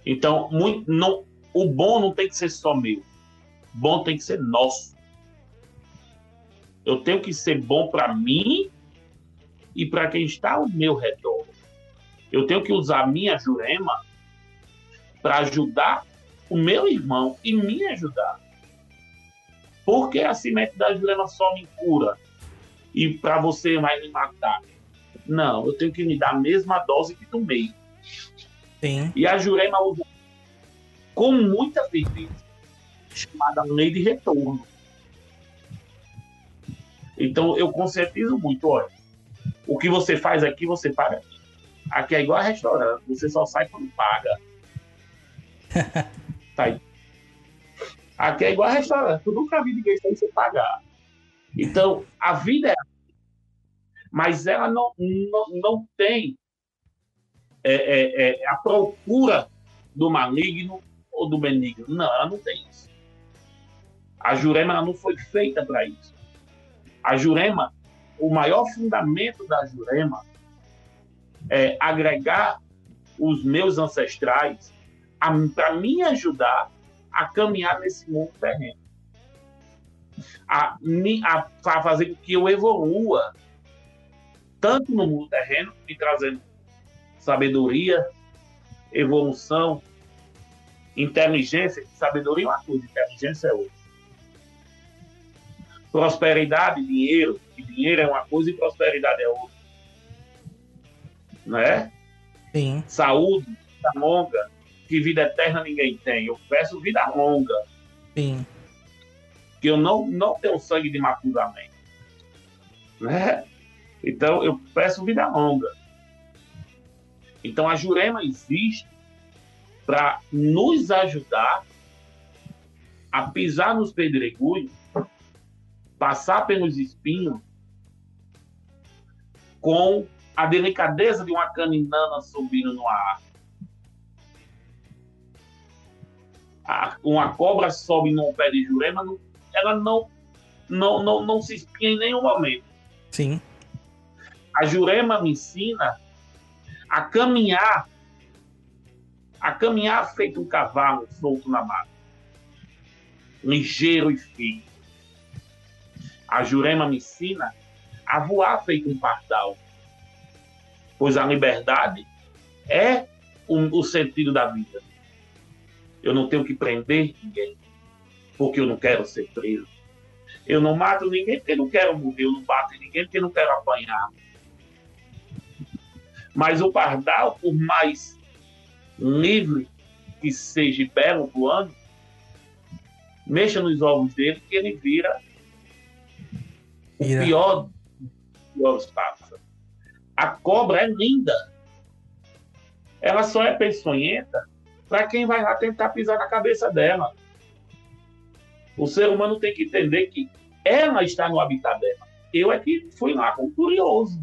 Então, muito, não, o bom não tem que ser só meu. O bom tem que ser nosso. Eu tenho que ser bom para mim e para quem está ao meu redor. Eu tenho que usar minha jurema para ajudar o meu irmão e me ajudar. Porque a semente da jurema só me cura e para você vai me matar. Não, eu tenho que me dar a mesma dose que tomei. Sim. E a Jurema usa com muita firmeza, chamada lei de retorno. Então eu conscientizo muito, olha, o que você faz aqui, você paga aqui. Aqui é igual a restaurante, você só sai quando paga. tá aí. Aqui é igual a restaurante, tu nunca vi ninguém sem pagar. Então, a vida é mas ela não, não, não tem é, é, é, a procura do maligno ou do benigno. Não, ela não tem isso. A Jurema não foi feita para isso. A Jurema, o maior fundamento da Jurema é agregar os meus ancestrais para me ajudar a caminhar nesse mundo terreno. A, a fazer com que eu evolua tanto no mundo terreno, me trazendo sabedoria, evolução, inteligência. Sabedoria é uma coisa, inteligência é outra. Prosperidade, dinheiro, e dinheiro é uma coisa e prosperidade é outra. Né? Sim. Saúde, vida longa, que vida eterna ninguém tem. Eu peço vida longa. Sim. Que eu não, não tenho sangue de Matusalém. Né? Então, eu peço vida longa. Então, a Jurema existe para nos ajudar a pisar nos pedregulhos, passar pelos espinhos, com a delicadeza de uma caninana subindo no ar. uma cobra sobe num pé de jurema, ela não, não, não, não se espinha em nenhum momento. Sim. A Jurema me ensina a caminhar, a caminhar feito um cavalo solto na mata, ligeiro e firme. A Jurema me ensina a voar feito um pardal, pois a liberdade é o, o sentido da vida. Eu não tenho que prender ninguém, porque eu não quero ser preso. Eu não mato ninguém porque não quero morrer, eu não bato em ninguém porque não quero apanhar. Mas o pardal, por mais livre que seja belo voando, mexa nos ovos dele que ele vira o pior dos pássaros. A cobra é linda. Ela só é peçonhenta para quem vai lá tentar pisar na cabeça dela. O ser humano tem que entender que ela está no habitat dela. Eu é que fui lá como curioso.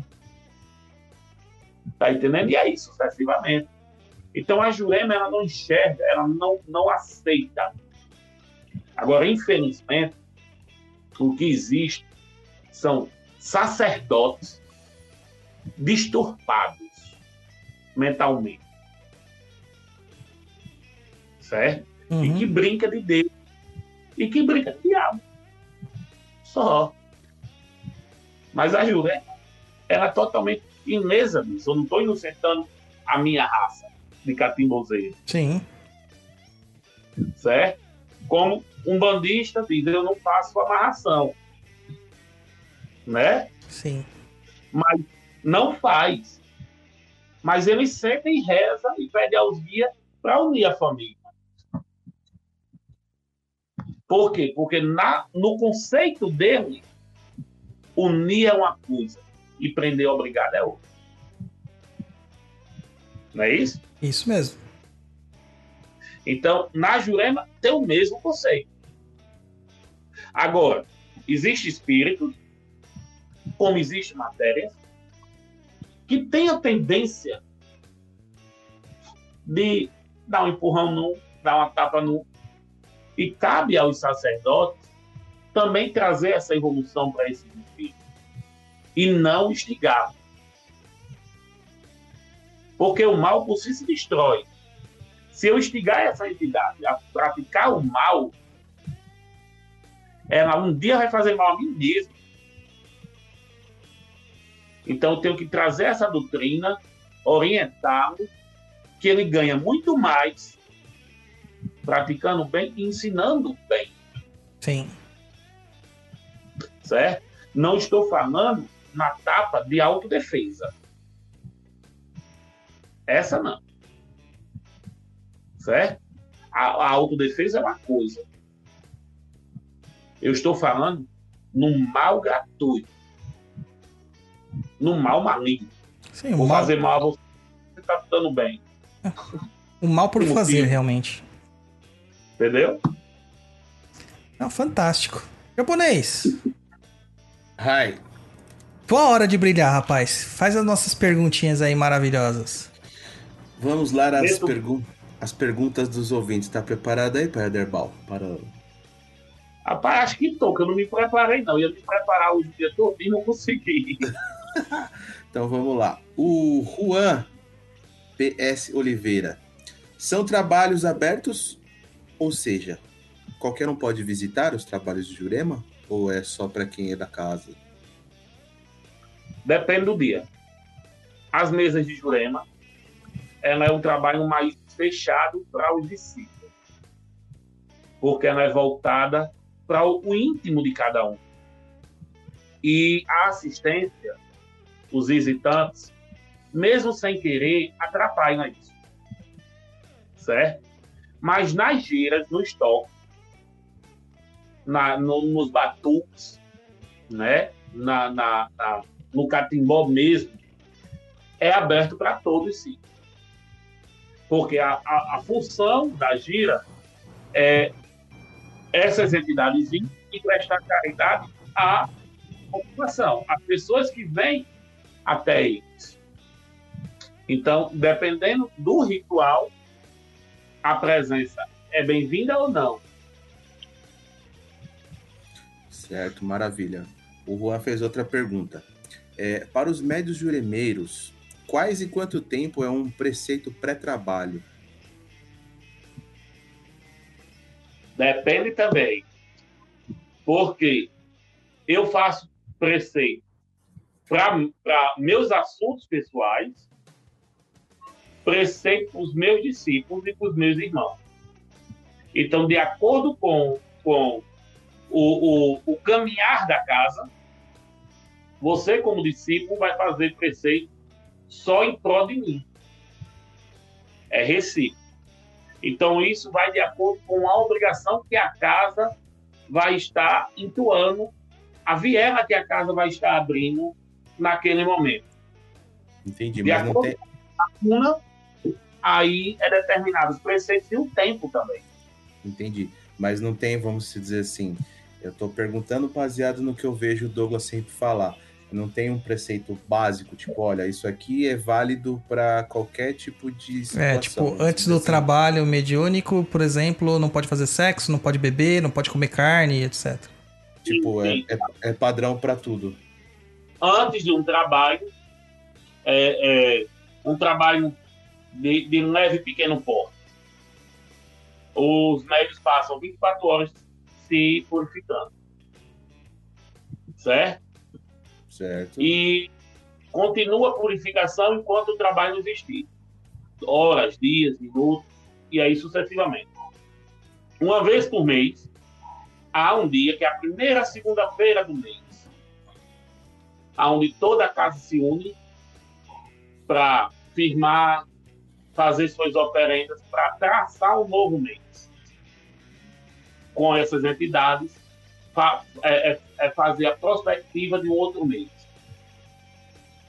Tá entendendo? E aí sucessivamente. Então a Jurema ela não enxerga, ela não, não aceita. Agora, infelizmente, o que existe são sacerdotes disturbados mentalmente. Certo? Uhum. E que brinca de Deus. E que brinca de diabo. Só. Mas a Jurema, ela é totalmente ilesa disso. Eu não estou inocentando a minha raça de catimbozeiro. Sim. Certo? Como um bandista diz, eu não faço amarração. Né? Sim. Mas não faz. Mas ele sempre reza e pede aos guias para unir a família. Por quê? Porque na, no conceito dele, unir é uma coisa e prender obrigado é outra. Não é isso? Isso mesmo. Então, na Jurema tem o mesmo conceito. Agora, existe espírito, como existe matéria, que tem a tendência de dar um empurrão no, dar uma tapa no. E cabe aos sacerdotes também trazer essa evolução para esse espírito e não instigar. Porque o mal por si se destrói. Se eu instigar essa entidade a praticar o mal, ela um dia vai fazer mal a mim mesmo. Então eu tenho que trazer essa doutrina, orientá-lo, que ele ganha muito mais praticando bem e ensinando bem. Sim. Certo? Não estou falando na tapa de autodefesa. Essa não. Certo? A, a autodefesa é uma coisa. Eu estou falando no mal gratuito. No mal maligno. Sim, o Vou mal, fazer mal a você, você está dando bem. o mal por Sim, fazer, realmente. Entendeu? Não, fantástico. Japonês, Hi. tua hora de brilhar, rapaz. Faz as nossas perguntinhas aí maravilhosas. Vamos lá às, as perguntas dos ouvintes. Tá preparado aí, Pai Aderbal? Para... Rapaz, acho que tô, que eu não me preparei, não. Eu ia me preparar o dia todo e não consegui. Então vamos lá. O Juan PS Oliveira. São trabalhos abertos? Ou seja, qualquer um pode visitar os trabalhos de Jurema? Ou é só para quem é da casa? Depende do dia. As mesas de Jurema, ela é um trabalho mais fechado para os discípulos. Porque ela é voltada para o íntimo de cada um. E a assistência, os visitantes, mesmo sem querer, atrapalham isso. Certo? Mas nas giras, no estoque, na, no- nos batuques, né? na, na, na- no catimbó mesmo, é aberto para todos sim. Porque a, a, a função da gira é essas entidades virem e prestar caridade à população, às pessoas que vêm até eles. Então, dependendo do ritual, a presença é bem-vinda ou não. Certo, maravilha. O Juan fez outra pergunta. É, para os médios juremeiros, quais e quanto tempo é um preceito pré-trabalho? Depende também. Porque eu faço preceito para meus assuntos pessoais, preceito para os meus discípulos e para os meus irmãos. Então, de acordo com, com o, o, o caminhar da casa, você, como discípulo, vai fazer preceito só em prol de mim. É recíproco. Então, isso vai de acordo com a obrigação que a casa vai estar entoando, a viela que a casa vai estar abrindo naquele momento. Entendi, De mas não tem. Aí é determinado os preceitos e o tempo também. Entendi. Mas não tem, vamos dizer assim. Eu tô perguntando baseado no que eu vejo o Douglas sempre falar. Não tem um preceito básico, tipo, olha, isso aqui é válido para qualquer tipo de situação. É, tipo, antes do assim. trabalho mediúnico, por exemplo, não pode fazer sexo, não pode beber, não pode comer carne, etc. Tipo, é, é, é padrão para tudo. Antes de um trabalho, é, é, um trabalho de, de leve e pequeno porte. Os médicos passam 24 horas se purificando. Certo? Certo? e continua a purificação enquanto o trabalho existir. Horas, dias, minutos, e aí sucessivamente. Uma vez por mês, há um dia que é a primeira segunda-feira do mês, onde toda a casa se une para firmar, fazer suas oferendas, para traçar um novo mês. com essas entidades fa é, é, é fazer a prospectiva de um outro mês.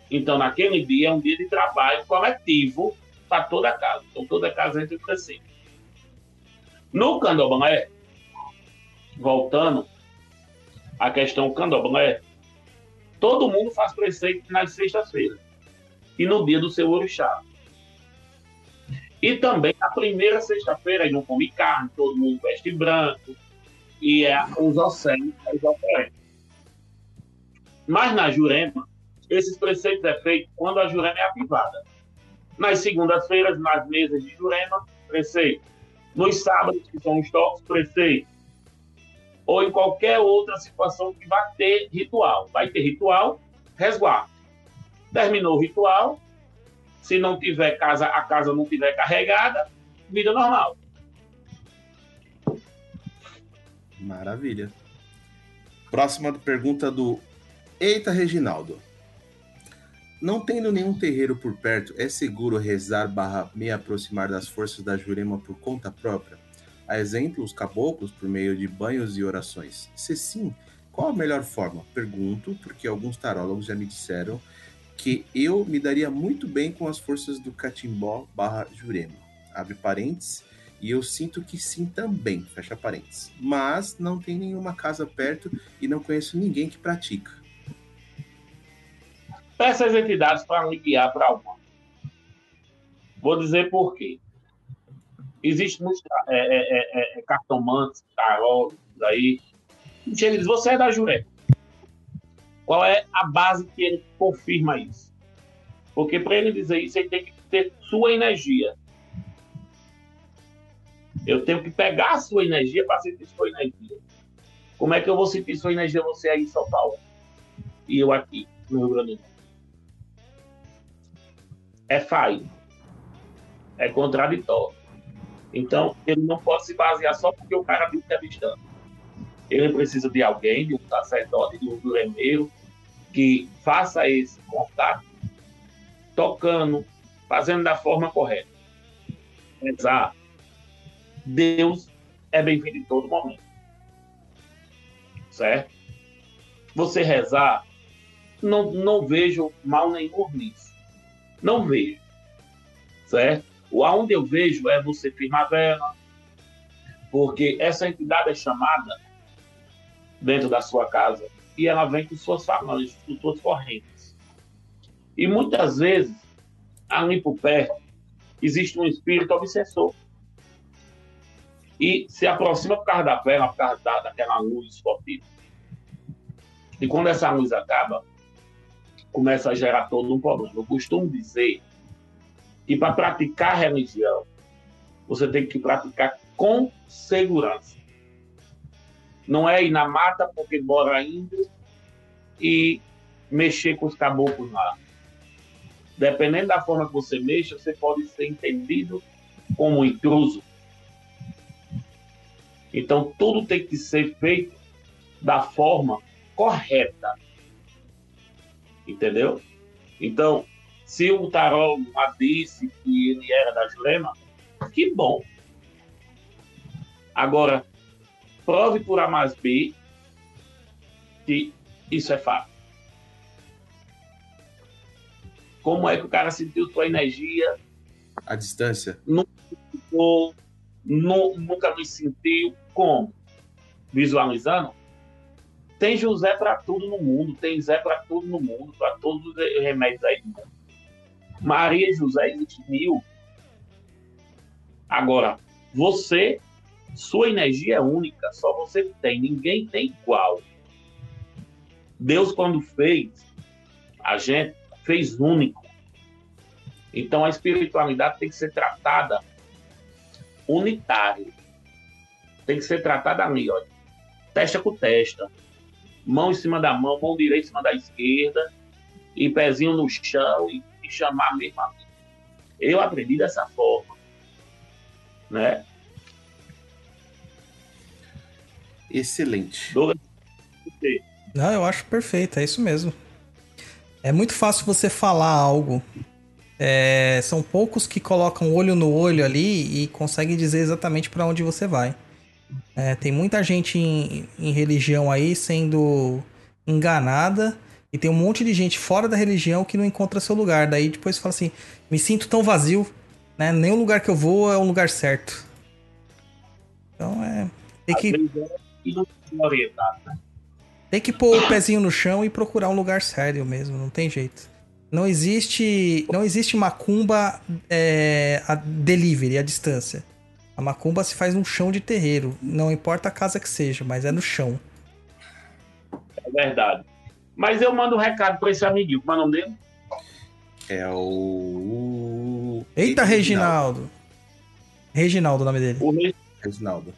Então, naquele dia é um dia de trabalho coletivo para toda a casa. Então, toda a casa entra em preceito. No candomblé, voltando à questão candomblé, todo mundo faz preceito nas sextas-feiras e no dia do seu orixá. E também na primeira sexta-feira, não come carne, todo mundo veste branco, e é, os oferendas. Mas na Jurema, esses preceitos é feito quando a Jurema é ativada. Nas segundas-feiras, nas mesas de Jurema, preceito. Nos sábados, que são os toques, preceito. Ou em qualquer outra situação que vai ter ritual. Vai ter ritual, resguardo. Terminou o ritual, se não tiver casa, a casa não tiver carregada, vida normal. Maravilha. Próxima pergunta do Eita Reginaldo. Não tendo nenhum terreiro por perto, é seguro rezar barra me aproximar das forças da Jurema por conta própria? A exemplo, os caboclos por meio de banhos e orações. Se sim, qual a melhor forma? Pergunto, porque alguns tarólogos já me disseram que eu me daria muito bem com as forças do Catimbó barra Jurema. Abre parênteses. E eu sinto que sim também, fecha parênteses. Mas não tem nenhuma casa perto e não conheço ninguém que pratica. Peça as entidades para me guiar para uma. Vou dizer por quê. Existem muitos é, é, é, é cartomantes, tarólogos aí. E chega e diz, você é da Jurema. Qual é a base que ele confirma isso? Porque para ele dizer isso, ele tem que ter sua energia. Eu tenho que pegar a sua energia para sentir sua energia. Como é que eu vou sentir sua energia você aí em São Paulo? E eu aqui, no Rio Grande do Sul? É falho. É contraditório. Então, ele não pode se basear só porque o cara está entrevistando. Ele precisa de alguém, de um sacerdote, de um duremeiro, que faça esse contato, tocando, fazendo da forma correta. Exato. Deus é bem-vindo em todo momento. Certo? Você rezar, não, não vejo mal nenhum nisso. Não vejo. Certo? Aonde eu vejo é você firmar vela, porque essa entidade é chamada dentro da sua casa e ela vem com suas falanges, com suas correntes. E muitas vezes, ali por perto, existe um espírito obsessor. E se aproxima por causa da vela, por causa da, daquela luz forte. E quando essa luz acaba, começa a gerar todo um problema. Eu costumo dizer que para praticar religião, você tem que praticar com segurança. Não é ir na mata porque mora índio e mexer com os caboclos lá. Dependendo da forma que você mexa, você pode ser entendido como um intruso. Então, tudo tem que ser feito da forma correta. Entendeu? Então, se o Tarol disse que ele era da Jurema, que bom. Agora, prove por A mais B que isso é fato. Como é que o cara sentiu sua energia? A distância? Nunca, nunca me sentiu como? Visualizando? Tem José para tudo no mundo, tem Zé para tudo no mundo, para todos os remédios aí do mundo. Maria e José existe mil. Agora, você sua energia é única, só você tem, ninguém tem igual. Deus, quando fez a gente, fez único. Então a espiritualidade tem que ser tratada unitário. Tem que ser tratada ali, olha. Testa com testa. Mão em cima da mão, mão direita em cima da esquerda, e pezinho no chão e, e chamar mesmo a mim. Eu aprendi dessa forma. Né? Excelente. Não, eu acho perfeito, é isso mesmo. É muito fácil você falar algo. É, são poucos que colocam olho no olho ali e conseguem dizer exatamente para onde você vai. É, tem muita gente em, em religião aí sendo enganada e tem um monte de gente fora da religião que não encontra seu lugar. Daí depois fala assim: me sinto tão vazio, né? Nem o lugar que eu vou é o lugar certo. Então é. Tem que, é né? tem que pôr o pezinho no chão e procurar um lugar sério mesmo, não tem jeito. Não existe, não existe macumba é, a delivery, a distância. A macumba se faz num chão de terreiro. Não importa a casa que seja, mas é no chão. É verdade. Mas eu mando um recado pra esse amiguinho. Como é o nome dele? É o. Eita, Reginaldo. Reginaldo o nome dele. O Re- Reginaldo.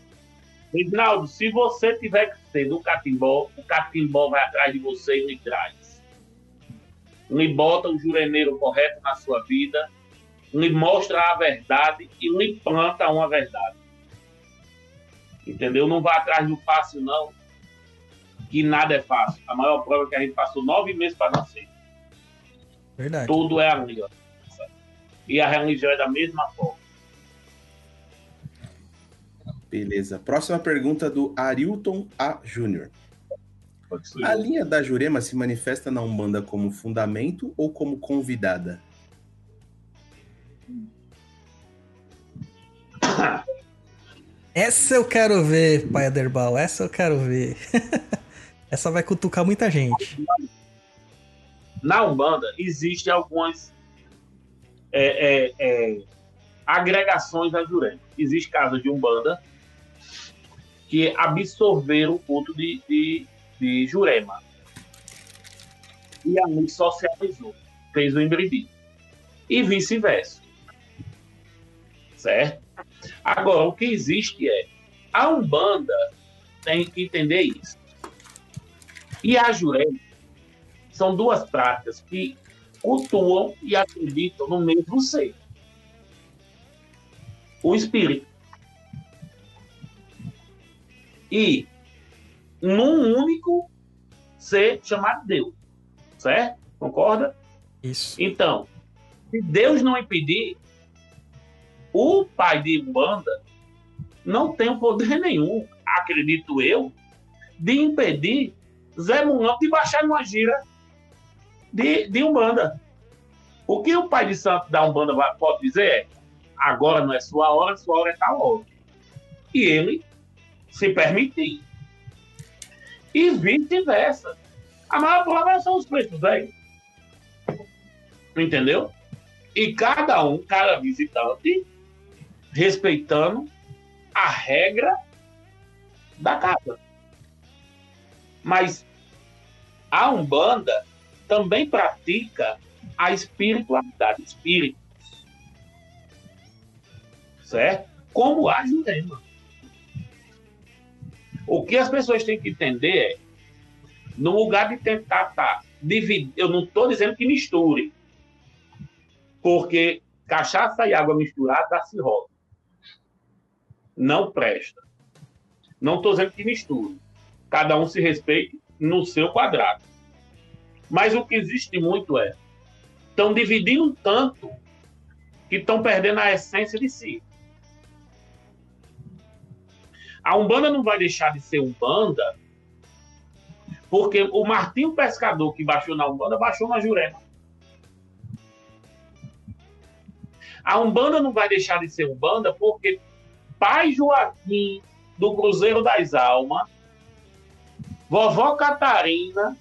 Reginaldo, se você tiver que ser do catimbó, o catimbó vai atrás de você e lhe traz. Lhe bota o jureneiro correto na sua vida, lhe mostra a verdade e lhe planta uma verdade. Entendeu? Não vá atrás do fácil, não. Que nada é fácil. A maior prova é que a gente passou nove meses para nascer. Verdade. Tudo é ali, ó. E a religião é da mesma forma. Beleza. Próxima pergunta do Arilton A. Júnior. A linha da Jurema se manifesta na Umbanda como fundamento ou como convidada? Essa eu quero ver, pai Aderbal. Essa eu quero ver. Essa vai cutucar muita gente. Na Umbanda existem algumas é, é, é, agregações da Jurema. Existe casas de Umbanda que absorveram o culto de, de, de Jurema. E ali socializou, fez o embribi. E vice-versa. Certo? Agora, o que existe é a Umbanda tem que entender isso. E a Jurema são duas práticas que cultuam e acreditam no mesmo ser. O espírito. E num único ser chamado Deus. Certo? Concorda? Isso. Então, se Deus não impedir, o pai de Umbanda não tem poder nenhum, acredito eu, de impedir Zé Munhão de baixar numa gira de, de Umbanda. O que o pai de santo da Umbanda pode dizer é agora não é sua hora, sua hora é tal hora. E ele se permitir. E vice-versa. A maior prova são os preços velhos. Entendeu? E cada um, cada visitante, respeitando a regra da casa. Mas a Umbanda também pratica a espiritualidade, espírito. Certo? Como a Jurema. O que as pessoas têm que entender é, no lugar de tentar tá, dividir, eu não estou dizendo que misture, porque cachaça e água misturada dá cirrose. Não presta. Não estou dizendo que misture. Cada um se respeite no seu quadrado. Mas o que existe muito é estão dividindo tanto que estão perdendo a essência de si. A Umbanda não vai deixar de ser Umbanda porque o Martinho Pescador que baixou na Umbanda baixou na Jurema. A Umbanda não vai deixar de ser Umbanda porque Pai Joaquim do Cruzeiro das Almas, Vovó Catarina,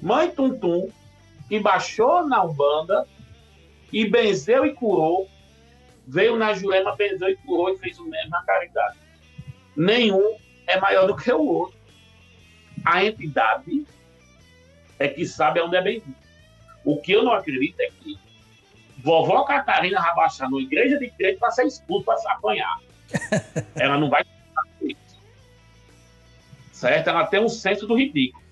Mãe Tuntum, que baixou na Umbanda e benzeu e curou, veio na Jurema, benzeu e curou e fez o mesmo na caridade. Nenhum é maior do que o outro. A entidade é que sabe onde é bem-vindo. O que eu não acredito é que vovó Catarina vai baixar na igreja de crente para ser expulso, para se apanhar. Ela não vai. Certo? Ela tem um senso do ridículo.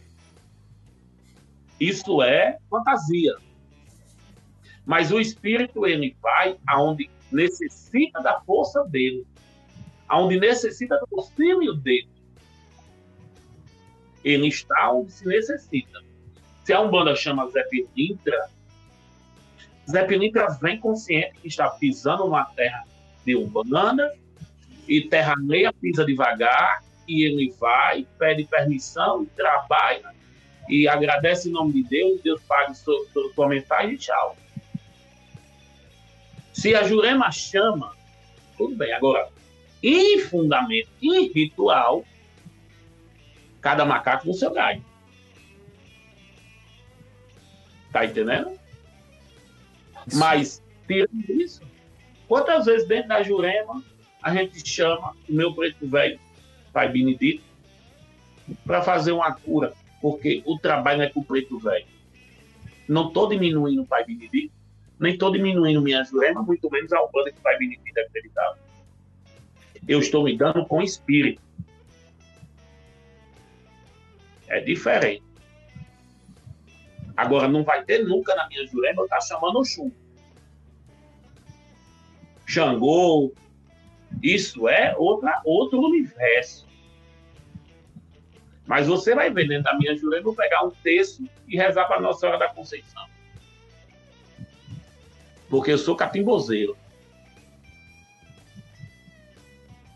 Isso é fantasia. Mas o espírito, ele vai aonde necessita da força dele. Aonde necessita do auxílio dele. Ele está onde se necessita. Se a Umbanda chama Zé Pilintra, Zé Pilintra vem consciente que está pisando numa terra de Umbanda e terra meia pisa devagar, e ele vai, pede permissão, trabalha, e agradece em nome de Deus, Deus paga sua, mensagem e tchau. Se a Jurema chama, tudo bem. Agora, em fundamento, em ritual, cada macaco no seu galho. Tá entendendo? Mas, tirando isso, quantas vezes dentro da Jurema a gente chama o meu preto velho, pai Benedito, para fazer uma cura, porque o trabalho é com o preto velho. Não estou diminuindo o pai Benedito, nem estou diminuindo minha Jurema, muito menos a Umbanda que o pai Benedito acreditava. Eu estou me dando com espírito. É diferente. Agora, não vai ter nunca na minha Jurema eu estar tá chamando o Xum. Xangô. Isso é outra, outro universo. Mas você vai ver dentro da minha Jurema, vou pegar um texto e rezar para Nossa Senhora da Conceição. Porque eu sou catimbozeiro.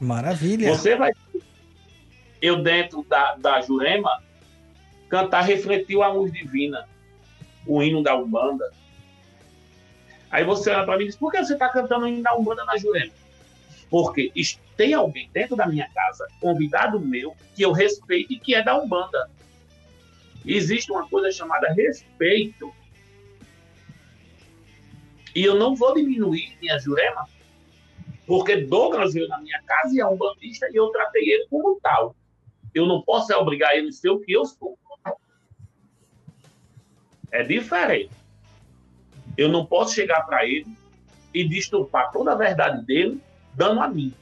Maravilha. Você vai. Eu, dentro da, da Jurema, cantar Refletiu a Luz Divina o hino da Umbanda. Aí você olha para mim e diz: por que você está cantando o hino da Umbanda na Jurema? Porque tem alguém dentro da minha casa, convidado meu, que eu respeito e que é da Umbanda. Existe uma coisa chamada respeito. E eu não vou diminuir minha Jurema, porque Douglas veio na minha casa e é um bandista e eu tratei ele como tal. Eu não posso obrigar ele a ser o que eu sou. É diferente. Eu não posso chegar para ele e destupar toda a verdade dele, dando a mim.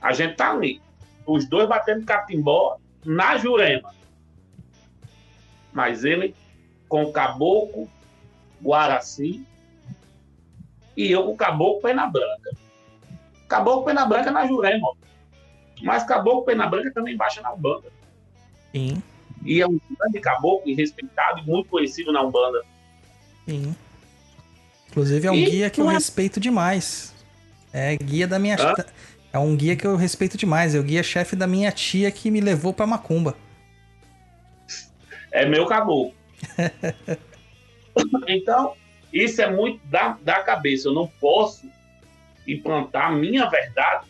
A gente tá ali, os dois batendo catimbó na Jurema. Mas ele com o caboclo, Guaraci, e eu com o caboclo Pena Branca. Caboclo Pena Branca na Jurema. Mas caboclo Pena Branca também baixa na Umbanda. Sim e é um grande caboclo respeitado e muito conhecido na Umbanda. Sim. Inclusive é um e guia que eu é... respeito demais. É guia da minha. Hã? É um guia que eu respeito demais. É o guia-chefe da minha tia que me levou pra Macumba. É meu caboclo. então, isso é muito da, da cabeça. Eu não posso implantar a minha verdade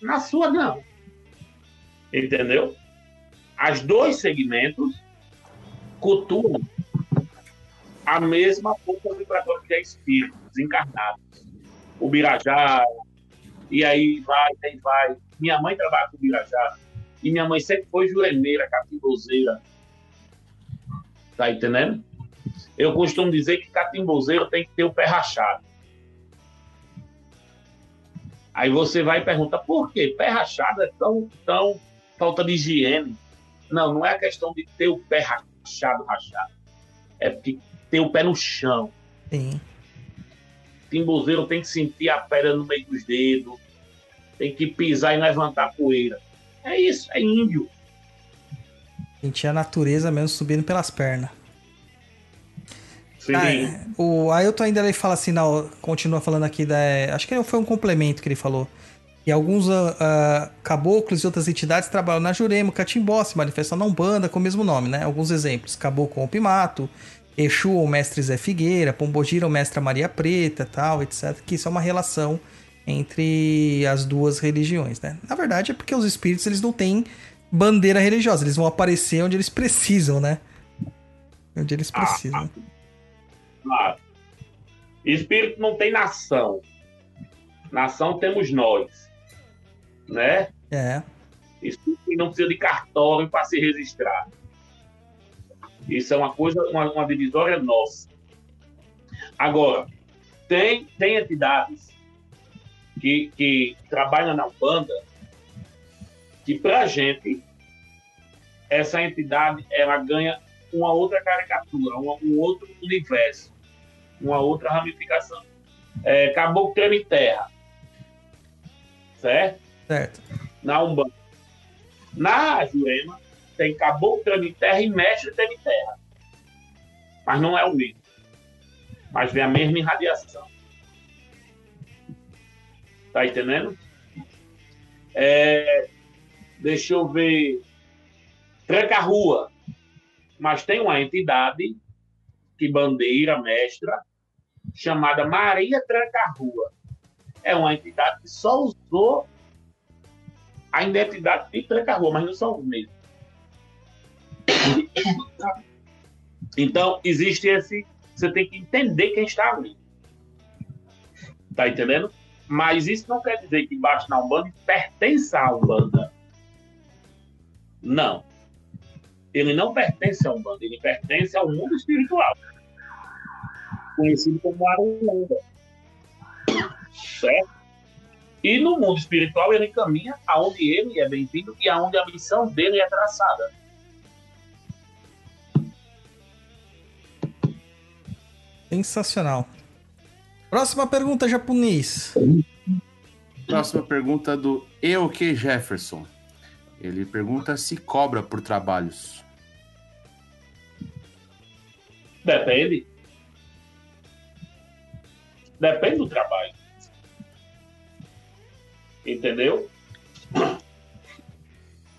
na sua, não. Entendeu? as dois segmentos cultuam a mesma força vibratória que é espíritos encarnados. O Birajá, e aí vai, aí vai. Minha mãe trabalha com o Birajá, e minha mãe sempre foi juremeira, catimbozeira. Tá entendendo? Eu costumo dizer que catimbozeiro tem que ter o pé rachado. Aí você vai perguntar por quê? Pé rachado é tão, tão falta de higiene. Não, não é a questão de ter o pé rachado, rachado. É porque ter o pé no chão. Sim. Timbuzeiro tem que sentir a pedra no meio dos dedos, tem que pisar e levantar a poeira. É isso, é índio. Sentir a natureza mesmo subindo pelas pernas. Sim. Ah, o Ailton ainda ele fala assim, não, continua falando aqui da. Acho que foi um complemento que ele falou. E alguns uh, uh, caboclos e outras entidades trabalham na Jurema, Catimbó, se manifestam na Umbanda com o mesmo nome, né? Alguns exemplos: Caboclo com o Pimato, Exu ou Mestre Zé Figueira, Pombogira ou Mestra Maria Preta, tal, etc. Que isso é uma relação entre as duas religiões, né? Na verdade é porque os espíritos eles não têm bandeira religiosa, eles vão aparecer onde eles precisam, né? Onde eles ah, precisam. Ah, ah. Espírito não tem nação. Nação temos nós né? É. Isso não precisa de cartório para se registrar. Isso é uma coisa, uma, uma divisória nossa. Agora, tem, tem entidades que, que trabalham na Umbanda que, para a gente, essa entidade ela ganha uma outra caricatura, uma, um outro universo, uma outra ramificação. É, Caboclo Treme Terra, certo? Certo. Na Umbanda. Na Jurema, tem caboclo terra e mestre terra. Mas não é o mesmo. Mas vem a mesma irradiação. Tá entendendo? É, deixa eu ver. Tranca-rua. Mas tem uma entidade que bandeira mestra chamada Maria Tranca-Rua. É uma entidade que só usou a identidade de Tranca-Rua, mas não são os mesmos. Então, existe esse. Você tem que entender quem está ali. Tá entendendo? Mas isso não quer dizer que embaixo na Umbanda pertence à Umbanda. Não. Ele não pertence à Umbanda, ele pertence ao mundo espiritual. Conhecido como Arulanda. Certo? E no mundo espiritual ele caminha aonde ele é bem-vindo e aonde a missão dele é traçada. Sensacional. Próxima pergunta, japonês. Próxima pergunta do Euke Jefferson. Ele pergunta se cobra por trabalhos. Depende. Depende do trabalho. Entendeu?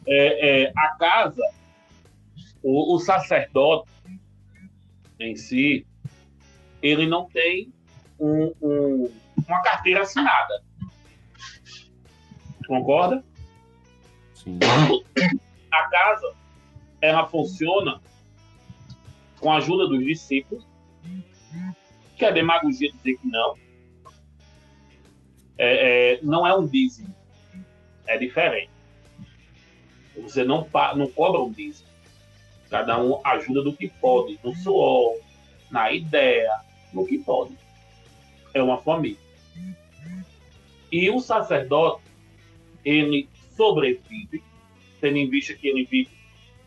É, é, a casa, o, o sacerdote em si, ele não tem um, um, uma carteira assinada. Concorda? Sim. A casa, ela funciona com a ajuda dos discípulos, que a demagogia dizer que não. É, é, não é um dízimo. É diferente. Você não, não cobra um dízimo. Cada um ajuda do que pode, no suor, na ideia, no que pode. É uma família. E o sacerdote, ele sobrevive, tendo em vista que ele vive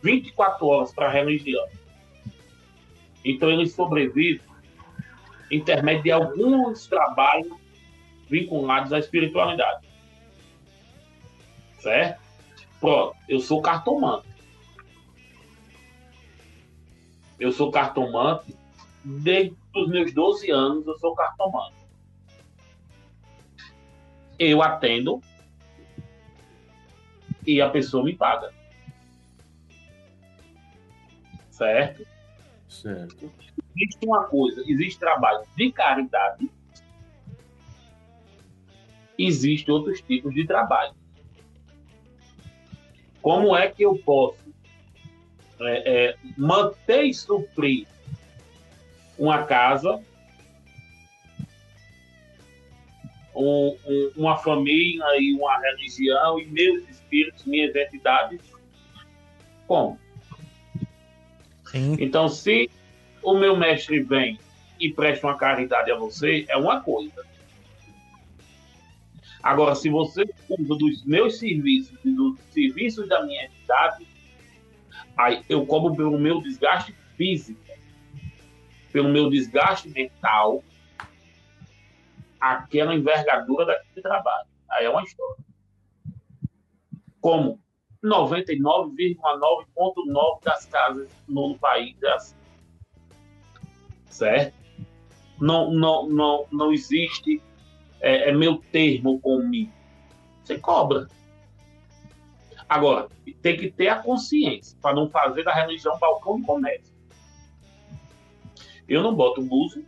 24 horas para a religião. Então ele sobrevive intermédio de alguns trabalhos vinculados à espiritualidade. Certo? Pronto, eu sou cartomante. Eu sou cartomante desde os meus 12 anos, eu sou cartomante. Eu atendo e a pessoa me paga. Certo? Certo. existe uma coisa, existe trabalho de caridade, existe outros tipos de trabalho. Como é que eu posso é, é, manter e suprir uma casa, um- um- uma família e uma religião e meus espíritos, minhas entidades? Como? Sim. Então, se o meu mestre vem e presta uma caridade a você, é uma coisa. Agora, se você usa dos meus serviços e dos serviços da minha entidade, aí eu cobro pelo meu desgaste físico, pelo meu desgaste mental, aquela envergadura daquele trabalho. Aí é uma história. Como 99,9,9 das casas no país é assim. Certo? Não, não, não, não existe é, é meu termo comigo. Você cobra. Agora, tem que ter a consciência para não fazer da religião balcão de comércio. Eu não boto buzo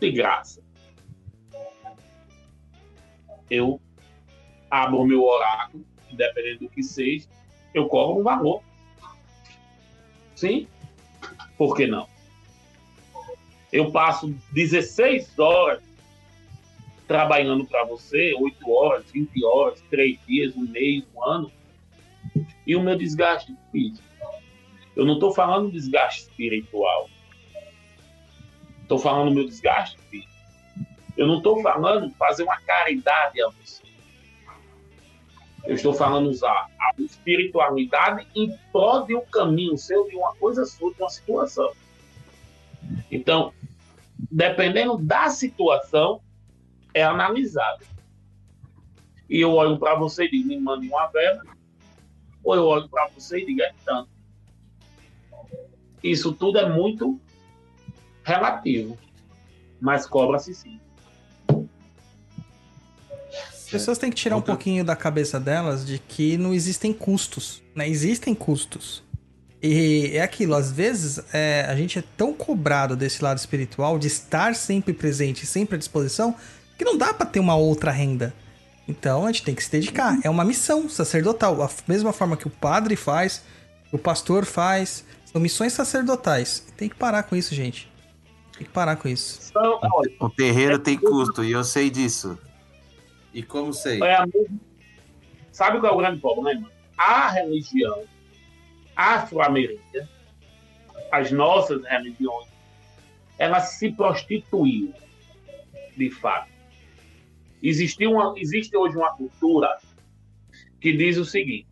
de graça. Eu abro meu oráculo, independente do que seja, eu cobro um valor. Sim? Por que não? Eu passo 16 horas trabalhando para você, 8 horas, 20 horas, 3 dias, um mês, um ano, e o meu desgaste físico. Eu não estou falando desgaste espiritual. Estou falando meu desgaste físico. Eu não estou falando fazer uma caridade a você. Eu estou falando usar a espiritualidade em prol de um caminho seu, de uma coisa sua, de uma situação. Então, dependendo da situação, é analisado. E eu olho para você e digo, me mande uma vela, ou eu olho para você e digo, é tanto. Isso tudo é muito relativo, mas cobra-se sim. pessoas têm que tirar um pouquinho da cabeça delas de que não existem custos. Né? Existem custos. E é aquilo, às vezes é, a gente é tão cobrado desse lado espiritual, de estar sempre presente, sempre à disposição, que não dá pra ter uma outra renda. Então a gente tem que se dedicar. É uma missão sacerdotal. A mesma forma que o padre faz, o pastor faz. São missões sacerdotais. Tem que parar com isso, gente. Tem que parar com isso. Então, olha, O terreiro tem custo e eu sei disso. E como sei? é a mesma- Sabe qual é o grande problema? A religião afro-americana, as nossas religiões, ela se prostituiu, de fato. Existe, uma, existe hoje uma cultura que diz o seguinte: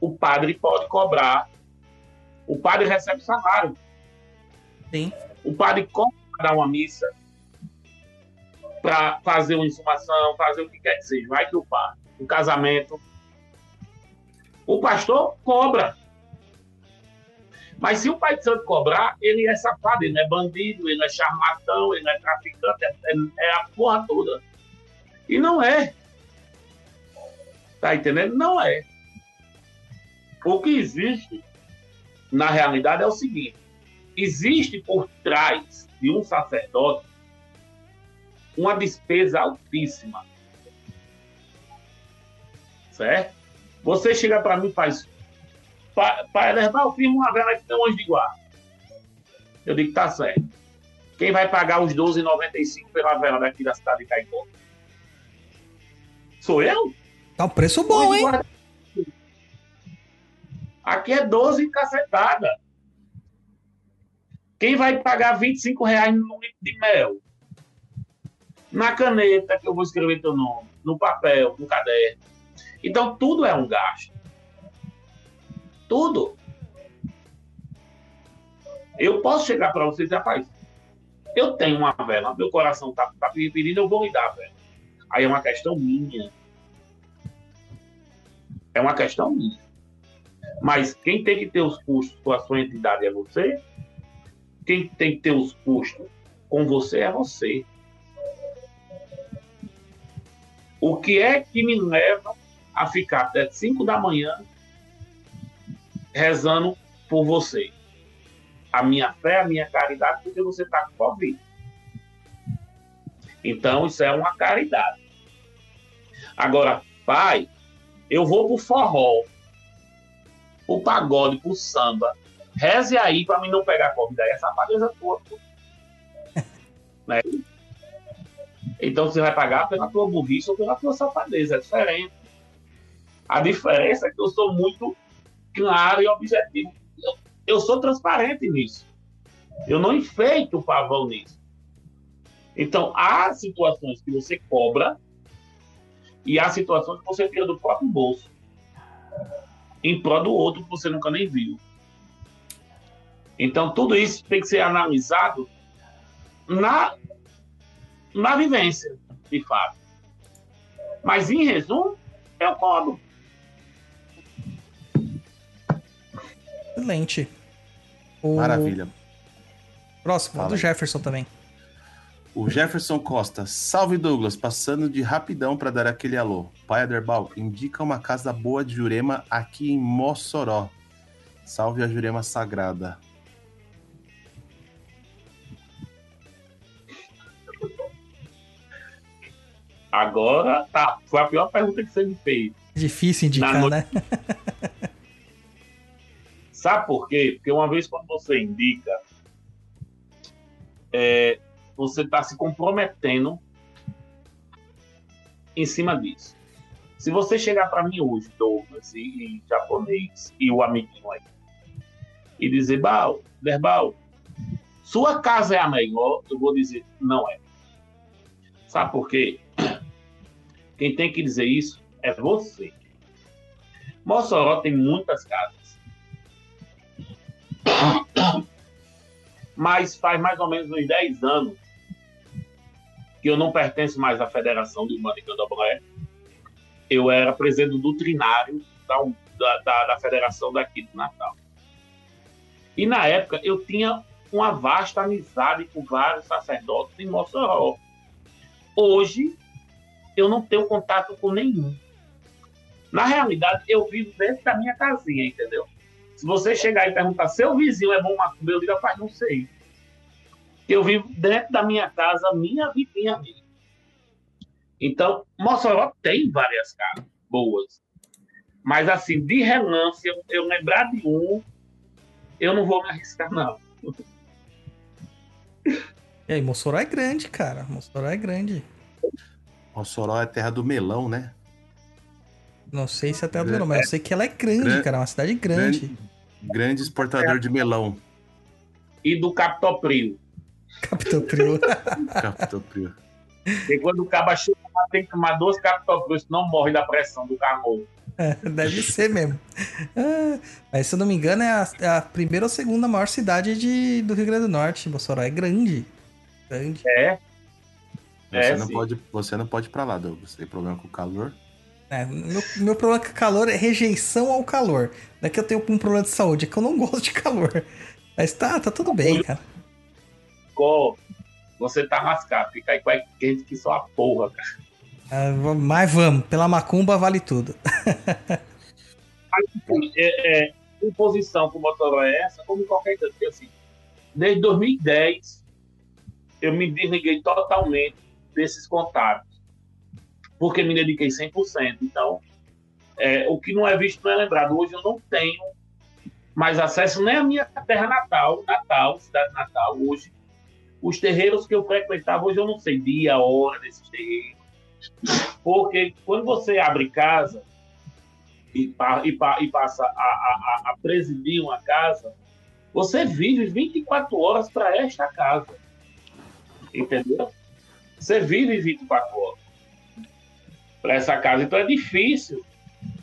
o padre pode cobrar, o padre recebe salário, Sim. O padre cobra para dar uma missa, para fazer uma insumação, fazer o que quer que seja, vai que o padre, um casamento. O pastor cobra. Mas se o pai de santo cobrar, ele é safado, ele não é bandido, ele não é charlatão, ele não é traficante, é, é- é a porra toda. E não é. Tá entendendo? Não é. O que existe, na realidade, é o seguinte: existe por trás de um sacerdote uma despesa altíssima. Certo? Você chega para mim e faz. "Pa- Pai Herbal, firma uma vela que tem um anjo de guarda. Eu digo, tá certo. Quem vai pagar os 12,95 pela vela daqui da cidade de Caicó? Sou eu? Tá um preço bom, hein? guarda. Aqui é 12 cacetada. Quem vai pagar 25 reais no litro de mel? Na caneta que eu vou escrever teu nome, no papel, no caderno. Então tudo é um gasto. Tudo. Eu posso chegar para vocês e dizer, rapaz, eu tenho uma vela, meu coração tá, tá pedindo, eu vou lhe dar a vela. Aí é uma questão minha. É uma questão minha. Mas quem tem que ter os custos com a sua entidade é você. Quem tem que ter os custos com você é você. O que é que me leva a ficar até 5 da manhã rezando por você? A minha fé, a minha caridade, porque você está com Covid. Então, isso é uma caridade. Agora, pai, eu vou pro forró, pro pagode, pro samba. Reze aí pra mim não pegar Covid. Aí essa safadeza tua. né? Então você vai pagar pela tua burrice ou pela tua safadeza. É diferente. A diferença é que eu sou muito claro e objetivo. Eu, eu sou transparente nisso. Eu não enfeito o pavão nisso. Então, há situações que você cobra e há situações que você tira do próprio bolso em prol do outro que você nunca nem viu. Então, tudo isso tem que ser analisado na, na vivência, de fato. Mas, em resumo, eu cobro. Excelente. O Maravilha. Próximo, Fala do. Jefferson também. O Jefferson Costa, salve Douglas, passando de rapidão para dar aquele alô. Pai Aderbal, indica uma casa boa de Jurema aqui em Mossoró. Salve a Jurema Sagrada. Agora, tá. Foi a pior pergunta que você me fez. Difícil indicar, né? Sabe por quê? Porque uma vez quando você indica, é, você está se comprometendo em cima disso. Se você chegar para mim hoje, Douglas, e, e japonês, e o amiguinho aí, e dizer, Bal, Derbal, sua casa é a melhor, eu vou dizer, não é. Sabe por quê? Quem tem que dizer isso é você. Mossoró tem muitas casas. Mas faz mais ou menos uns 10 anos que eu não pertenço mais à Federação de Humana e Candomblé. Eu era presidente do doutrinário da, da, da, da Federação daqui do Natal. E na época eu tinha uma vasta amizade com vários sacerdotes em Mossoró. Hoje, eu não tenho contato com nenhum. Na realidade, eu vivo dentro da minha casinha, entendeu? Se você chegar e perguntar, seu vizinho é bom macumba, eu digo, rapaz, não sei. Eu vivo dentro da minha casa, minha vidinha mesmo. Então, Mossoró tem várias casas boas. Mas, assim, de relance, eu, eu lembrar de um, eu não vou me arriscar, não. E aí, Mossoró é grande, cara. Mossoró é grande. Mossoró é terra do melão, né? Não sei se é até do mas eu sei que ela é grande, Gran- cara. É uma cidade grande. Grande, grande exportador de melão. E do Capitoprio. Capitão Trio. Capitoprio. Porque quando o caba chega, tem que tomar duas Capitoprios, senão morre da pressão do carro. É, deve ser mesmo. Ah, mas se eu não me engano, é a, é a primeira ou segunda maior cidade de, do Rio Grande do Norte. Mossoró é grande. Grande. É, Você, É, não sim. pode, você não pode ir pra lá, Douglas. Você tem problema com o calor? É, meu, meu problema com calor é rejeição ao calor. Não é que eu tenho um problema de saúde, é que eu não gosto de calor. Mas tá, tá tudo bem, cara. ficou. Você tá lascado, fica aí com a quente que só a porra, cara. Ah, mas vamos, pela macumba vale tudo. É, é, imposição com o Motorola é essa, como qualquer coisa. Porque assim, desde 2010, eu me desliguei totalmente desses contatos. Porque me dediquei 100%. Então, é, o que não é visto não é lembrado. Hoje eu não tenho mais acesso nem à minha terra natal, natal, cidade natal, hoje. Os terreiros que eu frequentava, hoje eu não sei dia, hora desses terreiros. Porque quando você abre casa, e, e e passa a- a- a presidir uma casa, você vive 24 horas para esta casa. Entendeu? Você vive 24 horas para essa casa. Então é difícil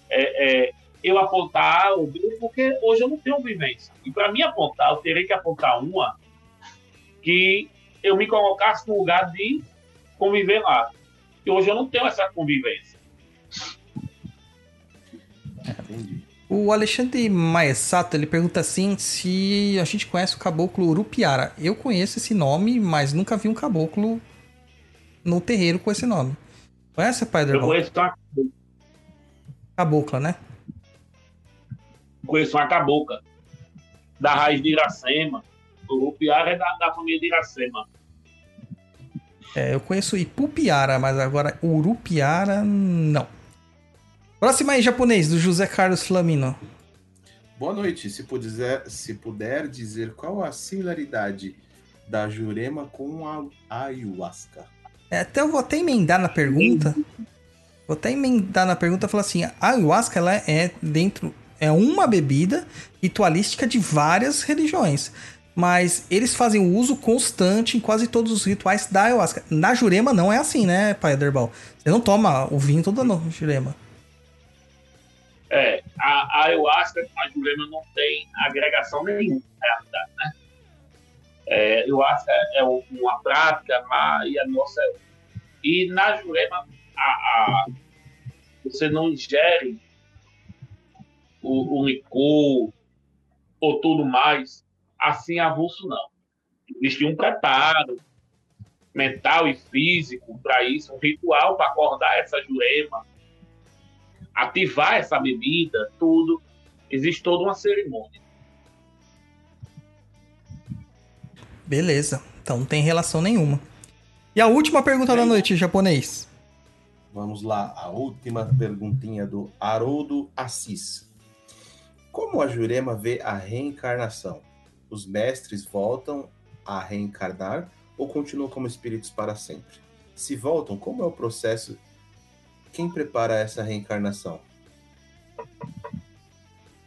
é, é, eu apontar ou B, porque hoje eu não tenho vivência. E para mim apontar, eu terei que apontar uma que eu me colocasse no lugar de conviver lá. E hoje eu não tenho essa convivência. O Alexandre Maessato, ele pergunta assim se a gente conhece o caboclo Urupiara. Eu conheço esse nome, mas nunca vi um caboclo no terreiro com esse nome. Conhece, pai do Eu irmão? conheço uma, Cabocla, né? conheço uma cabocla da raiz de Iracema. O Rupiara é da, da família de Iracema. É, eu conheço Ipupiara, mas agora Urupiara, não. Próxima aí, japonês, do José Carlos Flamino. Boa noite. Se puder, se puder dizer qual a similaridade da Jurema com a ayahuasca. É, até eu vou até emendar na pergunta. Vou até emendar na pergunta e falar assim: a ayahuasca ela é dentro. É uma bebida ritualística de várias religiões. Mas eles fazem o uso constante em quase todos os rituais da ayahuasca. Na Jurema não é assim, né, pai Aderbal? Você não toma o vinho toda no Jurema. É, a, a ayahuasca a Jurema não tem agregação nenhuma, na né? É, ayahuasca é um- uma prática, mas e a nossa. E na Jurema, a, a- você não ingere o, o licor ou tudo mais assim avulso, não. Existe um preparo mental e físico para isso, um ritual para acordar essa Jurema ativar essa bebida, tudo. Existe toda uma cerimônia. Beleza. Então não tem relação nenhuma. E a última pergunta da noite, japonês. Vamos lá, a última perguntinha do Haroldo Assis. Como a Jurema vê a reencarnação? Os mestres voltam a reencarnar ou continuam como espíritos para sempre? Se voltam, como é o processo? Quem prepara essa reencarnação?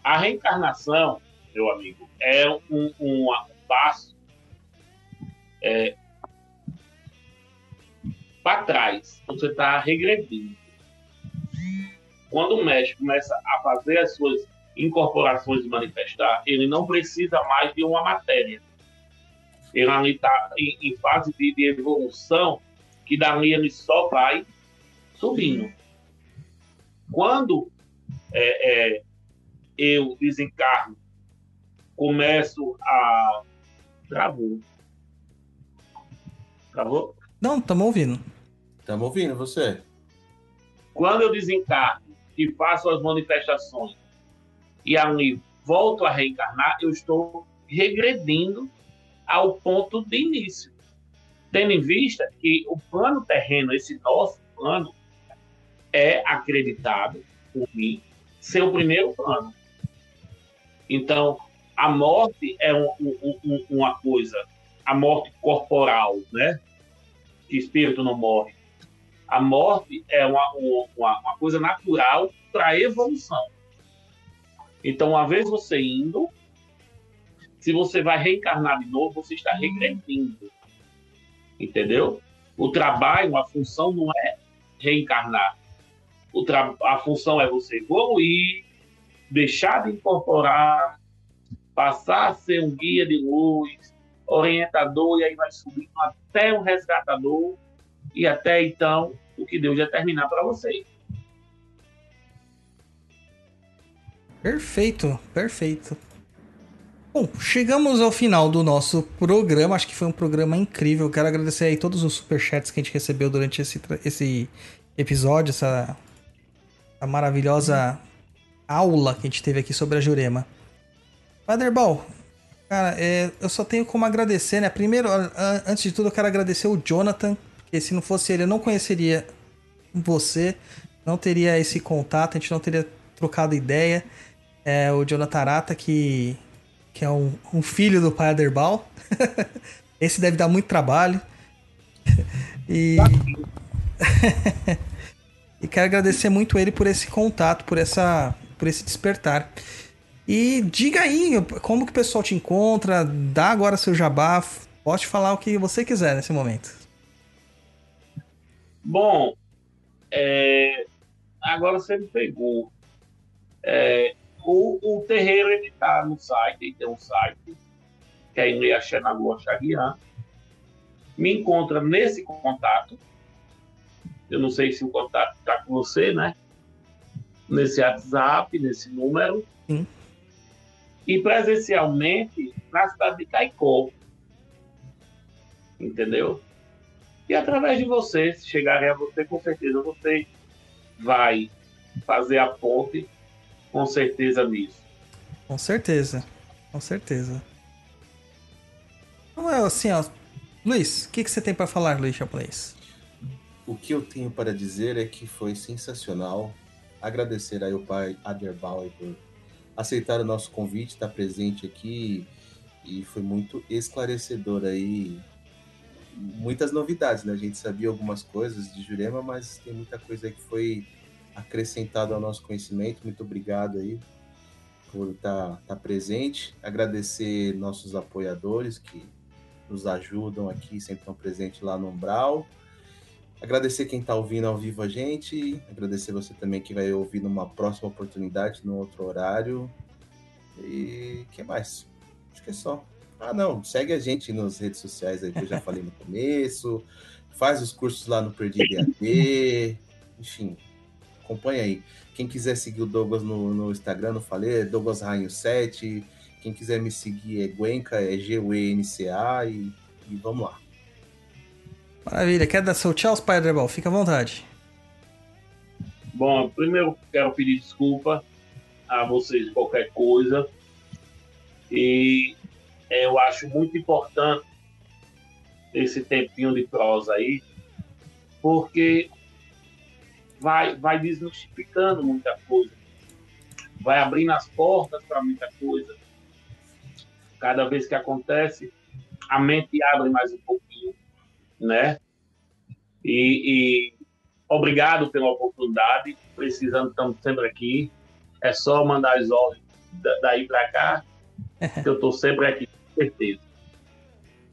A reencarnação, meu amigo, é um, um- um passo é, para trás. Você está regredindo. Quando o médico começa a fazer as suas incorporações e manifestar, ele não precisa mais de uma matéria. Ele está em, em fase de, de evolução, que dali ele só vai subindo. Quando é, é, eu desencarno, começo a. Travou. Travou? Não, estamos ouvindo. Estamos ouvindo você? Quando eu desencarno e faço as manifestações e ali volto a reencarnar, eu estou regredindo ao ponto de início. Tendo em vista que o plano terreno, esse nosso plano, é acreditado por mim ser o primeiro plano. Então, a morte é um, um, um, uma coisa, a morte corporal, né? Que espírito não morre. A morte é uma, uma, uma coisa natural para a evolução. Então, uma vez você indo, se você vai reencarnar de novo, você está regredindo. Entendeu? O trabalho, a função não é reencarnar. O. A função é você evoluir, deixar de incorporar, passar a ser um guia de luz, orientador, e aí vai subindo até um resgatador, e até então o que Deus determinar para você. Perfeito, perfeito. Bom, chegamos ao final do nosso programa. Acho que foi um programa incrível. Quero agradecer aí todos os superchats que a gente recebeu durante esse, esse episódio, essa maravilhosa aula que a gente teve aqui sobre a Jurema. Paderbal, cara, é, eu só tenho como agradecer, né? Primeiro, antes de tudo, eu quero agradecer o Jonathan, porque se não fosse ele, eu não conheceria você, não teria esse contato, a gente não teria trocado ideia é o Jonathan Arata, que, que é um, um filho do pai Aderbal. Esse deve dar muito trabalho. E... e quero agradecer muito ele por esse contato, por, essa, por esse despertar. E diga aí como que o pessoal te encontra, dá agora seu jabá, pode falar o que você quiser nesse momento. Bom, é, agora você me pegou. É, o, o terreiro ele está no site, ele tem um site, que é em Axenagua Xaguian. Me encontra nesse contato. Eu não sei se o contato está com você, né? Nesse WhatsApp, nesse número. Sim. E presencialmente na cidade de Caicó. Entendeu? E através de você, se chegarem a você, com certeza você vai fazer a ponte com certeza nisso. Com certeza, com certeza. Então é assim, ó. Luiz, o que, que você tem para falar, Luiz Japonês? O que eu tenho para dizer é que foi sensacional. Agradecer aí o pai Aderbal por aceitar o nosso convite, estar presente aqui e foi muito esclarecedor aí. Muitas novidades, né? A gente sabia algumas coisas de Jurema, mas tem muita coisa que foi acrescentado ao nosso conhecimento. Muito obrigado aí por estar tá, tá presente. Agradecer nossos apoiadores que nos ajudam aqui, sempre estão presentes lá no Umbral. Agradecer quem está ouvindo ao vivo a gente. Agradecer você também que vai ouvir numa próxima oportunidade, num outro horário. E que mais? Acho que é só. Ah, não. Segue a gente nas redes sociais aí que eu já falei no começo. Faz os cursos lá no Perdido AD. Enfim, acompanha aí. Quem quiser seguir o Douglas no, no Instagram, não falei, é Douglas Rainho 7. Quem quiser me seguir é Guenca, é G-U-E-N-C-A e, e vamos lá. Maravilha. Quer dar seu tchau, Spider-Ball? Fica à vontade. Bom, primeiro quero pedir desculpa a vocês de qualquer coisa. E eu acho muito importante esse tempinho de prosa aí, porque vai, vai desmistificando muita coisa, vai abrindo as portas para muita coisa. Cada vez que acontece, a mente abre mais um pouquinho, né? E, e obrigado pela oportunidade. Precisando, estamos sempre aqui. É só mandar as ordens daí para cá, que eu estou sempre aqui, com certeza.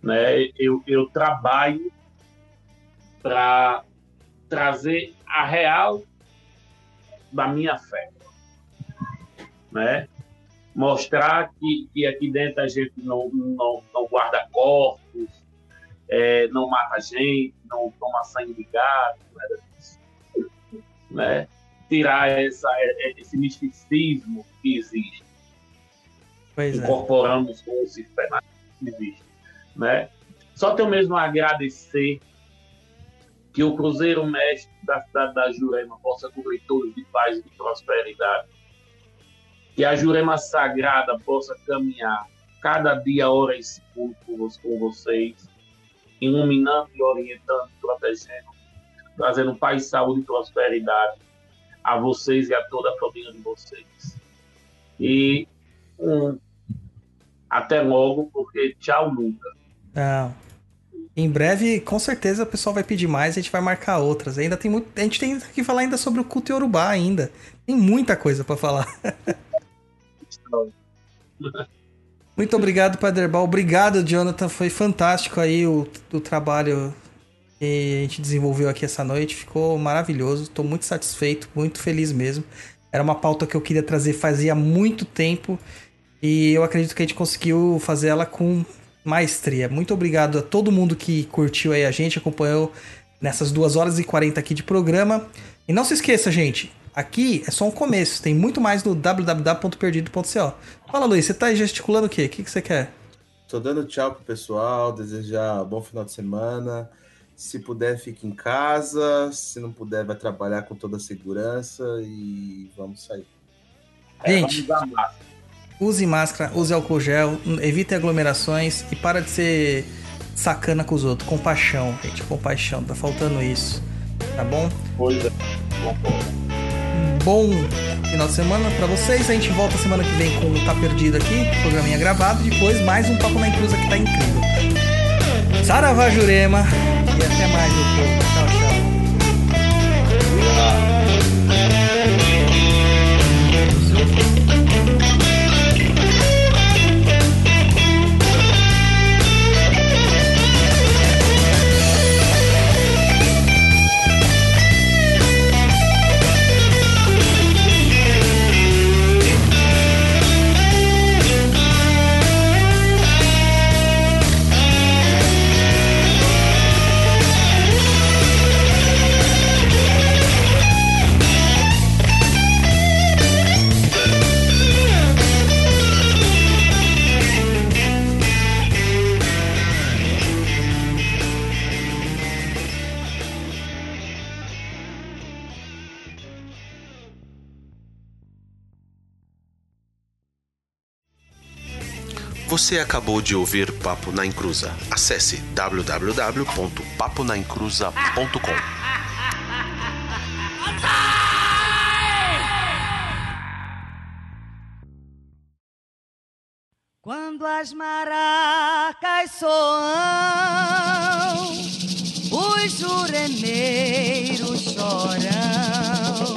Né? Eu, eu trabalho para trazer a real da minha fé. Né? Mostrar que, que aqui dentro a gente não, não, não guarda corpos, é, não mata gente, não toma sangue de gato, né? tirar essa, esse misticismo que existe. Pois é. Incorporamos com esse fenômeno que existe. Né? Só tenho mesmo a agradecer que o Cruzeiro Mestre da cidade da Jurema possa cobrir todos de paz e de prosperidade. Que a Jurema Sagrada possa caminhar cada dia, hora e segundo com vocês, iluminando e orientando, protegendo, trazendo paz, saúde e prosperidade a vocês e a toda a família de vocês. E um, até logo, porque tchau nunca. Não. Em breve, com certeza, o pessoal vai pedir mais, a gente vai marcar outras. Ainda tem muito, a gente tem que falar ainda sobre o culto Yorubá ainda. Tem muita coisa para falar. muito obrigado, Paderbal. Obrigado, Jonathan. Foi fantástico aí o, o trabalho que a gente desenvolveu aqui essa noite. Ficou maravilhoso. Estou muito satisfeito, muito feliz mesmo. Era uma pauta que eu queria trazer fazia muito tempo e eu acredito que a gente conseguiu fazer ela com maestria. Muito obrigado a todo mundo que curtiu aí a gente, acompanhou nessas 2 horas e 40 aqui de programa. E não se esqueça, gente, aqui é só um começo, tem muito mais no www.perdido.co. Fala, Luiz, você tá aí gesticulando o quê? O que, que você quer? Tô dando tchau pro pessoal, desejar bom final de semana. Se puder, fique em casa. Se não puder, vai trabalhar com toda a segurança e vamos sair. Gente, use máscara, use álcool gel, evite aglomerações e para de ser sacana com os outros. Compaixão, gente, compaixão. Tá faltando isso. Tá bom? Pois é. Bom final de semana para vocês. A gente volta semana que vem com o Tá Perdido aqui, programinha gravado. Depois mais um Papo na Inclusa que tá incrível. Saravá Jurema. E até mais, meu povo. Tchau, Você acabou de ouvir Papo na Encruza. Acesse www.paponaencruza.com. Quando as maracas soam, os juremeiros choram.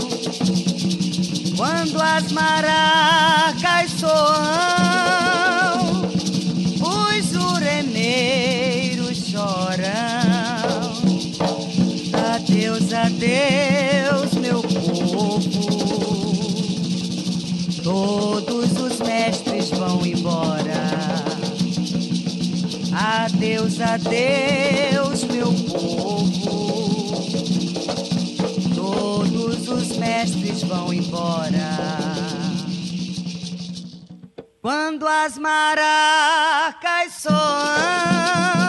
Quando as maracas soam, Adeus, meu povo. Todos os mestres vão embora. Adeus, adeus, meu povo. Todos os mestres vão embora. Quando as maracas soam,